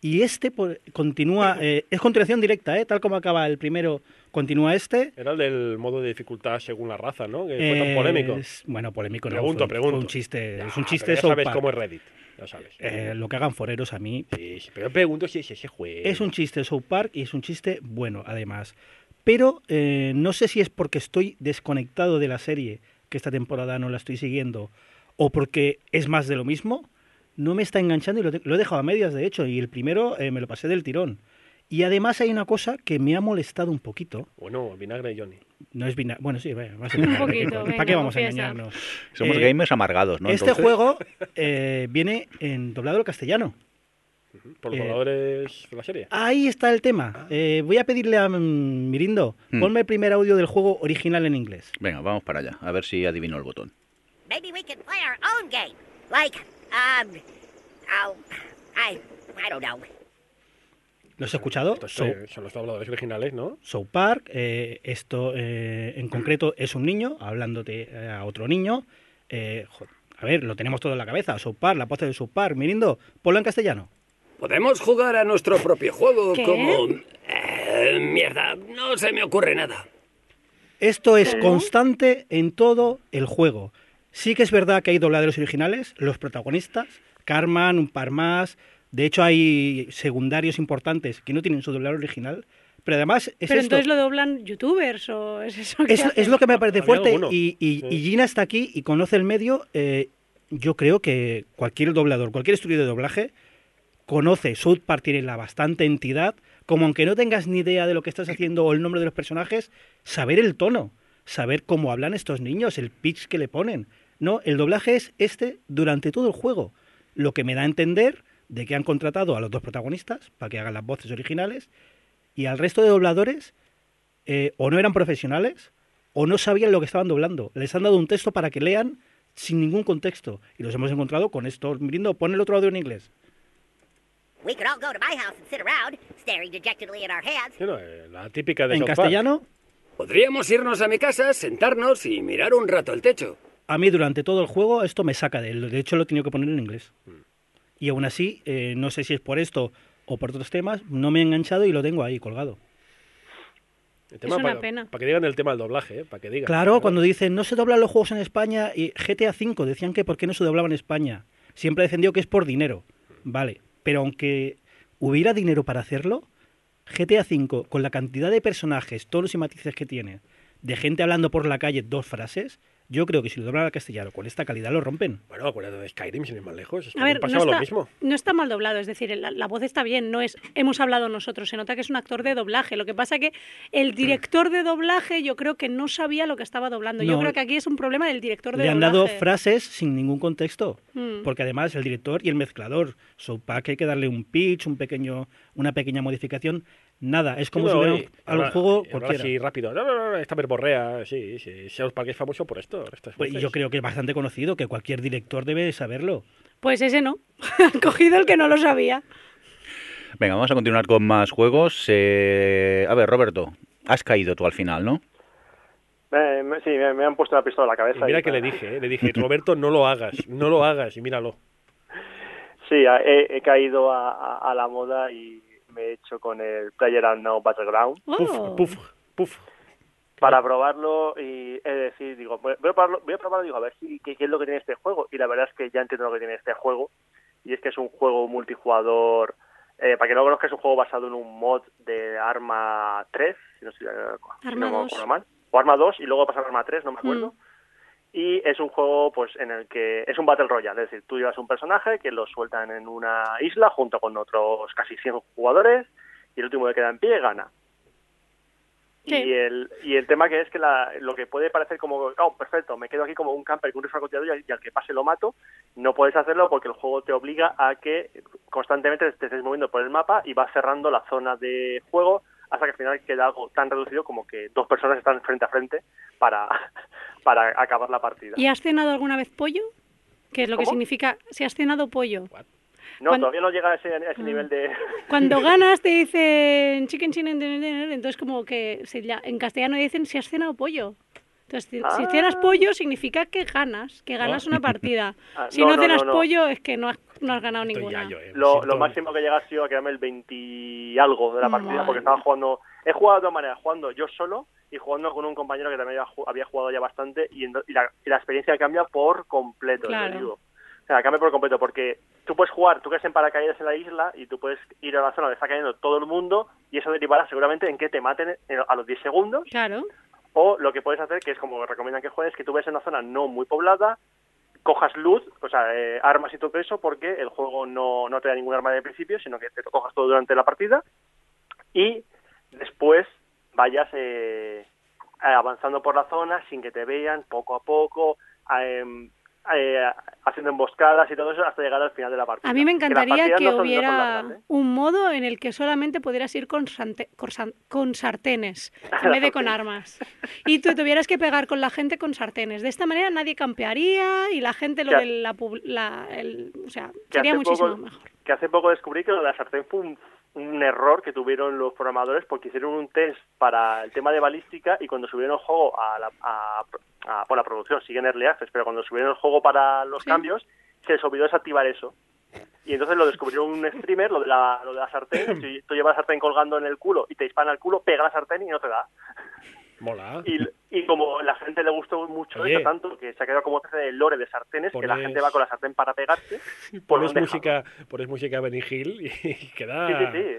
Y este por- continúa, eh, es continuación directa, ¿eh? tal como acaba el primero, continúa este. Era el del modo de dificultad según la raza, ¿no? Que fue tan polémico. Es- bueno, polémico no. Pregunto, fue, un- pregunto. fue un chiste, Ya, es un chiste ya sabes cómo es Reddit. Ya sabes. Eh, lo que hagan foreros a mí Sí, sí, pero pregunto si es ese juego. Es un chiste South Park y es un chiste bueno, además. Pero eh, no sé si es porque estoy desconectado de la serie, que esta temporada no la estoy siguiendo, o porque es más de lo mismo. No me está enganchando y lo, lo he dejado a medias, de hecho, y el primero eh, me lo pasé del tirón. Y además hay una cosa que me ha molestado un poquito. Bueno, vinagre de Johnny. No es vinagre. Bueno, sí, vaya, va a ser Un poquito, ¿Para venga, qué vamos a engañarnos? Somos Eh, gamers amargados, ¿no? este Entonces- juego eh, viene en doblado al castellano. Por los Eh, voladores de la serie. Ahí está el tema. Eh, voy a pedirle a mm, Mirindo, Hmm. ponme el primer audio del juego original en inglés. Venga, vamos para allá, a ver si adivino el botón. Maybe we can play our own game. Like, um, oh, I, I don't know. ¿Lo has escuchado? Estos So- eh, son los dobladores originales, ¿no? South Park, eh, esto eh, en concreto es un niño hablándote eh, a otro niño. Eh, a ver, lo tenemos todo en la cabeza. South Park, la voz de South Park. Mirindo, ponlo en castellano. Podemos jugar a nuestro propio juego ¿Qué? como... Eh, mierda, no se me ocurre nada. Esto es constante en todo el juego. Sí que es verdad que hay dobladores originales, los protagonistas, Carman, un par más. De hecho, hay secundarios importantes que no tienen su doblador original. Pero además es Pero esto. entonces lo doblan youtubers o es eso que Es, es lo que me parece fuerte y, y- Sí. y Gina está aquí y conoce el medio. eh, yo creo que cualquier doblador, cualquier estudio de doblaje conoce. South Park tiene la bastante entidad, como aunque no tengas ni idea de lo que estás haciendo o el nombre de los personajes, saber el tono, saber cómo hablan estos niños, el pitch que le ponen. No, el doblaje es este durante todo el juego, lo que me da a entender de que han contratado a los dos protagonistas para que hagan las voces originales y al resto de dobladores eh, o no eran profesionales o no sabían lo que estaban doblando. Les han dado un texto para que lean sin ningún contexto. Y los hemos encontrado con esto. Brindo, pon el otro audio en inglés. We could all go to my house and sit around, staring dejectedly at our hands. Sí, no, la típica de En castellano, Podríamos irnos a mi casa, sentarnos y mirar un rato el techo. a mí durante todo el juego esto me saca de él. De hecho, lo he tenido que poner en inglés. Y aún así, eh, no sé si es por esto o por otros temas, no me he enganchado y lo tengo ahí colgado. El tema Es una para, pena. Para que digan el tema del doblaje, ¿eh? Para que digan. Claro, cuando dicen no se doblan los juegos en España y GTA V decían que por qué no se doblaba en España. Siempre he defendido que es por dinero. Vale, pero aunque hubiera dinero para hacerlo, GTA V con la cantidad de personajes, tonos y matices que tiene, de gente hablando por la calle dos frases, yo creo que si lo doblan al castellano con esta calidad lo rompen. Bueno, acuérdate de Skyrim, sin ir más lejos. A ver, no pasaba lo está, mismo. no está mal doblado, es decir, la, la voz está bien, no es hemos hablado nosotros, se nota que es un actor de doblaje. Lo que pasa que el director de doblaje yo creo que no sabía lo que estaba doblando. yo No. creo que aquí es un problema del director de Le han doblaje. dado frases sin ningún contexto. Mm. Porque además el director y el mezclador, South Park hay que darle un pitch, un pequeño, una pequeña modificación. Nada, es como si hubiera a habla- juego cualquiera. así rápido. No, no, no, esta verborrea, sí, sí. South Park es famoso por esto. Pues yo creo que es bastante conocido, que cualquier director debe saberlo. Pues ese no, han cogido el que no lo sabía. Venga, vamos a continuar con más juegos. Eh, a ver, Roberto, has caído tú al final, ¿no? Sí, me, me han puesto la pistola en la Y cabeza. mira y que le dije, ¿eh? le dije, Roberto, no lo hagas, no lo hagas, y míralo. Sí, a- he, he caído a, a- a la moda y me he hecho con el PlayerUnknown Battleground Oh. Puf, puf, puf. para probarlo y es decir, digo, voy a probarlo, voy a probarlo digo, a ver si, qué, qué es lo que tiene este juego. Y la verdad es que ya entiendo lo que tiene este juego. Y es que es un juego multijugador. Eh, para que no conozca, es un juego basado en un mod de Arma 3, si no, si Arma no me 2. acuerdo mal. O Arma 2 y luego pasar a Arma 3, no me acuerdo. Mm. Y es un juego pues en el que es un Battle Royale, es decir, tú llevas un personaje que lo sueltan en una isla junto con otros casi 100 jugadores y el último que queda en pie gana. Sí. Y el, y el tema que es que la- lo que puede parecer como, oh, perfecto, me quedo aquí como un camper con un francotirador y, y al que pase lo mato, no puedes hacerlo porque el juego te obliga a que constantemente te estés moviendo por el mapa y vas cerrando la zona de juego hasta que al final queda algo tan reducido como que dos personas están frente a frente para, para acabar la partida. ¿Y has cenado alguna vez pollo? Que es lo que ¿Cómo? significa, si has cenado pollo. No, cuando- todavía no llega a ese, a ese nivel de... Cuando ganas te dicen chicken chicken, entonces como que si ya- en castellano dicen si has cenado pollo. Entonces, si, si Ah. cenas pollo significa que ganas, que ganas una partida. Ah, Si no, no, no, cenas no, no. pollo es que no has, no has ganado Estoy ninguna. eh, Lo, siento- lo máximo que llega ha sido a quedarme el 20 y algo de la partida Madre porque estaba jugando... He jugado de todas maneras, jugando yo solo y jugando con un compañero que también había, ju- había jugado ya bastante y, la, y la experiencia cambia por completo, Claro. te digo. O sea, cambia por completo porque tú puedes jugar, tú que en paracaídas en la isla y tú puedes ir a la zona donde está cayendo todo el mundo y eso derivará seguramente en que te maten en- a los 10 segundos Claro. o lo que puedes hacer, que es como recomiendan que juegues, que tú ves en una zona no muy poblada, cojas luz, o sea, eh, armas y todo eso, porque el juego no, no te da ningún arma de principio, sino que te cojas todo durante la partida y después vayas eh, avanzando por la zona sin que te vean, poco a poco, eh, eh, haciendo emboscadas y todo eso hasta llegar al final de la partida. A mí me encantaría que no no hubiera ¿eh? un modo en el que solamente pudieras ir con, sante- con con sartenes en vez de con armas. Y tú tuvieras que pegar con la gente con sartenes. De esta manera nadie campearía y la gente lo de la, la- el- o sea, sería muchísimo poco- mejor. que hace poco descubrí que lo de la sartén fue un, un error que tuvieron los programadores porque hicieron un test para el tema de balística y cuando subieron el juego a la, a, a- por la producción, siguen early access, pero cuando subieron el juego para los Sí. cambios, se les olvidó desactivar eso. Y entonces lo descubrió un streamer, lo de la, lo de la sartén. Si tú llevas la sartén colgando en el culo y te dispara el culo, pega la sartén y no te da. Mola. Y, y como la gente le gustó mucho Oye. eso tanto, que se ha quedado como especie de lore de sartenes, que la gente va con la sartén para pegarse. pues Pones música, pones música Benny Hill y queda. Sí, sí, sí.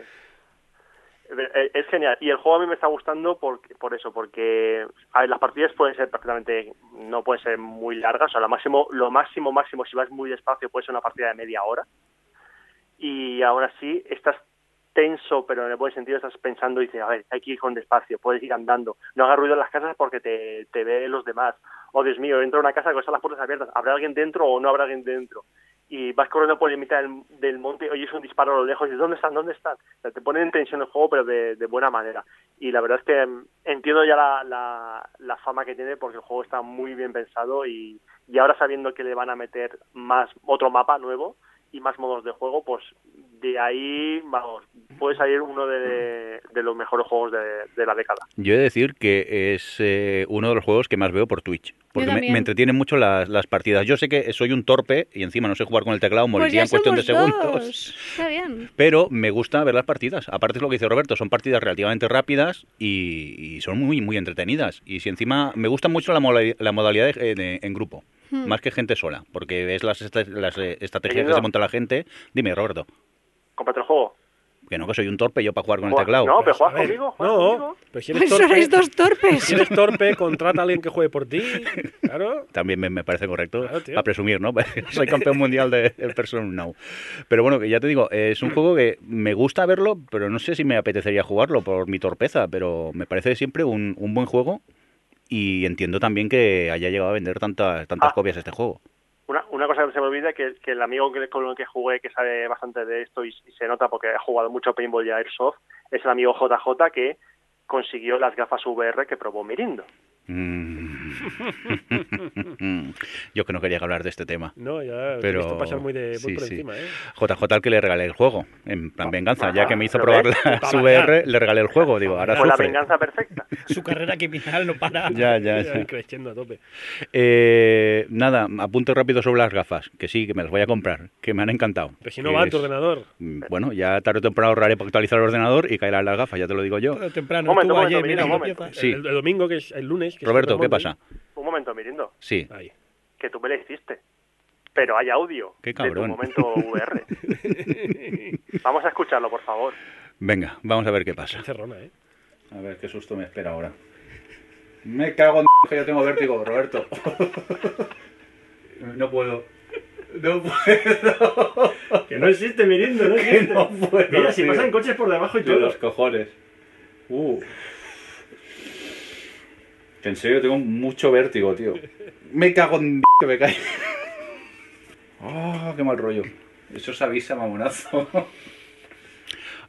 Eh, Es genial. Y el juego a mí me está gustando por, por eso, porque a ver, las partidas pueden ser perfectamente, no pueden ser muy largas, o sea, lo máximo, lo máximo, máximo, si vas muy despacio, puede ser una partida de media hora. Y aún así, estás tenso, pero en el buen sentido estás pensando y dices, a ver, hay que ir con despacio, puedes ir andando, no hagas ruido en las casas porque te, te ve los demás. Oh, Dios mío, entro a una casa con las puertas abiertas, ¿habrá alguien dentro o no habrá alguien dentro? y vas corriendo por la mitad del, del monte, oyes un disparo a lo lejos y dices, ¿dónde están? ¿Dónde están? O sea, te ponen en tensión el juego, pero de, de buena manera. Y la verdad es que mm, entiendo ya la, la, la fama que tiene porque el juego está muy bien pensado y, y ahora sabiendo que le van a meter más otro mapa nuevo y más modos de juego, pues de ahí, vamos, puede salir uno de, de los mejores juegos de, de la década. Yo he de decir que es eh, uno de los juegos que más veo por Twitch. Porque me, entretienen mucho las, las partidas. Yo sé que soy un torpe y encima no sé jugar con el teclado, Pues moriría ya en cuestión de segundos. dos. Está bien. Pero me gusta ver las partidas. Aparte es lo que dice Roberto, son partidas relativamente rápidas y, y son muy, muy entretenidas. Y si encima me gusta mucho la, la modalidad de- de- en grupo, Hmm. más que gente sola, porque ves las, las eh, estrategias que se monta la gente. Dime, Roberto, Cómprate el juego. que no, que soy un torpe yo para jugar con el teclado. No, pero A juegas conmigo, juegas No, conmigo. pero si eres Pues torpe, sois dos torpes. si eres torpe, contrata a alguien que juegue por ti. Claro. También me, me parece correcto Claro, para presumir, ¿no? Soy campeón mundial de, de Person Now. Pero bueno, que ya te digo, es un juego que me gusta verlo, pero no sé si me apetecería jugarlo por mi torpeza, pero me parece siempre un, un buen juego y entiendo también que haya llegado a vender tantas, tantas Ah. copias este juego. Una, una cosa que se me olvida que, que el amigo que, con el que jugué, que sabe bastante de esto y, y se nota porque ha jugado mucho paintball y airsoft, es el amigo JJ que consiguió las gafas VR que probó Mirindo. Mm. Yo que no quería hablar de este tema. No, ya Pero, he visto pasar muy, de, muy sí, por sí. encima, ¿eh? JJ al que le regalé el juego, en plan venganza, ya que me hizo ¿Lo probar la Toma, VR, le regalé el juego, digo, ahora Fue la venganza perfecta. Su carrera criminal no para. Ya, ya, creciendo a tope. Eh, nada, apunte rápido sobre las gafas, que sí, que me las voy a comprar, que me han encantado. Pero si no va en tu es- ordenador. Mm, Bueno, ya tarde o temprano ahorraré para actualizar el ordenador y caerán las gafas, ya te lo digo yo. Tarde o temprano, Momento, tú momento, ayer, mira, mira, momento. empieza. Sí. El, el domingo, que es el lunes. Que Roberto, ¿qué pasa? Un momento, Mirindo, Sí. Ahí. que tú me la hiciste. Pero hay audio Qué de tu cabrón. momento VR. Vamos a escucharlo, por favor. Venga, vamos a ver qué pasa. Encerrona, ¿eh? A ver qué susto me espera ahora. Me cago en que yo tengo vértigo, Roberto. No puedo. No puedo. Que no existe, Mirindo, no Que no puedo. Mira, si tío. pasan coches por debajo y De todo. los cojones. Uh. En serio, tengo mucho vértigo, tío. Me cago en que me cae. Oh, qué mal rollo. Eso se avisa, mamonazo.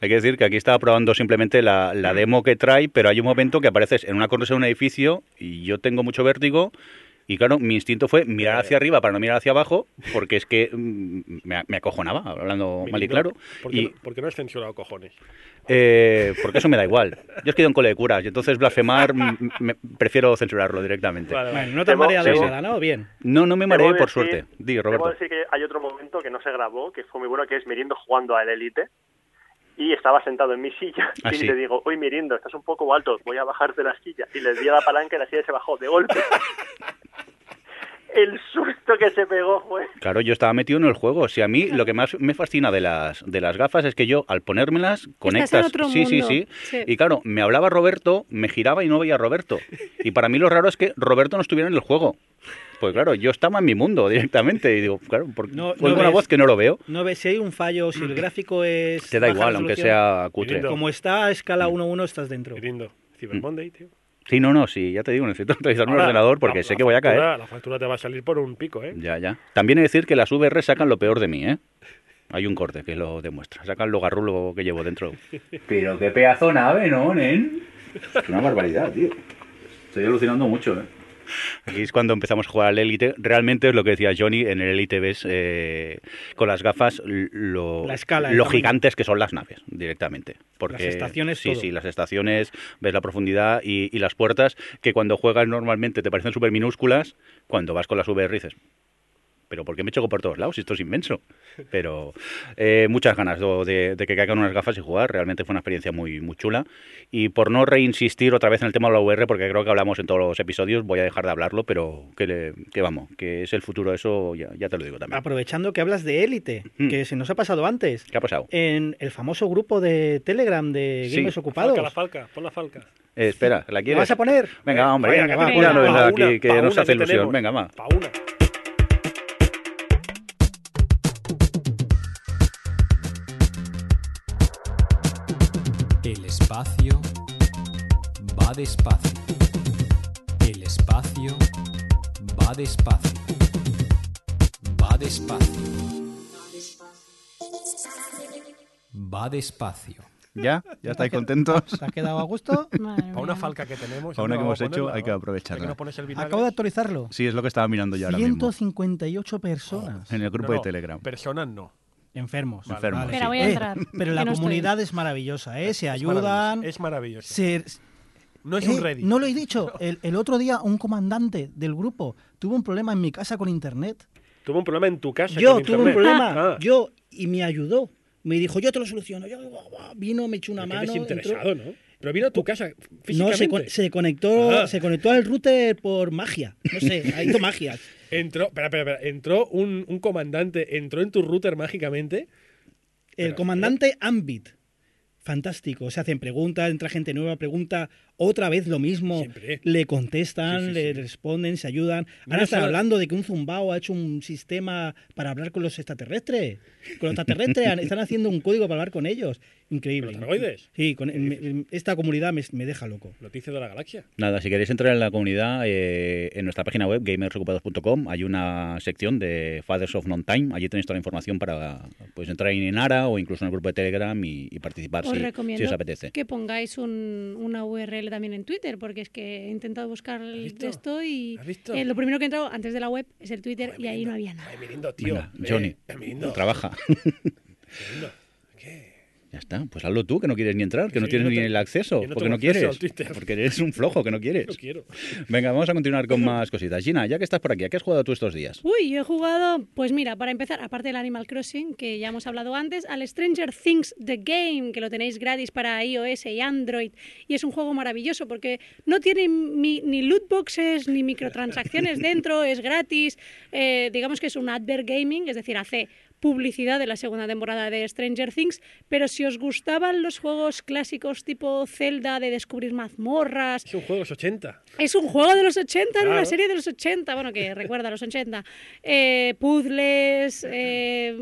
Hay que decir que aquí estaba probando simplemente la, la demo que trae, pero hay un momento que apareces en una cornisa de un edificio y yo tengo mucho vértigo. Y claro, mi instinto fue mirar hacia arriba para no mirar hacia abajo, porque es que mm, me, me acojonaba, hablando mal y claro. ¿Por qué, Y, no, por qué no has censurado cojones? eh, porque eso me da igual. Yo es que he ido en cole de curas y entonces blasfemar mm, me- prefiero censurarlo directamente. Vale, vale. Bueno, no te has mareado debo- nada, ¿no? Bien. No, no me mareé por suerte. Di, Debo Roberto. decir que hay otro momento que no se grabó, que fue muy bueno, que es Mirindo jugando al Elite. Y estaba sentado en mi silla Ah, y sí. le digo, oye Mirindo, estás un poco alto, voy a bajarte la silla. Y le di a la palanca y la silla se bajó de golpe. El susto que se pegó fue... Claro, yo estaba metido en el juego. Si a mí lo que más me fascina de las, de las gafas es que yo al ponérmelas conectas. otro sí, sí, mundo. sí, Sí. Y claro, me hablaba Roberto, me giraba y no veía a Roberto. Y para mí lo raro es que Roberto no estuviera en el juego. Pues claro, yo estaba en mi mundo directamente y digo, claro, porque No- oigo no una voz que no lo veo. No ves si hay un fallo, si el gráfico es. Te da igual, aunque sea cutre. Como está a escala 1-1, estás dentro. Mirindo. Cyber Mm. Monday, tío. Sí, no, no, sí, ya te digo, necesito actualizar mi Ahora, ordenador porque la- sé la que voy a caer. La factura te va a salir por un pico, ¿eh? Ya, ya. También he de decir que las VR sacan lo peor de mí, ¿eh? Hay un corte que lo demuestra. Sacan lo garrulo que llevo dentro. Pero qué pedazo nave, ¿no, nen? Es una barbaridad, tío. Estoy alucinando mucho, ¿eh? Aquí es cuando empezamos a jugar al Elite. Realmente es lo que decía Johnny, en el Elite ves eh, con las gafas lo, La escala, el lo tamaño. gigantes que son las naves, directamente. Porque, Las estaciones, Sí, todo. sí, las estaciones, ves la profundidad y, y las puertas que cuando juegas normalmente te parecen súper minúsculas, cuando vas con las VR dices, pero ¿por qué me choco por todos lados? Esto es inmenso. Pero eh, muchas ganas de, de que caigan unas gafas y jugar. Realmente fue una experiencia muy, muy chula. Y por no reinsistir otra vez en el tema de la VR, porque creo que hablamos en todos los episodios, voy a dejar de hablarlo, pero que, le- que vamos, que es el futuro, eso ya, ya te lo digo también. Aprovechando que hablas de élite, Mm. que se nos ha pasado antes. ¿Qué ha pasado? En el famoso grupo de Telegram de Sí. Gamers Ocupados. Falca, la falca, pon la falca. Eh, espera, ¿la ¿La quieres? vas a poner? Venga, hombre, Venga, venga, va, va, venga, venga, va, aquí, una, que nos hace que ilusión. tenemos. Venga, va. Pa' una. Espacio va despacio. El espacio va despacio. Va despacio. Va despacio. ¿Ya? ¿Ya estáis contentos? ¿Te has quedado a gusto? Madre Pa' una falca que tenemos. Pa' una ¿dónde que hemos hecho, hay que aprovecharla. Acabo de actualizarlo. Sí, es lo que estaba mirando yo ahora mismo. 158 personas En el grupo No, no, de Telegram. Personas no. Enfermos. Vale. Enfermos, Vale. sí. Pero voy a Eh, pero la no estoy. comunidad es maravillosa, ¿eh? Se Es ayudan. maravilloso, Es maravilloso. se- No es Eh, un Reddit. No lo he dicho. El, el otro día un comandante del grupo tuvo un problema en mi casa con internet. Tuvo un problema en tu casa. Yo con tuve un problema. Ah, Yo y me ayudó. Me dijo, yo te lo soluciono. Yo vino, me echó una mano. desinteresado, entró- ¿no? Pero vino a tu casa No, se, con- se conectó, Ah. se conectó al router por magia. No sé, ha hizo magia. Entró, espera, espera, espera. Entró un, un comandante, entró en tu router mágicamente. El Pero, comandante Ambit. Fantástico. Se hacen preguntas, entra gente nueva, pregunta otra vez lo mismo. Siempre. Le contestan, Sí, sí, le sí. responden, se ayudan. Mira, Ahora están hablando de que un zumbao ha hecho un sistema para hablar con los extraterrestres. Con los extraterrestres han- están haciendo un código para hablar con ellos. Increíble. ¿Los droides? Sí, con, esta comunidad me, me deja loco. Noticias de la galaxia. Nada, si queréis entrar en la comunidad, eh, en nuestra página web, gamersocupados.com, hay una sección de Fathers of Non-Time. Allí tenéis toda la información para pues, entrar en ARA o incluso en el grupo de Telegram y, y participar Os si, recomiendo si os apetece. que pongáis un- una URL también en Twitter, porque es que he intentado buscar el texto y eh, lo primero que he entrado antes de la web es el Twitter y ahí no había nada. Ay, Mirindo, tío. Venga, Johnny, eh, trabaja. Ya está, pues hazlo tú, que no quieres ni entrar, que no tienes no ni el acceso, no porque no quieres. Porque eres un flojo, que no quieres. No quiero. Venga, vamos a continuar con más cositas. Gina, ya que estás por aquí, ¿a qué has jugado tú estos días? Uy, yo he jugado, pues mira, para empezar, aparte del Animal Crossing, que ya hemos hablado antes, al Stranger Things The Game, que lo tenéis gratis para iOS y Android. Y es un juego maravilloso porque no tiene mi- ni loot boxes ni microtransacciones dentro, es gratis. eh, digamos que es un advert gaming, es decir, hace publicidad de la segunda temporada de Stranger Things, pero si os gustaban los juegos clásicos tipo Zelda de descubrir mazmorras, Es un juego de los 80. es un juego de los 80, era una serie de los 80, bueno, que recuerda a los 80. Eh, puzzles, eh,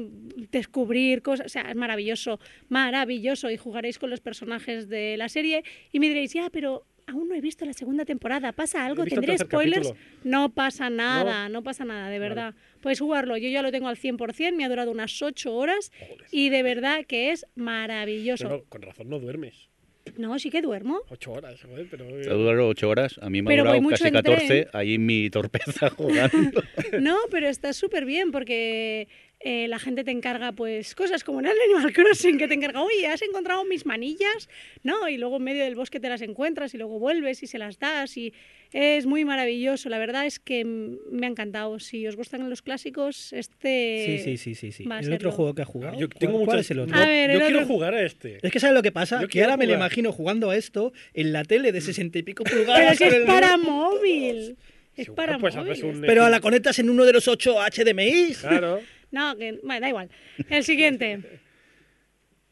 descubrir cosas, o sea, es maravilloso, maravilloso. Y jugaréis con los personajes de la serie y me diréis, ya, pero aún no he visto la segunda temporada, ¿pasa algo? ¿Tendré spoilers? capítulo. No pasa nada, no, pasa nada, de verdad. Puedes jugarlo, yo ya lo tengo al 100%, me ha durado unas 8 horas y de verdad que es maravilloso. Con razón no duermes. No, sí que duermo. Ocho horas, joder, pero... Te duró ocho horas, a mí me ha durado casi en 14, tren. ahí mi torpeza jugando. No, pero está súper bien porque eh, la gente te encarga pues cosas como en el Animal Crossing que te encarga, oye, ¿has encontrado mis manillas? No, y luego en medio del bosque te las encuentras y luego vuelves y se las das y es muy maravilloso. La verdad es que me ha encantado. Si os gustan los clásicos, este... Sí, sí, sí, sí. sí. va a El otro juego que ha jugado. Yo ¿cuál- tengo ¿Cuál muchas... es el otro? Yo, A ver, yo el quiero jugar a este. Es que ¿sabes lo que pasa? Yo que ahora me lo imagino jugando a esto en la tele de 60 y pico Pero pulgadas. si con es el- para móvil. Es para pues, móvil. Pero la conectas en uno de los 8 HDMI. Claro. No, que, bueno, da igual. El siguiente.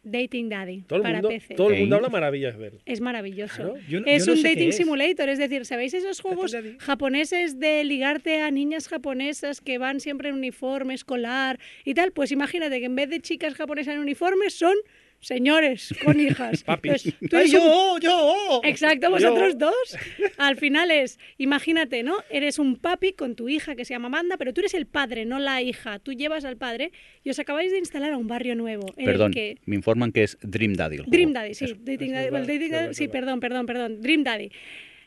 Dating Daddy Todo el para mundo, PC. todo el mundo habla maravillas de él. Es maravilloso. Claro. Yo no- es yo no un dating es. simulator, es decir, ¿sabéis esos juegos japoneses de ligarte a niñas japonesas que van siempre en uniforme escolar y tal? Pues imagínate que en vez de chicas japonesas en uniforme son señores con hijas. Papis. Entonces, tú ¡Ay, eres un- yo, yo! Exacto, vosotros dos. Al final es, imagínate, ¿no? Eres un papi con tu hija que se llama Amanda, pero tú eres el padre, no la hija. Tú llevas al padre y os acabáis de instalar a un barrio nuevo. En Perdón, el que me informan que es Dream Daddy el juego. Dream Daddy, sí. Dating Daddy, Dating Daddy- sí, verdad. perdón, perdón, perdón. Dream Daddy.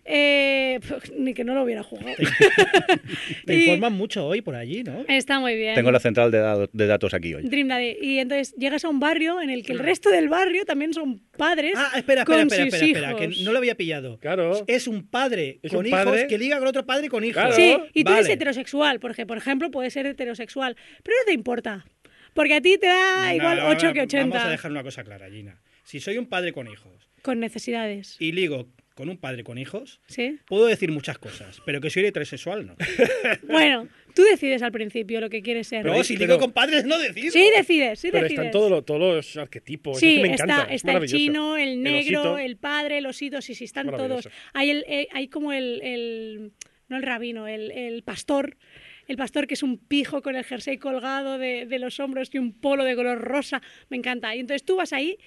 Eh, pues, ni que no lo hubiera jugado. Te Y- informan mucho hoy por allí, ¿no? Está muy bien. Tengo la central de, da- de datos aquí hoy. Dream Daddy. Y entonces llegas a un barrio en el que el resto del barrio también son padres. Ah, espera, espera, con espera, sus espera, espera, que no lo había pillado. Claro. Es un padre Es con un hijos padre- que liga con otro padre con hijos. Claro. Sí, y tú eres heterosexual, porque por ejemplo puedes ser heterosexual, pero no te importa. Porque a ti te da No, igual no, 8 no, que 80 Vamos a dejar una cosa clara, Gina. Si soy un padre con hijos con necesidades. y ligo con un padre con hijos, ¿Sí? puedo decir muchas cosas, pero que soy heterosexual no. Bueno, tú decides al principio lo que quieres ser. Pero si pero- ligo con padres no decido. Sí, decides, sí Pero decides. están todos los, todos los arquetipos. Sí, es que me está, encanta. es está el chino, el negro, el, padre, el osito, sí, sí, están todos. Hay, el, eh, hay como el, el- no el rabino, el, el pastor, el pastor que es un pijo con el jersey colgado de, de los hombros y un polo de color rosa, me encanta. Y entonces tú vas ahí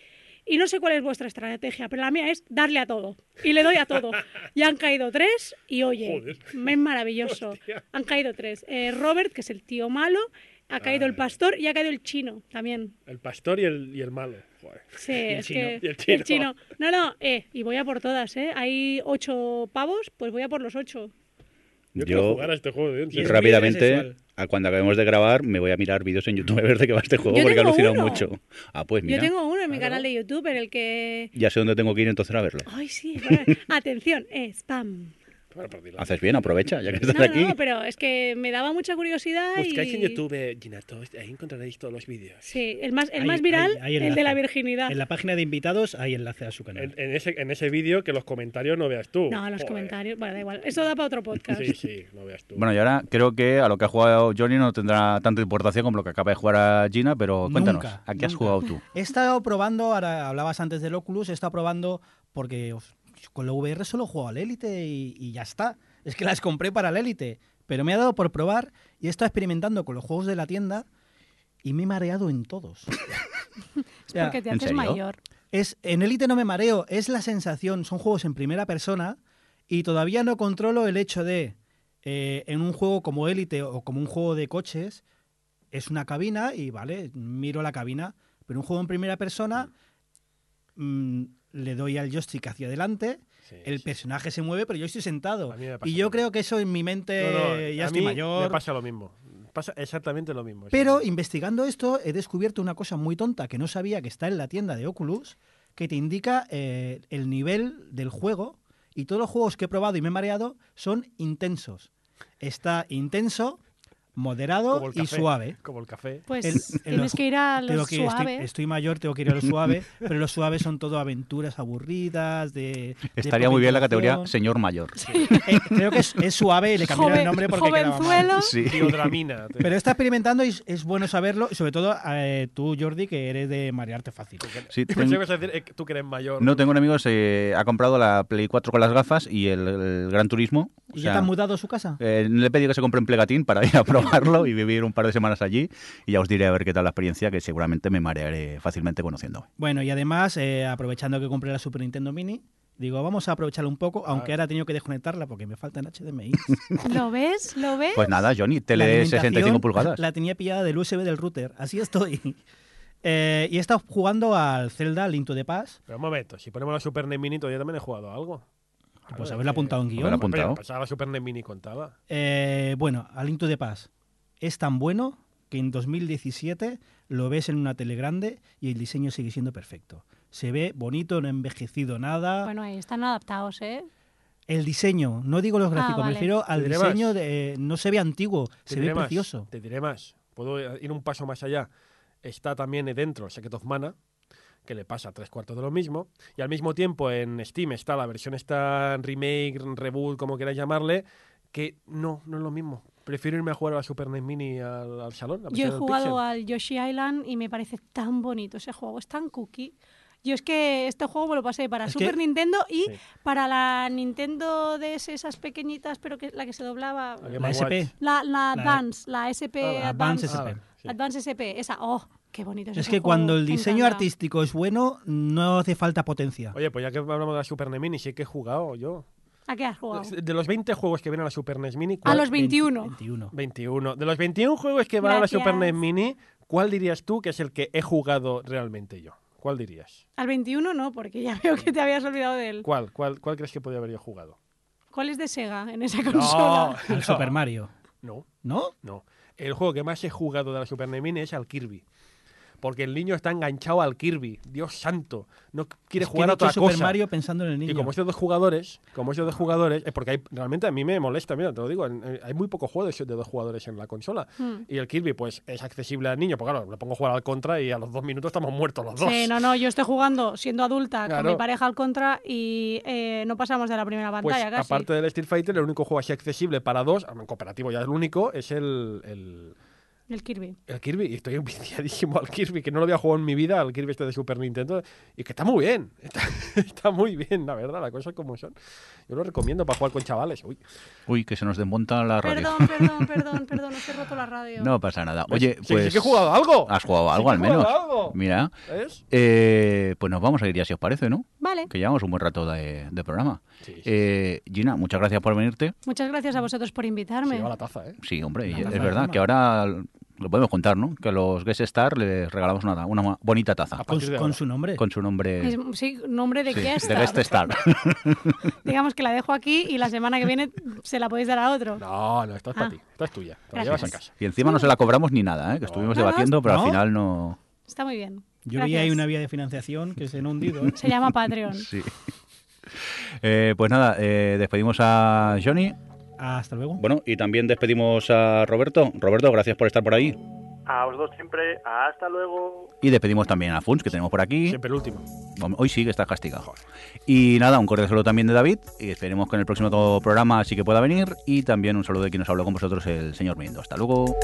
y no sé cuál es vuestra estrategia, pero la mía es darle a todo. Y le doy a todo. Ya han caído tres y oye, Joder. es maravilloso. Hostia. Han caído tres. Eh, Robert, que es el tío malo, ha caído el pastor y ha caído el chino también. El pastor y el, y el malo. Joder. Sí, el es chino. que Y el chino. No, no, eh, y voy a por todas, ¿eh? Hay ocho pavos, pues voy a por los ocho. Yo, quiero jugar a este juego. ¿eh? Y es rápidamente. A cuando acabemos de grabar, me voy a mirar vídeos en YouTube a ver de qué va este juego Yo porque he tengo alucinado uno. mucho. Ah, pues mira, Yo tengo uno en mi canal de YouTube en el que... ya sé dónde tengo que ir entonces a verlo. Ay, sí, atención, spam. Haces bien, aprovecha, ya que estás No, aquí. no, pero es que me daba mucha curiosidad Buscáis y... en YouTube, eh, Gina Toast, ahí encontraréis todos los vídeos. Sí, el más, el Hay- más viral, hay- hay el de la virginidad. En la página de invitados hay enlace a su canal. En, en ese, en ese vídeo que los comentarios no veas tú. No, los Joder. comentarios, bueno, da igual. Eso da para otro podcast. Sí, sí, no veas tú. Bueno, y ahora creo que a lo que ha jugado Johnny no tendrá tanta importancia como lo que acaba de jugar a Gina, pero cuéntanos, Nunca, ¿a qué has jugado tú? He estado probando, ahora hablabas antes del Oculus, he estado probando porque uf, con la VR solo juego al Elite y, y ya está. Es que las compré para el Elite, pero me ha dado por probar y he estado experimentando con los juegos de la tienda y me he mareado en todos. Sea, Porque te ¿en haces mayor. es, en Elite no me mareo, es la sensación, son juegos en primera persona y todavía no controlo el hecho de, eh, en un juego como Elite o como un juego de coches, es una cabina y vale, miro la cabina, pero un juego en primera persona, mm, le doy al joystick hacia adelante, Sí, el sí. personaje se mueve, pero yo estoy sentado. Y yo creo que eso en mi mente No, no, ya a estoy mí mayor. Me pasa lo mismo. Pasa exactamente lo mismo. Pero investigando esto he descubierto una cosa muy tonta que no sabía que está en la tienda de Oculus, que te indica eh, el nivel del juego y todos los juegos que he probado y me he mareado son intensos. Está intenso, moderado y suave. Como el café. Pues El- el tienes los- que ir a que- estoy, suave. estoy mayor, tengo que ir a lo suave, pero los suaves son todo aventuras aburridas, de... Estaría muy bien la categoría señor mayor. Eh, creo que es, es suave y le cambiaron el Joven- nombre porque quedaba mal. jovenzuelo. Sí. Pero está experimentando y es, bueno saberlo, y sobre todo eh, tú, Jordi, que eres de marearte fácil. Sí, ten- que decir eh, tú que eres mayor. No tengo un amigo se ha comprado la Play 4 con las gafas y el, el Gran Turismo. o ¿Y sea, ya te han mudado a su casa? eh, le he pedido que se compre en Plegatín para ir a probarlo y vivir un par de semanas allí y ya os diré a ver qué tal la experiencia que seguramente me marearé fácilmente conociendo. Bueno, y además, eh, aprovechando que compré la Super Nintendo Mini, digo, vamos a aprovecharla un poco, Ah. aunque ahora he tenido que desconectarla porque me faltan HDMI. ¿Lo ves? ¿Lo ves? Pues nada, Johnny, tele de alimentación 65 pulgadas. La tenía pillada del USB del router, así estoy. Eh, y he estado jugando al Zelda Link to the Past, Pero un momento, si ponemos la Super NES Mini, todavía también he jugado a algo. pues haberlo que- apuntado en Haberlo guion. apuntado. Pero pasaba la Super NES Mini contaba. Eh, bueno, al Link to the Past es tan bueno que en 2017 lo ves en una tele grande y el diseño sigue siendo perfecto. Se ve bonito, no ha envejecido nada. Bueno, ahí están adaptados, ¿eh? El diseño, no digo los gráficos, me vale. refiero al diseño, más. de, no se ve antiguo, Te se ve más, precioso. Te diré más. Puedo ir un paso más allá. Está también dentro Secret of Mana, que le pasa tres cuartos de lo mismo. Y al mismo tiempo en Steam está la versión esta remake, reboot, como queráis llamarle, que no, no es lo mismo. Prefiero irme a jugar a la Super NES Mini al, al salón. Yo he jugado al Yoshi Island y me parece tan bonito ese juego, es tan cookie. Yo es que este juego me lo pasé para Es Super que- Nintendo y Sí. para la Nintendo DS, esas pequeñitas, pero que la que se doblaba. La SP. La, la La- Advance, la SP Ah, la Advance Advance. SP. Ah, sí. Advance SP, esa. Oh, qué bonito ese Es que juego, cuando el diseño artístico es bueno, no hace falta potencia. Oye, pues ya que hablamos de la Super NES Mini, sí que he jugado yo. ¿A qué has jugado? De los 20 juegos que vienen a la Super NES Mini, A ¿cuál- los 21. 21. 21. De los 21 juegos que van a la Gracias. Super NES Mini, ¿cuál dirías tú que es el que he jugado realmente yo? ¿Cuál dirías? Al 21 no, porque ya veo que te habías olvidado de él. ¿Cuál? ¿Cuál, cuál crees que podría haber yo jugado? ¿Cuál es de Sega en esa consola? No, El Super Mario. no, ¿No? no. El juego que más he jugado de la Super NES Mini es al Kirby. Porque el niño está enganchado al Kirby. Dios santo. No quiere Es jugar a otra Super cosa. Mario pensando en el niño. Y como es de dos jugadores, como es de dos jugadores, es porque hay, realmente a mí me molesta, mira, te lo digo, hay muy pocos juegos de dos jugadores en la consola. Hmm. Y el Kirby, pues, es accesible al niño, pues claro, le pongo a jugar al contra y a los dos minutos estamos muertos los dos. Sí, no, no, yo estoy jugando siendo adulta Claro. con mi pareja al contra y eh, no pasamos de la primera Pues pantalla casi. aparte del Street Fighter, el único juego así accesible para dos, en cooperativo ya es el único, es el, el, El Kirby. el Kirby. Y estoy viciadísimo al Kirby, que no lo había jugado en mi vida, al Kirby este de Super Nintendo. Y que está muy bien. Está, está muy bien, la verdad, las cosas como son. Yo lo recomiendo para jugar con chavales. Uy, Uy, que se nos desmonta la radio. Perdón, perdón, perdón, perdón, os he roto la radio. No pasa nada. Oye, Sí, pues... sí que he jugado algo. Has jugado Sí algo al he jugado menos. algo. Mira. ¿Ves? Eh, pues nos vamos a ir ya si os parece, ¿no? Vale. Que llevamos un buen rato de, de programa. Sí, sí. Eh, Gina, muchas gracias por venirte. Muchas gracias a vosotros por Se invitarme. lleva la taza, ¿eh? Sí, hombre, es verdad que ahora lo podemos contar, ¿no? Que a los Guest Star les regalamos una, una bonita taza Con, su nombre. con su nombre. Es- sí, nombre de sí, guest. de Guest Star. Digamos que la dejo aquí y la semana que viene se la podéis dar a otro. No, no, esta es para Ah. ti. Esta es tuya. Te la Gracias. llevas a casa. y encima no se la cobramos ni nada, ¿eh? Que estuvimos No, no, debatiendo, pero ¿no? al final no. Está muy bien. Yo vi ahí una vía de financiación que se ha hundido. ¿eh? Se llama Patreon. Sí. Eh, pues nada, eh, despedimos a Johnny. Hasta luego. Bueno, y también despedimos a Roberto. Roberto, gracias por estar por ahí. A os dos siempre. Hasta luego. Y despedimos también a Funs, que tenemos por aquí. Siempre el último. Hoy sí que está castigado. Y nada, un cordial saludo también de David. Y esperemos que en el próximo programa sí que pueda venir. Y también un saludo de quien nos habló con vosotros, el señor Miendo. Hasta luego.